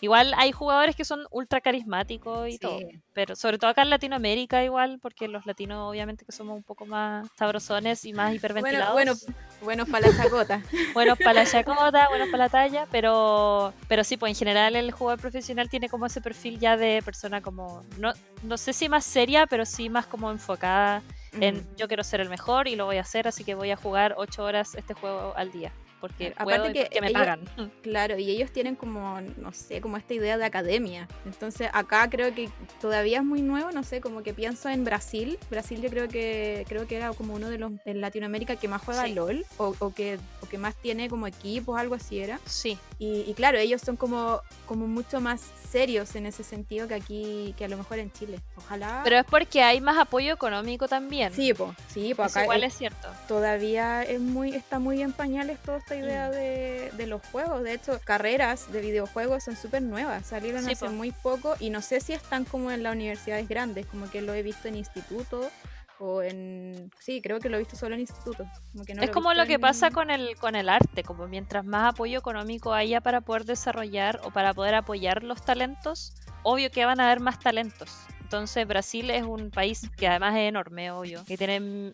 Igual hay jugadores que son ultra carismáticos y Sí. todo, pero sobre todo acá en Latinoamérica igual, porque los latinos obviamente que somos un poco más sabrosones y más hiperventilados bueno, bueno, para la chacota. [LAUGHS] buenos para la chacota, buenos para la talla, pero, pero sí, pues en general el jugador profesional tiene como ese perfil ya de persona como, no, no sé si más seria, pero sí más como enfocada en Mm. yo quiero ser el mejor y lo voy a hacer, así que voy a jugar ocho horas este juego al día, porque Aparte puedo y que porque me ellos- pagan. Claro, y ellos tienen como, no sé, como esta idea de academia. Entonces acá creo que todavía es muy nuevo, no sé, como que pienso en Brasil. Brasil yo creo que creo que era como uno de los en Latinoamérica que más juega Sí. LOL o, o que, o que más tiene como equipos, algo así era. Sí, Y, y claro, ellos son como, como mucho más serios en ese sentido que aquí, que a lo mejor en Chile. Ojalá. pero es porque hay más apoyo económico también. sí, pues, sí, Eso acá igual es- es cierto. todavía es muy está muy en pañales toda esta idea de, de los juegos. De hecho, carreras de videojuegos son súper nuevas, salieron Sí, hace po. muy poco y no sé si están como en las universidades grandes, como que lo he visto en instituto o en... Sí, creo que lo he visto solo en instituto. Como que no es como lo que en- pasa con el, con el arte, como mientras más apoyo económico haya para poder desarrollar o para poder apoyar los talentos, obvio que van a haber más talentos. Entonces Brasil es un país que además es enorme, obvio, que tiene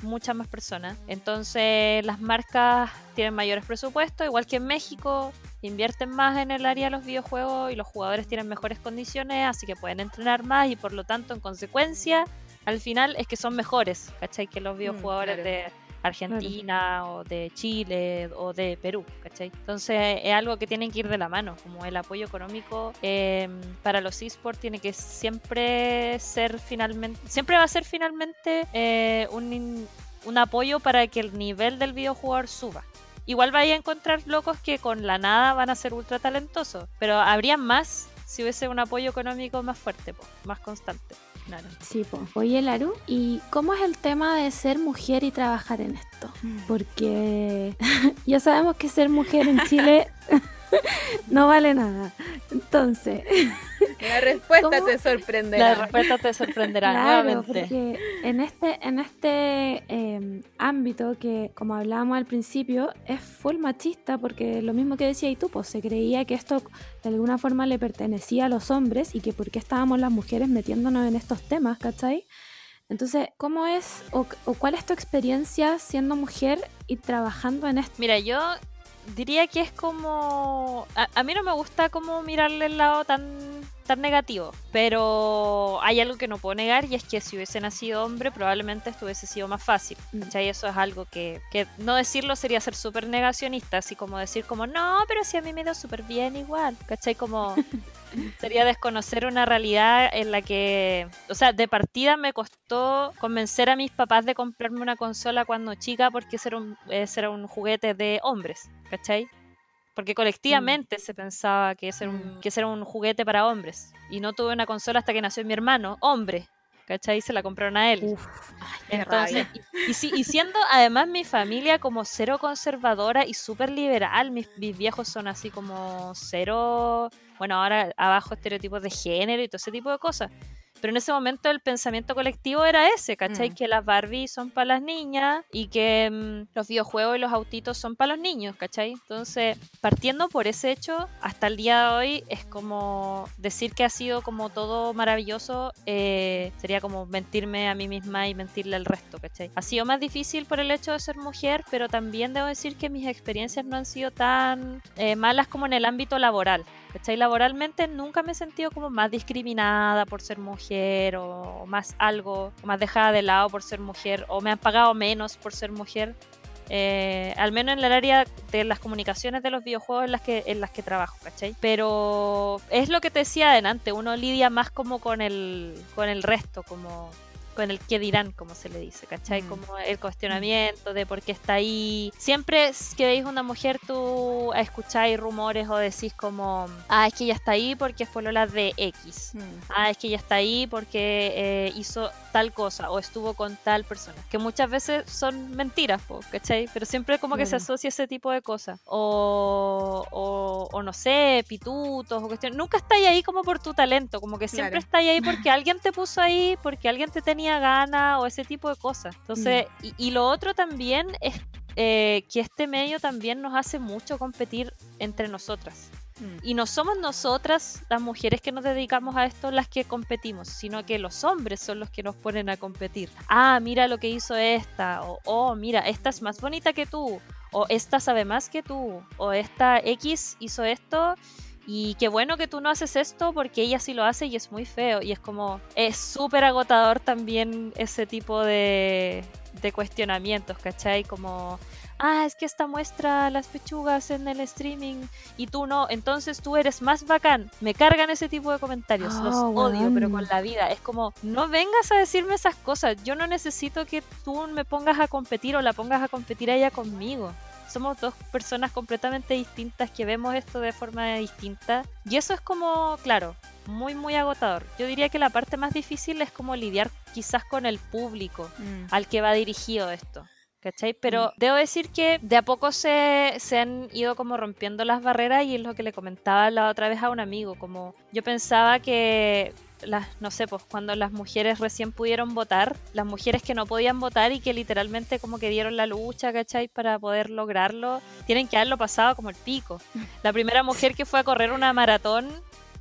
muchas más personas. Entonces las marcas tienen mayores presupuestos, igual que en México, invierten más en el área de los videojuegos y los jugadores tienen mejores condiciones, así que pueden entrenar más y por lo tanto, en consecuencia, al final es que son mejores, ¿cachai? Que los videojugadores claro. de, Argentina o de Chile o de Perú, ¿cachai? Entonces es algo que tienen que ir de la mano, como el apoyo económico em, para los esports tiene que siempre ser finalmente, siempre va a ser finalmente eh, un, un apoyo para que el nivel del videojugador suba. Igual vaya a encontrar locos que con la nada van a ser ultra talentosos, pero habría más si hubiese un apoyo económico más fuerte, más constante. Claro. Sí, pues. Oye, Laru, ¿y cómo es el tema de ser mujer y trabajar en esto? Mm. Porque [LAUGHS] ya sabemos que ser mujer en Chile [LAUGHS] [LAUGHS] no vale nada. Entonces. [LAUGHS] La respuesta te sorprenderá. La respuesta te sorprenderá nuevamente. Porque en este, en este em, ámbito que, como hablábamos al principio, es full machista, porque lo mismo que decía y tú, pues se creía que esto de alguna forma le pertenecía a los hombres y que por qué estábamos las mujeres metiéndonos en estos temas, ¿cachai? Entonces, ¿cómo es o, o cuál es tu experiencia siendo mujer y trabajando en esto? Mira, yo diría que es como... A, mí no me gusta como mirarle el lado tan, tan negativo, pero hay algo que no puedo negar y es que si hubiese nacido hombre probablemente esto hubiese sido más fácil. Mm. ¿Cachai? Eso es algo que, que no decirlo sería ser súper negacionista, así como decir como, no, pero si a mí me da súper bien igual, ¿cachai? Como... [LAUGHS] sería desconocer una realidad en la que, o sea, de partida me costó convencer a mis papás de comprarme una consola cuando chica porque ese era un, era un juguete de hombres, ¿cachai? Porque colectivamente mm. se pensaba que ese, era un, que era un juguete para hombres. Y no tuve una consola hasta que nació mi hermano, hombre. ¿Cachai? Se la compraron a él. Entonces, y, y, siendo además mi familia como cero conservadora y súper liberal, mis, mis, viejos son así como cero bueno, ahora abajo estereotipos de género y todo ese tipo de cosas. Pero en ese momento el pensamiento colectivo era ese, ¿cachai? Mm. Que las Barbie son para las niñas y que mm, los videojuegos y los autitos son para los niños, ¿cachai? Entonces, partiendo por ese hecho, hasta el día de hoy es como decir que ha sido como todo maravilloso, eh, sería como mentirme a mí misma y mentirle al resto, ¿cachai? Ha sido más difícil por el hecho de ser mujer, pero también debo decir que mis experiencias no han sido tan eh, malas como en el ámbito laboral. ¿Cachai? Laboralmente nunca me he sentido como más discriminada por ser mujer o más algo, más dejada de lado por ser mujer o me han pagado menos por ser mujer. Eh, al menos en el área de las comunicaciones de los videojuegos en las que, en las que trabajo, ¿cachai? Pero es lo que te decía adelante, uno lidia más como con el, con el resto, como con el que dirán, como se le dice, ¿cachai? Mm. Como el cuestionamiento de por qué está ahí. Siempre que veis una mujer, tú escucháis rumores o decís como, ah, es que ella está ahí porque es polola de X. Mm. Ah, es que ella está ahí porque eh, hizo tal cosa o estuvo con tal persona. Que muchas veces son mentiras, ¿cachai? Pero siempre como que se asocia ese tipo de cosas. O, o, no sé, pitutos o cuestiones. Nunca estáis ahí como por tu talento, como que siempre estáis ahí porque alguien te puso ahí, porque alguien te tenía gana o ese tipo de cosas. Entonces, mm. y, lo otro también es eh, que este medio también nos hace mucho competir entre nosotras. Mm. Y no somos nosotras, las mujeres que nos dedicamos a esto, las que competimos, sino que los hombres son los que nos ponen a competir. Ah, mira lo que hizo esta, o oh, mira, esta es más bonita que tú, o esta sabe más que tú, o esta X hizo esto y qué bueno que tú no haces esto porque ella sí lo hace y es muy feo. Y es como, es súper agotador también ese tipo de, de cuestionamientos, ¿cachai? Como, ah, es que esta muestra las pechugas en el streaming y tú no, entonces tú eres más bacán. Me cargan ese tipo de comentarios, los ah, odio, pero con la vida. Es como, no vengas a decirme esas cosas. Yo no necesito que tú me pongas a competir o la pongas a competir a ella conmigo somos dos personas completamente distintas que vemos esto de forma distinta. Y eso es como, claro, muy, muy agotador. Yo diría que la parte más difícil es como lidiar quizás con el público mm. al que va dirigido esto. ¿Cachai? Pero mm. debo decir que de a poco se, se, han ido como rompiendo las barreras y es lo que le comentaba la otra vez a un amigo, como yo pensaba que las, no sé, pues cuando las mujeres recién pudieron votar, las mujeres que no podían votar y que literalmente como que dieron la lucha, ¿cachai? Para poder lograrlo, tienen que haberlo pasado como el pico. [LAUGHS] La primera mujer que fue a correr una maratón,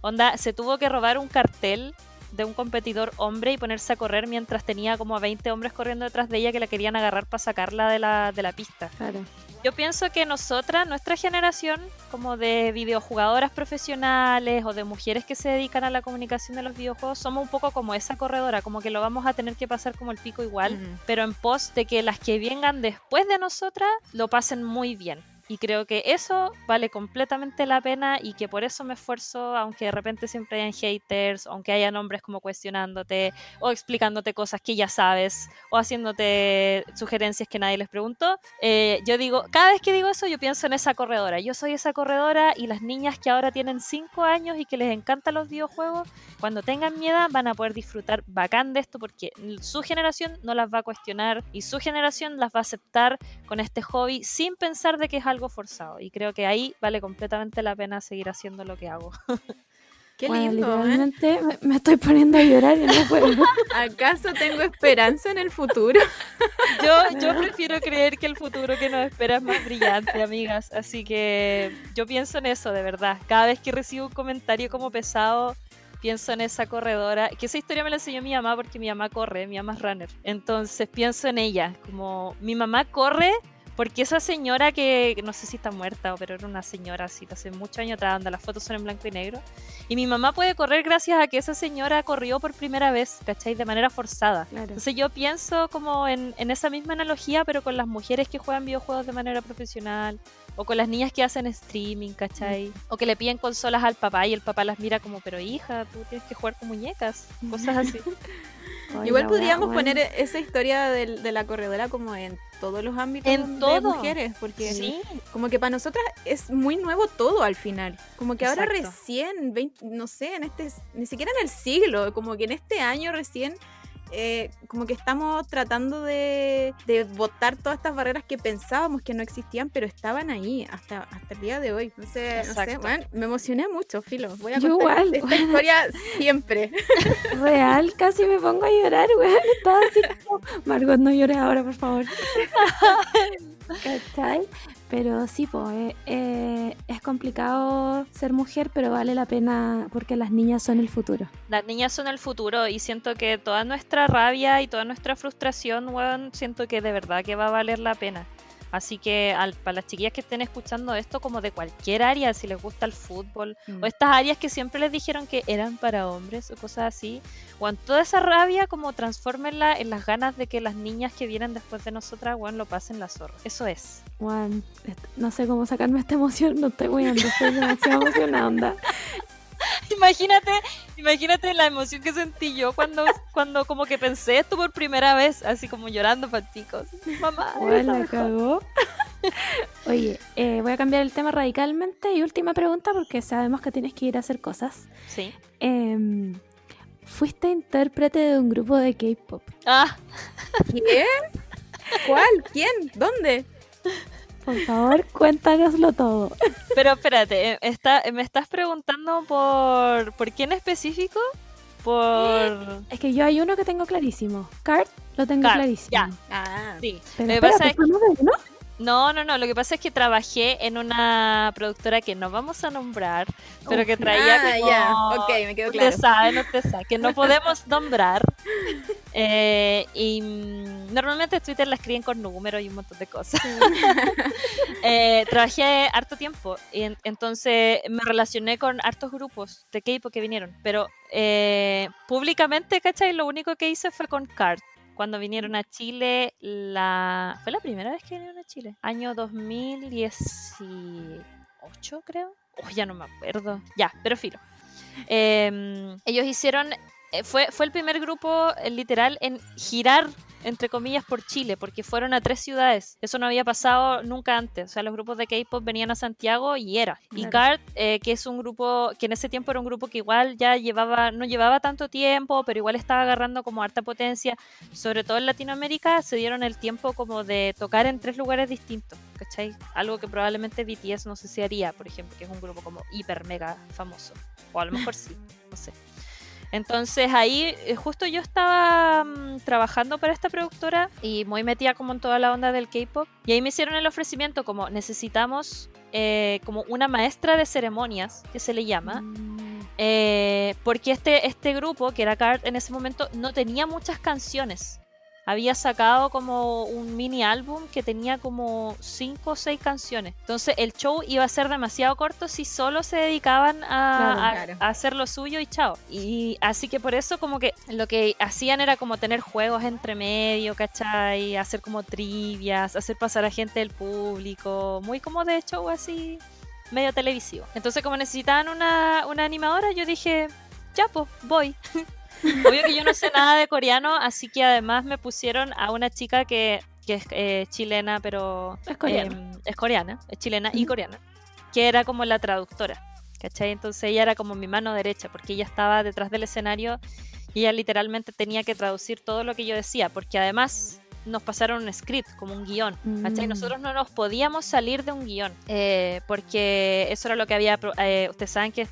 onda, se tuvo que robar un cartel de un competidor hombre y ponerse a correr mientras tenía como a 20 hombres corriendo detrás de ella que la querían agarrar para sacarla de la, de la pista. Claro. Yo pienso que nosotras, nuestra generación, como de videojugadoras profesionales o de mujeres que se dedican a la comunicación de los videojuegos, somos un poco como esa corredora, como que lo vamos a tener que pasar como el pico igual, pero en pos de que las que vengan después de nosotras lo pasen muy bien. Y creo que eso vale completamente la pena y que por eso me esfuerzo, aunque de repente siempre hayan haters, aunque hayan hombres como cuestionándote o explicándote cosas que ya sabes o haciéndote sugerencias que nadie les preguntó. Eh, yo digo, cada vez que digo eso, yo pienso en esa corredora. Yo soy esa corredora y las niñas que ahora tienen 5 años y que les encantan los videojuegos, cuando tengan mi edad van a poder disfrutar bacán de esto porque su generación no las va a cuestionar y su generación las va a aceptar con este hobby sin pensar de que es algo forzado. Y creo que ahí vale completamente la pena seguir haciendo lo que hago. [LAUGHS] Qué Bueno, lindo, ¿eh? literalmente me, me estoy poniendo a llorar y no puedo. ¿Acaso tengo esperanza en el futuro? [LAUGHS] Yo, yo prefiero creer que el futuro que nos espera es más brillante, amigas. Así que yo pienso en eso, de verdad. Cada vez que recibo un comentario como pesado, pienso en esa corredora. Que esa historia me la enseñó mi mamá porque mi mamá corre, mi mamá es runner. Entonces pienso en ella. Como mi mamá corre porque esa señora que no sé si está muerta, pero era una señora así, hace muchos años atrás, donde las fotos son en blanco y negro. Y mi mamá puede correr gracias a que esa señora corrió por primera vez, ¿cachai? De manera forzada. Claro. Entonces yo pienso como en, en esa misma analogía, pero con las mujeres que juegan videojuegos de manera profesional, o con las niñas que hacen streaming, ¿cachai? O que le piden consolas al papá y el papá las mira como, pero hija, tú tienes que jugar con muñecas, cosas así. [LAUGHS] Ay, Igual podríamos poner bueno. esa historia del- de, la corredora como en todos los ámbitos En de todo. mujeres, porque Sí, como que para nosotras es muy nuevo todo al final. Como que ahora recién, 20 no sé, en este, ni siquiera en el siglo, como que en este año recién, eh, como que estamos tratando de, de botar todas estas barreras que pensábamos que no existían, pero estaban ahí hasta, hasta el día de hoy. Entonces, no sé, Exacto. bueno, me emocioné mucho, Filo. Voy a Yo contar igual, esta bueno. historia siempre. [LAUGHS] Real, casi me pongo a llorar, weón. Estaba así como, Margot, no llores ahora, por favor. [LAUGHS] ¿Cachai? Pero sí, pues, es complicado ser mujer, pero vale la pena porque las niñas son el futuro. las niñas son el futuro y siento que toda nuestra rabia y toda nuestra frustración, weón, siento que de verdad que va a valer la pena. Así que al- para las chiquillas que estén escuchando esto como de cualquier área, si les gusta el fútbol, Mm. o estas áreas que siempre les dijeron que eran para hombres o cosas así, weón, toda esa rabia como transfórmenla en las ganas de que las niñas que vienen después de nosotras, weón, lo pasen la zorra. Eso es. Juan, no sé cómo sacarme esta emoción, no estoy weando, estoy demasiado emocionada. [LAUGHS] Imagínate, imagínate la emoción que sentí yo cuando, cuando como que pensé esto por primera vez, así como llorando paticos. Mamá, la cagó. [LAUGHS] Oye, eh, voy a cambiar el tema radicalmente y última pregunta porque sabemos que tienes que ir a hacer cosas. Sí. Em, fuiste intérprete de un grupo de K-pop. Ah, ¿Quién? ¿Cuál? ¿Quién? ¿Dónde? Por favor, cuéntanoslo todo. pero espérate, eh, está, me estás preguntando por, por quién específico? Por... Es que yo hay uno que tengo clarísimo. Card lo tengo Card, clarísimo. ya. Ah, Sí. Pero Lo que pasa espérate, es- ¿fue uno de uno? No, no, no. Lo que pasa es que trabajé en una productora que no vamos a nombrar, pero que traía Ah, como... ya, ok, me quedó claro. Usted sabe, usted sabe, que no [LAUGHS] podemos nombrar. Eh, y mm, normalmente Twitter la escriben con números y un montón de cosas. [LAUGHS] Eh, trabajé harto tiempo y en- entonces me relacioné con hartos grupos de K-pop que vinieron, pero eh, públicamente, ¿cachai? Lo único que hice fue con Card. Cuando vinieron a Chile, la... fue la primera vez que vinieron a Chile, año 2018 creo. Oh, ya no me acuerdo. Ya, pero filo. Eh, ellos hicieron, fue, fue el primer grupo eh, literal en girar, entre comillas, por Chile, porque fueron a tres ciudades. Eso no había pasado nunca antes. O sea, los grupos de K-pop venían a Santiago y era. Y. Card, eh, que es un grupo, que en ese tiempo era un grupo que igual ya llevaba, no llevaba tanto tiempo, pero igual estaba agarrando como harta potencia, sobre todo en Latinoamérica, se dieron el tiempo como de tocar en tres lugares distintos. ¿Cachai? Algo que probablemente BTS no sé si haría, por ejemplo, que es un grupo como hiper mega famoso. O a lo mejor sí, no sé. Entonces ahí eh, justo yo estaba mm, trabajando para esta productora y muy metida como en toda la onda del K-pop. Y ahí me hicieron el ofrecimiento como necesitamos eh, como una maestra de ceremonias, que se le llama, Mm, eh, porque este, este grupo, que era Card en ese momento, no tenía muchas canciones. Había sacado como un mini álbum que tenía como 5 o 6 canciones. Entonces el show iba a ser demasiado corto si solo se dedicaban a, Claro, a- claro. a hacer lo suyo y chao. Y así que por eso como que lo que hacían era como tener juegos entre medio, ¿cachai? Hacer como trivias, hacer pasar a gente del público, muy como de show así medio televisivo. Entonces como necesitaban una, una animadora, yo dije, ya pues, voy. [LAUGHS] Obvio que yo no sé nada de coreano, así que además me pusieron a una chica que, que es eh, chilena, pero Es coreano. em, es coreana, es chilena y coreana, que era como la traductora, ¿cachai? Entonces ella era como mi mano derecha, porque ella estaba detrás del escenario y ella literalmente tenía que traducir todo lo que yo decía, porque además nos pasaron un script, como un guion, ¿cachai? Mm. Nosotros no nos podíamos salir de un guion, eh, porque eso era lo que había, eh, ustedes saben que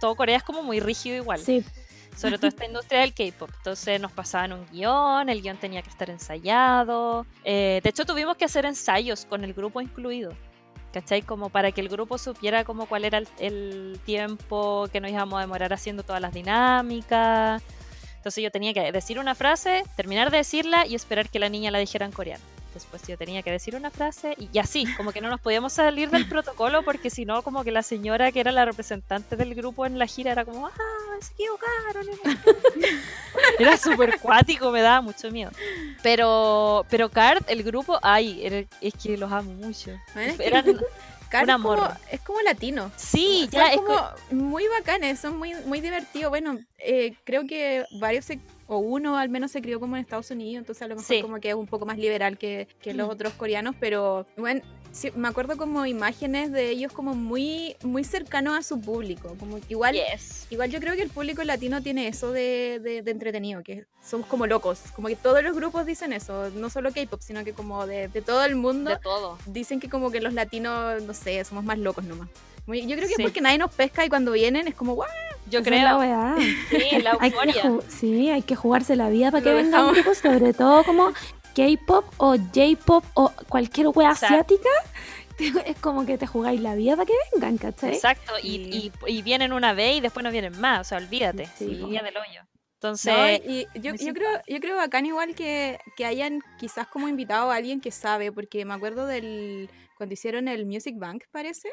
todo Corea es como muy rígido igual Sí, sobre todo esta industria del K-pop. Entonces nos pasaban un guion, el guion tenía que estar ensayado. Eh, de hecho, tuvimos que hacer ensayos con el grupo incluido. ¿Cachai? Como para que el grupo supiera como cuál era el, el tiempo que nos íbamos a demorar haciendo todas las dinámicas. Entonces yo tenía que decir una frase, terminar de decirla y esperar que la niña la dijera en coreano. Después yo tenía que decir una frase y, y así, como que no nos podíamos salir del protocolo porque si no, como que la señora que era la representante del grupo en la gira era como, ah, se equivocaron. [LAUGHS] Era súper cuático, me daba mucho miedo. Pero, pero Card, el grupo, ay, es que los amo mucho. Bueno, es que [LAUGHS] como-. Es como latino. sí, ya, es como co- muy bacanes, son muy, muy divertidos. Bueno, eh, creo que varios se- o uno al menos se crió como en Estados Unidos, entonces a lo mejor Sí. como que es un poco más liberal que, que los Mm. otros coreanos, pero bueno, sí, me acuerdo como imágenes de ellos como muy, muy cercanos a su público, como igual... yes. Igual yo creo que el público latino tiene eso de, de- de entretenido, que somos como locos, como que todos los grupos dicen eso, no solo K-pop, sino que como de, de todo el mundo de todo. dicen que como que los latinos, no sé, somos más locos nomás. Muy- Yo creo que Sí. es porque nadie nos pesca y cuando vienen es como, ¡guau! Yo esa es la creo, weá. sí, la [LAUGHS] Hay que sí, hay que jugarse la vida para que vengan grupos, sobre todo como K-pop o J-pop o cualquier wea Exacto. asiática. [LAUGHS] Es como que te jugáis la vida para que vengan, ¿cachai? Exacto, y, y, y vienen una vez y después no vienen más, o sea, olvídate, Sí, sí, ya del hoyo. Entonces, No, y yo, yo creo, yo creo bacán igual que, que hayan quizás como invitado a alguien que sabe, porque me acuerdo del cuando hicieron el Music Bank, parece,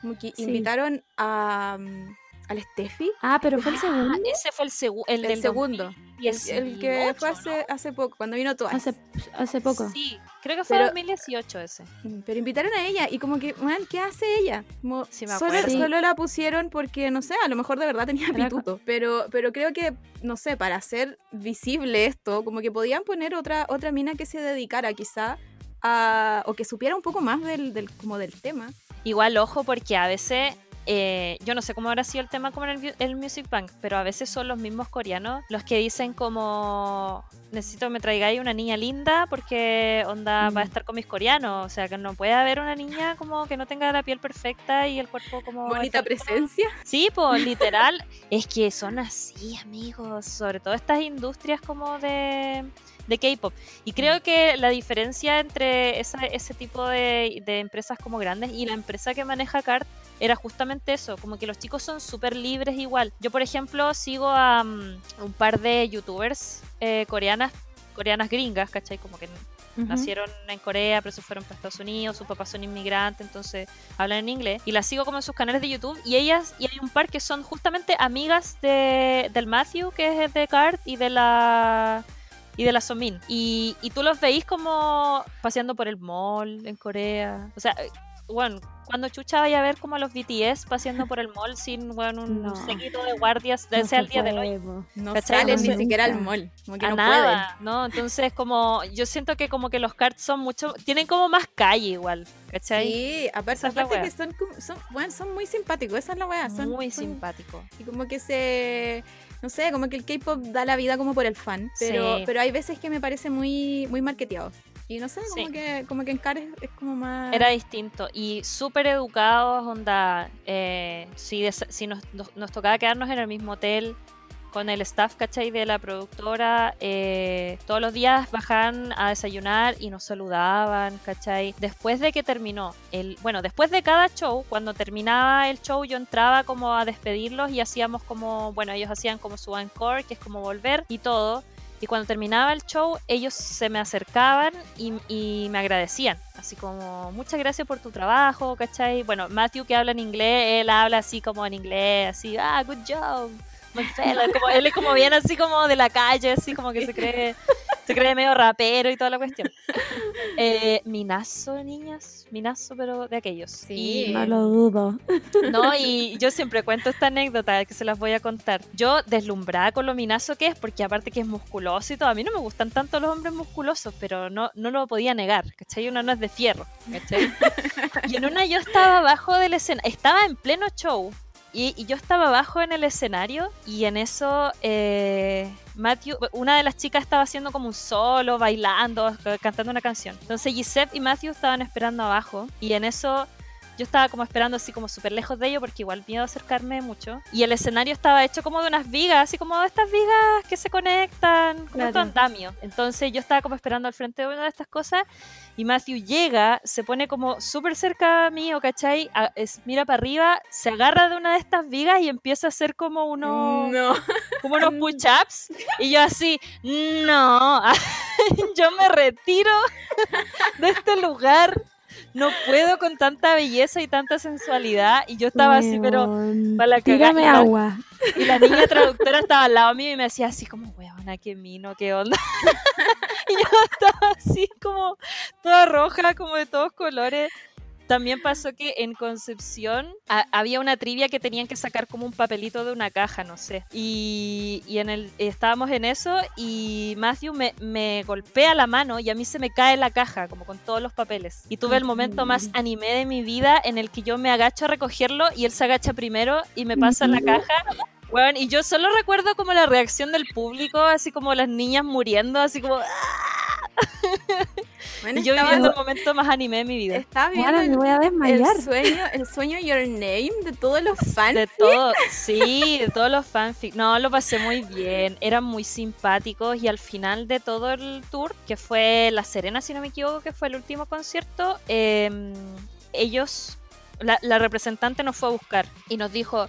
como que Sí. invitaron a, mm, al Steffi, Ah, pero fue el ah, segundo. ese fue el, segu- el, el del segundo, el, 2018, el que fue ¿no? hace, hace poco, cuando vino Twice. Hace, hace poco. Sí, creo que fue Pero- 2018 ese. Mm, Pero invitaron a ella y como que, man, ¿qué hace ella? Como, Sí, me solo. Sí. solo la pusieron porque, no sé, a lo mejor de verdad tenía Era pituto. Pero, pero creo que, no sé, para hacer visible esto, como que podían poner otra, otra mina que se dedicara quizá a, o que supiera un poco más del, del, como del tema. Igual, ojo, porque a veces, eh, yo no sé cómo habrá sido el tema como en el, el Music Bank, pero a veces son los mismos coreanos los que dicen como, necesito que me traigáis una niña linda porque onda va a Mm. estar con mis coreanos, o sea, que no puede haber una niña como que no tenga la piel perfecta y el cuerpo como... Bonita presencia. Sí, pues [LAUGHS] literal, es que son así, amigos, sobre todo estas industrias como de, de K-pop. Y creo que la diferencia entre esa- ese tipo de, de empresas como grandes y la empresa que maneja CART era justamente eso, como que los chicos son súper libres igual. Yo, por ejemplo, sigo a mm, un par de youtubers eh, coreanas, coreanas gringas, ¿cachai? Como que Ujú. nacieron en Corea, pero se fueron para Estados Unidos, sus papás son inmigrantes, entonces hablan en inglés. Y las sigo como en sus canales de YouTube. Y ellas, y hay un par que son justamente amigas de, del Matthew, que es de Cart, y de la. Y de la Somin. Y, y tú los veís como paseando por el mall en Corea. O sea, bueno, cuando chucha vaya a ver como a los BTS paseando por el mall sin bueno, un No. de guardias de No ese se al día del hoy. No ¿Cachai? salen ni Nunca. siquiera al mall. Como que a no nada, ¿no? Entonces como yo siento que como que los cards son mucho, tienen como más calle igual, pueden. ¿cachai? Sí, aparte, que son, como- son, bueno, son muy simpáticos, esa es la weá. Son, Muy son- simpático. Y como que se. No sé, como que el K-pop da la vida como por el fan. Pero, Sí. pero hay veces que me parece muy, muy marketeado. Y no sé, como Sí. que, como que en Car es, como más. Era distinto y súper educados, onda, eh, si, si nos, nos- nos tocaba quedarnos en el mismo hotel con el staff, ¿cachai? De la productora, eh, todos los días bajaban a desayunar y nos saludaban, ¿cachai? Después de que terminó, el, bueno, después de cada show, cuando terminaba el show, yo entraba como a despedirlos y hacíamos como, bueno, ellos hacían como su encore, que es como volver y todo. Y cuando terminaba el show, ellos se me acercaban y, y me agradecían. Así como, muchas gracias por tu trabajo, ¿cachai? Bueno, Matthew que habla en inglés, él habla así como en inglés, así, ah, good job. my fella", Como, él es como bien así como de la calle, así como que se cree, [LAUGHS] se cree medio rapero y toda la cuestión. [LAUGHS] Eh, minazo, niñas, minazo, pero de aquellos. Sí. Y- No lo dudo. [LAUGHS] no, y yo siempre cuento esta anécdota que se las voy a contar. Yo deslumbrada con lo minazo que es, porque aparte que es musculoso y todo, a mí no me gustan tanto los hombres musculosos, pero no, no lo podía negar, ¿cachai? Uno no es de fierro, ¿cachai? [LAUGHS] Y en una yo estaba abajo del escenario, estaba en pleno show. Y, yo estaba abajo en el escenario y en eso eh, Matthew, una de las chicas estaba haciendo como un solo, bailando, c- cantando una canción. Entonces Giuseppe y Matthew estaban esperando abajo y en eso yo estaba como esperando así como súper lejos de ellos porque igual miedo acercarme mucho. Y el escenario estaba hecho como de unas vigas, así como estas vigas que se conectan, como un Claro. andamio. Entonces yo estaba como esperando al frente de una de estas cosas y Matthew llega, se pone como súper cerca mío, ¿cachai? A- es- mira para arriba, se agarra de una de estas vigas y empieza a hacer como unos, No. como unos [LAUGHS] push-ups. Y yo así, no, [LAUGHS] yo me retiro de este lugar. No puedo con tanta belleza y tanta sensualidad. Y yo estaba así, pero Weón, pa' la Tírame la- agua. y la niña traductora estaba al lado mío y me decía así como, weona, qué mino, qué onda. [LAUGHS] y yo estaba así como toda roja, como de todos colores. También pasó que en Concepción a- había una trivia que tenían que sacar como un papelito de una caja, no sé. Y, y en el, estábamos en eso y Matthew me, me golpea la mano y a mí se me cae la caja, como con todos los papeles. Y tuve el momento más anime de mi vida en el que yo me agacho a recogerlo y él se agacha primero y me pasa la caja. Weón, y yo solo recuerdo como la reacción del público, así como las niñas muriendo, así como... [LAUGHS] Bueno, Y yo estaba, viviendo el momento más anime de mi vida. estaba viviendo Ahora me el, voy a desmayar. el sueño, el sueño Your Name de todos los fans. De todo, [LAUGHS] sí, de todos los fanfics. No, lo pasé muy bien. Eran muy simpáticos y al final de todo el tour, que fue La Serena, si no me equivoco, que fue el último concierto, eh, ellos, la, la representante nos fue a buscar y nos dijo,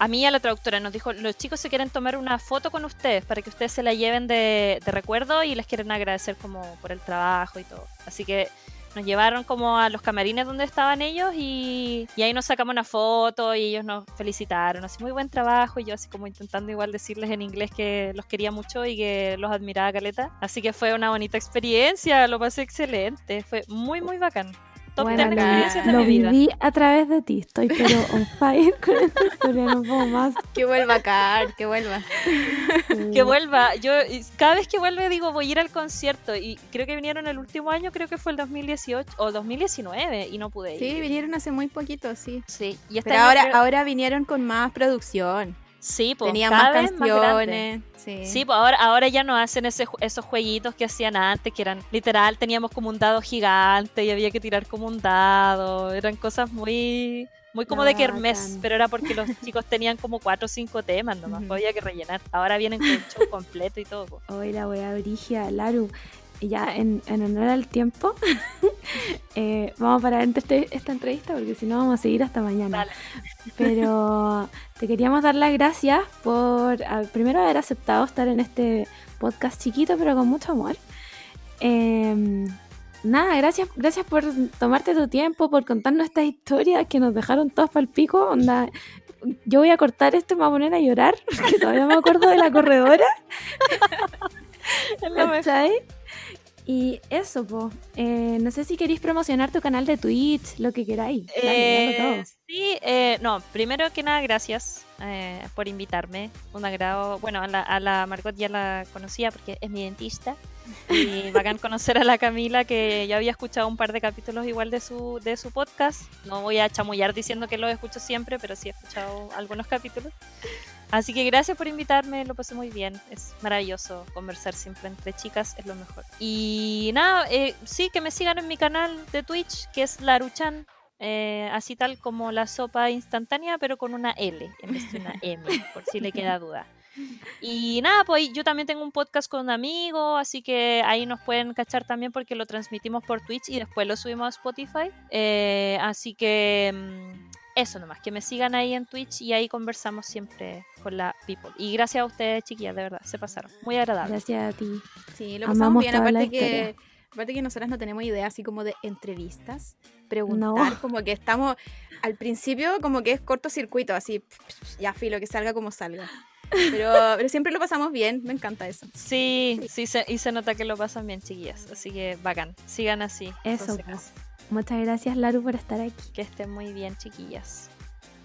a mí a la traductora, nos dijo, los chicos se quieren tomar una foto con ustedes para que ustedes se la lleven de, recuerdo y les quieren agradecer como por el trabajo y todo. Así que nos llevaron como a los camarines donde estaban ellos y, y ahí nos sacamos una foto y ellos nos felicitaron, así muy buen trabajo y yo así como intentando igual decirles en inglés que los quería mucho y que los admiraba caleta. Así que fue una bonita experiencia, lo pasé excelente, fue muy muy bacán. Top Bueno, 10 bacán. experiencias de lo mi vida. viví a través de ti. Estoy pero on fire con esta historia. No puedo más. [LAUGHS] Que vuelva Car, que vuelva. Que vuelva, yo cada vez que vuelve digo voy a ir al concierto y creo que vinieron el último año, creo que fue el 2018 o 2019 y no pude ir. Sí, vinieron hace muy poquito, sí. Sí, y este Pero ahora, creo- ahora vinieron con más producción. Sí, pues, Tenían cada más vez más canciones. sí. Sí, pues ahora, ahora ya no hacen ese, esos jueguitos que hacían antes, que eran literal, teníamos como un dado gigante y había que tirar como un dado. Eran cosas muy muy como de kermés, pero era porque los [LAUGHS] chicos tenían como cuatro o cinco temas nomás, Ujú. pues había que rellenar. Ahora vienen con un show completo y todo. pues. Hoy la wea brigia, Laru. Y Ya en, en honor al tiempo, [LAUGHS] eh, vamos a parar este- esta entrevista porque si no vamos a seguir hasta mañana. Dale. Pero [LAUGHS] te queríamos dar las gracias por primero haber aceptado estar en este podcast chiquito pero con mucho amor. Em, nada, gracias, gracias por tomarte tu tiempo, por contarnos estas historias que nos dejaron todos para el pico. Onda, yo voy a cortar esto y me voy a poner a llorar, [LAUGHS] porque todavía me acuerdo de la corredora. ¿Cachai? Y eso, pues. no sé si queréis promocionar tu canal de Twitch, lo que queráis. Dale Eh, sí, eh, no, primero que nada, gracias eh, por invitarme. Un agrado. Bueno, a la, a la Margot ya la conocía porque es mi dentista. Y [LAUGHS] bacán conocer a la Camila, que ya había escuchado un par de capítulos igual de su, de su podcast. No voy a chamullar diciendo que lo escucho siempre, pero sí he escuchado algunos capítulos. Así que gracias por invitarme, lo pasé muy bien. Es maravilloso conversar siempre entre chicas, es lo mejor. Y nada, eh, sí, que me sigan en mi canal de Twitch, que es Laruchan, eh, así tal como la sopa instantánea, pero con una L en vez de una M, [LAUGHS] por si le queda duda. Y nada, pues yo también tengo un podcast con un amigo, así que ahí nos pueden cachar también porque lo transmitimos por Twitch y después lo subimos a Spotify. Eh, así que mm, eso nomás, que me sigan ahí en Twitch y ahí conversamos siempre con la people. Y gracias a ustedes, chiquillas, de verdad, se pasaron. Muy agradable. Gracias a ti. Sí, lo pasamos Amamos bien. Aparte que, aparte que nosotras no tenemos idea así como de entrevistas. Preguntar, como que estamos al principio, como que es cortocircuito, así, ya filo, que salga como salga. Pero, pero siempre lo pasamos bien, me encanta eso. Sí, sí, se, y se nota que lo pasan bien, chiquillas. Así que bacán. Sigan así. Eso, entonces, Muchas gracias, Laru, por estar aquí. Que estén muy bien, chiquillas.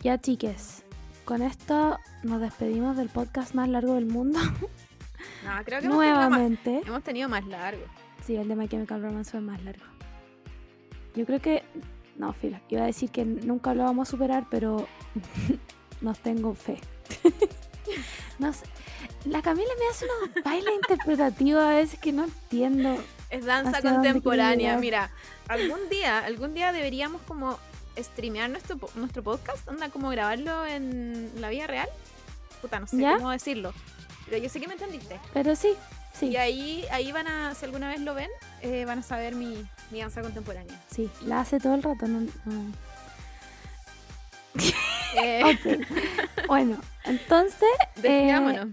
Ya, chiques, con esto nos despedimos del podcast más largo del mundo. [LAUGHS] No, creo que hemos tenido, más, Nuevamente. hemos tenido más largo. Sí, el de My Chemical Romance fue más largo. Yo creo que. No, fila. Iba a decir que nunca lo vamos a superar, pero [LAUGHS] nos tengo fe. [LAUGHS] no sé. La Camila me hace unos bailes interpretativos a veces que no entiendo. Es danza ¿Hacia dónde contemporánea. Mira, algún día, algún día deberíamos como streamear nuestro, po- nuestro podcast, anda como grabarlo en la vida real. Puta, no sé ¿Ya? cómo decirlo. Pero yo sé que me entendiste. Pero sí, sí. Y ahí, ahí van a, si alguna vez lo ven, eh, van a saber mi, mi danza contemporánea. Sí, la hace todo el rato. No, no. [LAUGHS] Eh, Ok. bueno, entonces, [LAUGHS] despidámonos.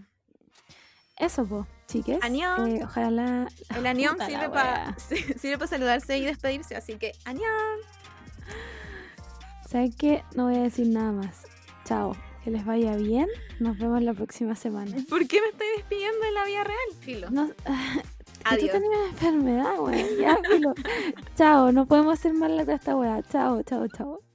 eso, pues, chiques. Añón. Eh, ojalá. El la sirve para [LAUGHS] sirve para saludarse y despedirse, así que anión. ¿Saben qué? No voy a decir nada más. Chao. Que les vaya bien. Nos vemos la próxima semana. ¿Por qué me estoy despidiendo en la vida real? Filo. No, [LAUGHS] que tú Adiós. tenías una enfermedad, güey. Ya, filo. [LAUGHS] Chao. No podemos hacer mal la esta weá. Chao, chao, chao.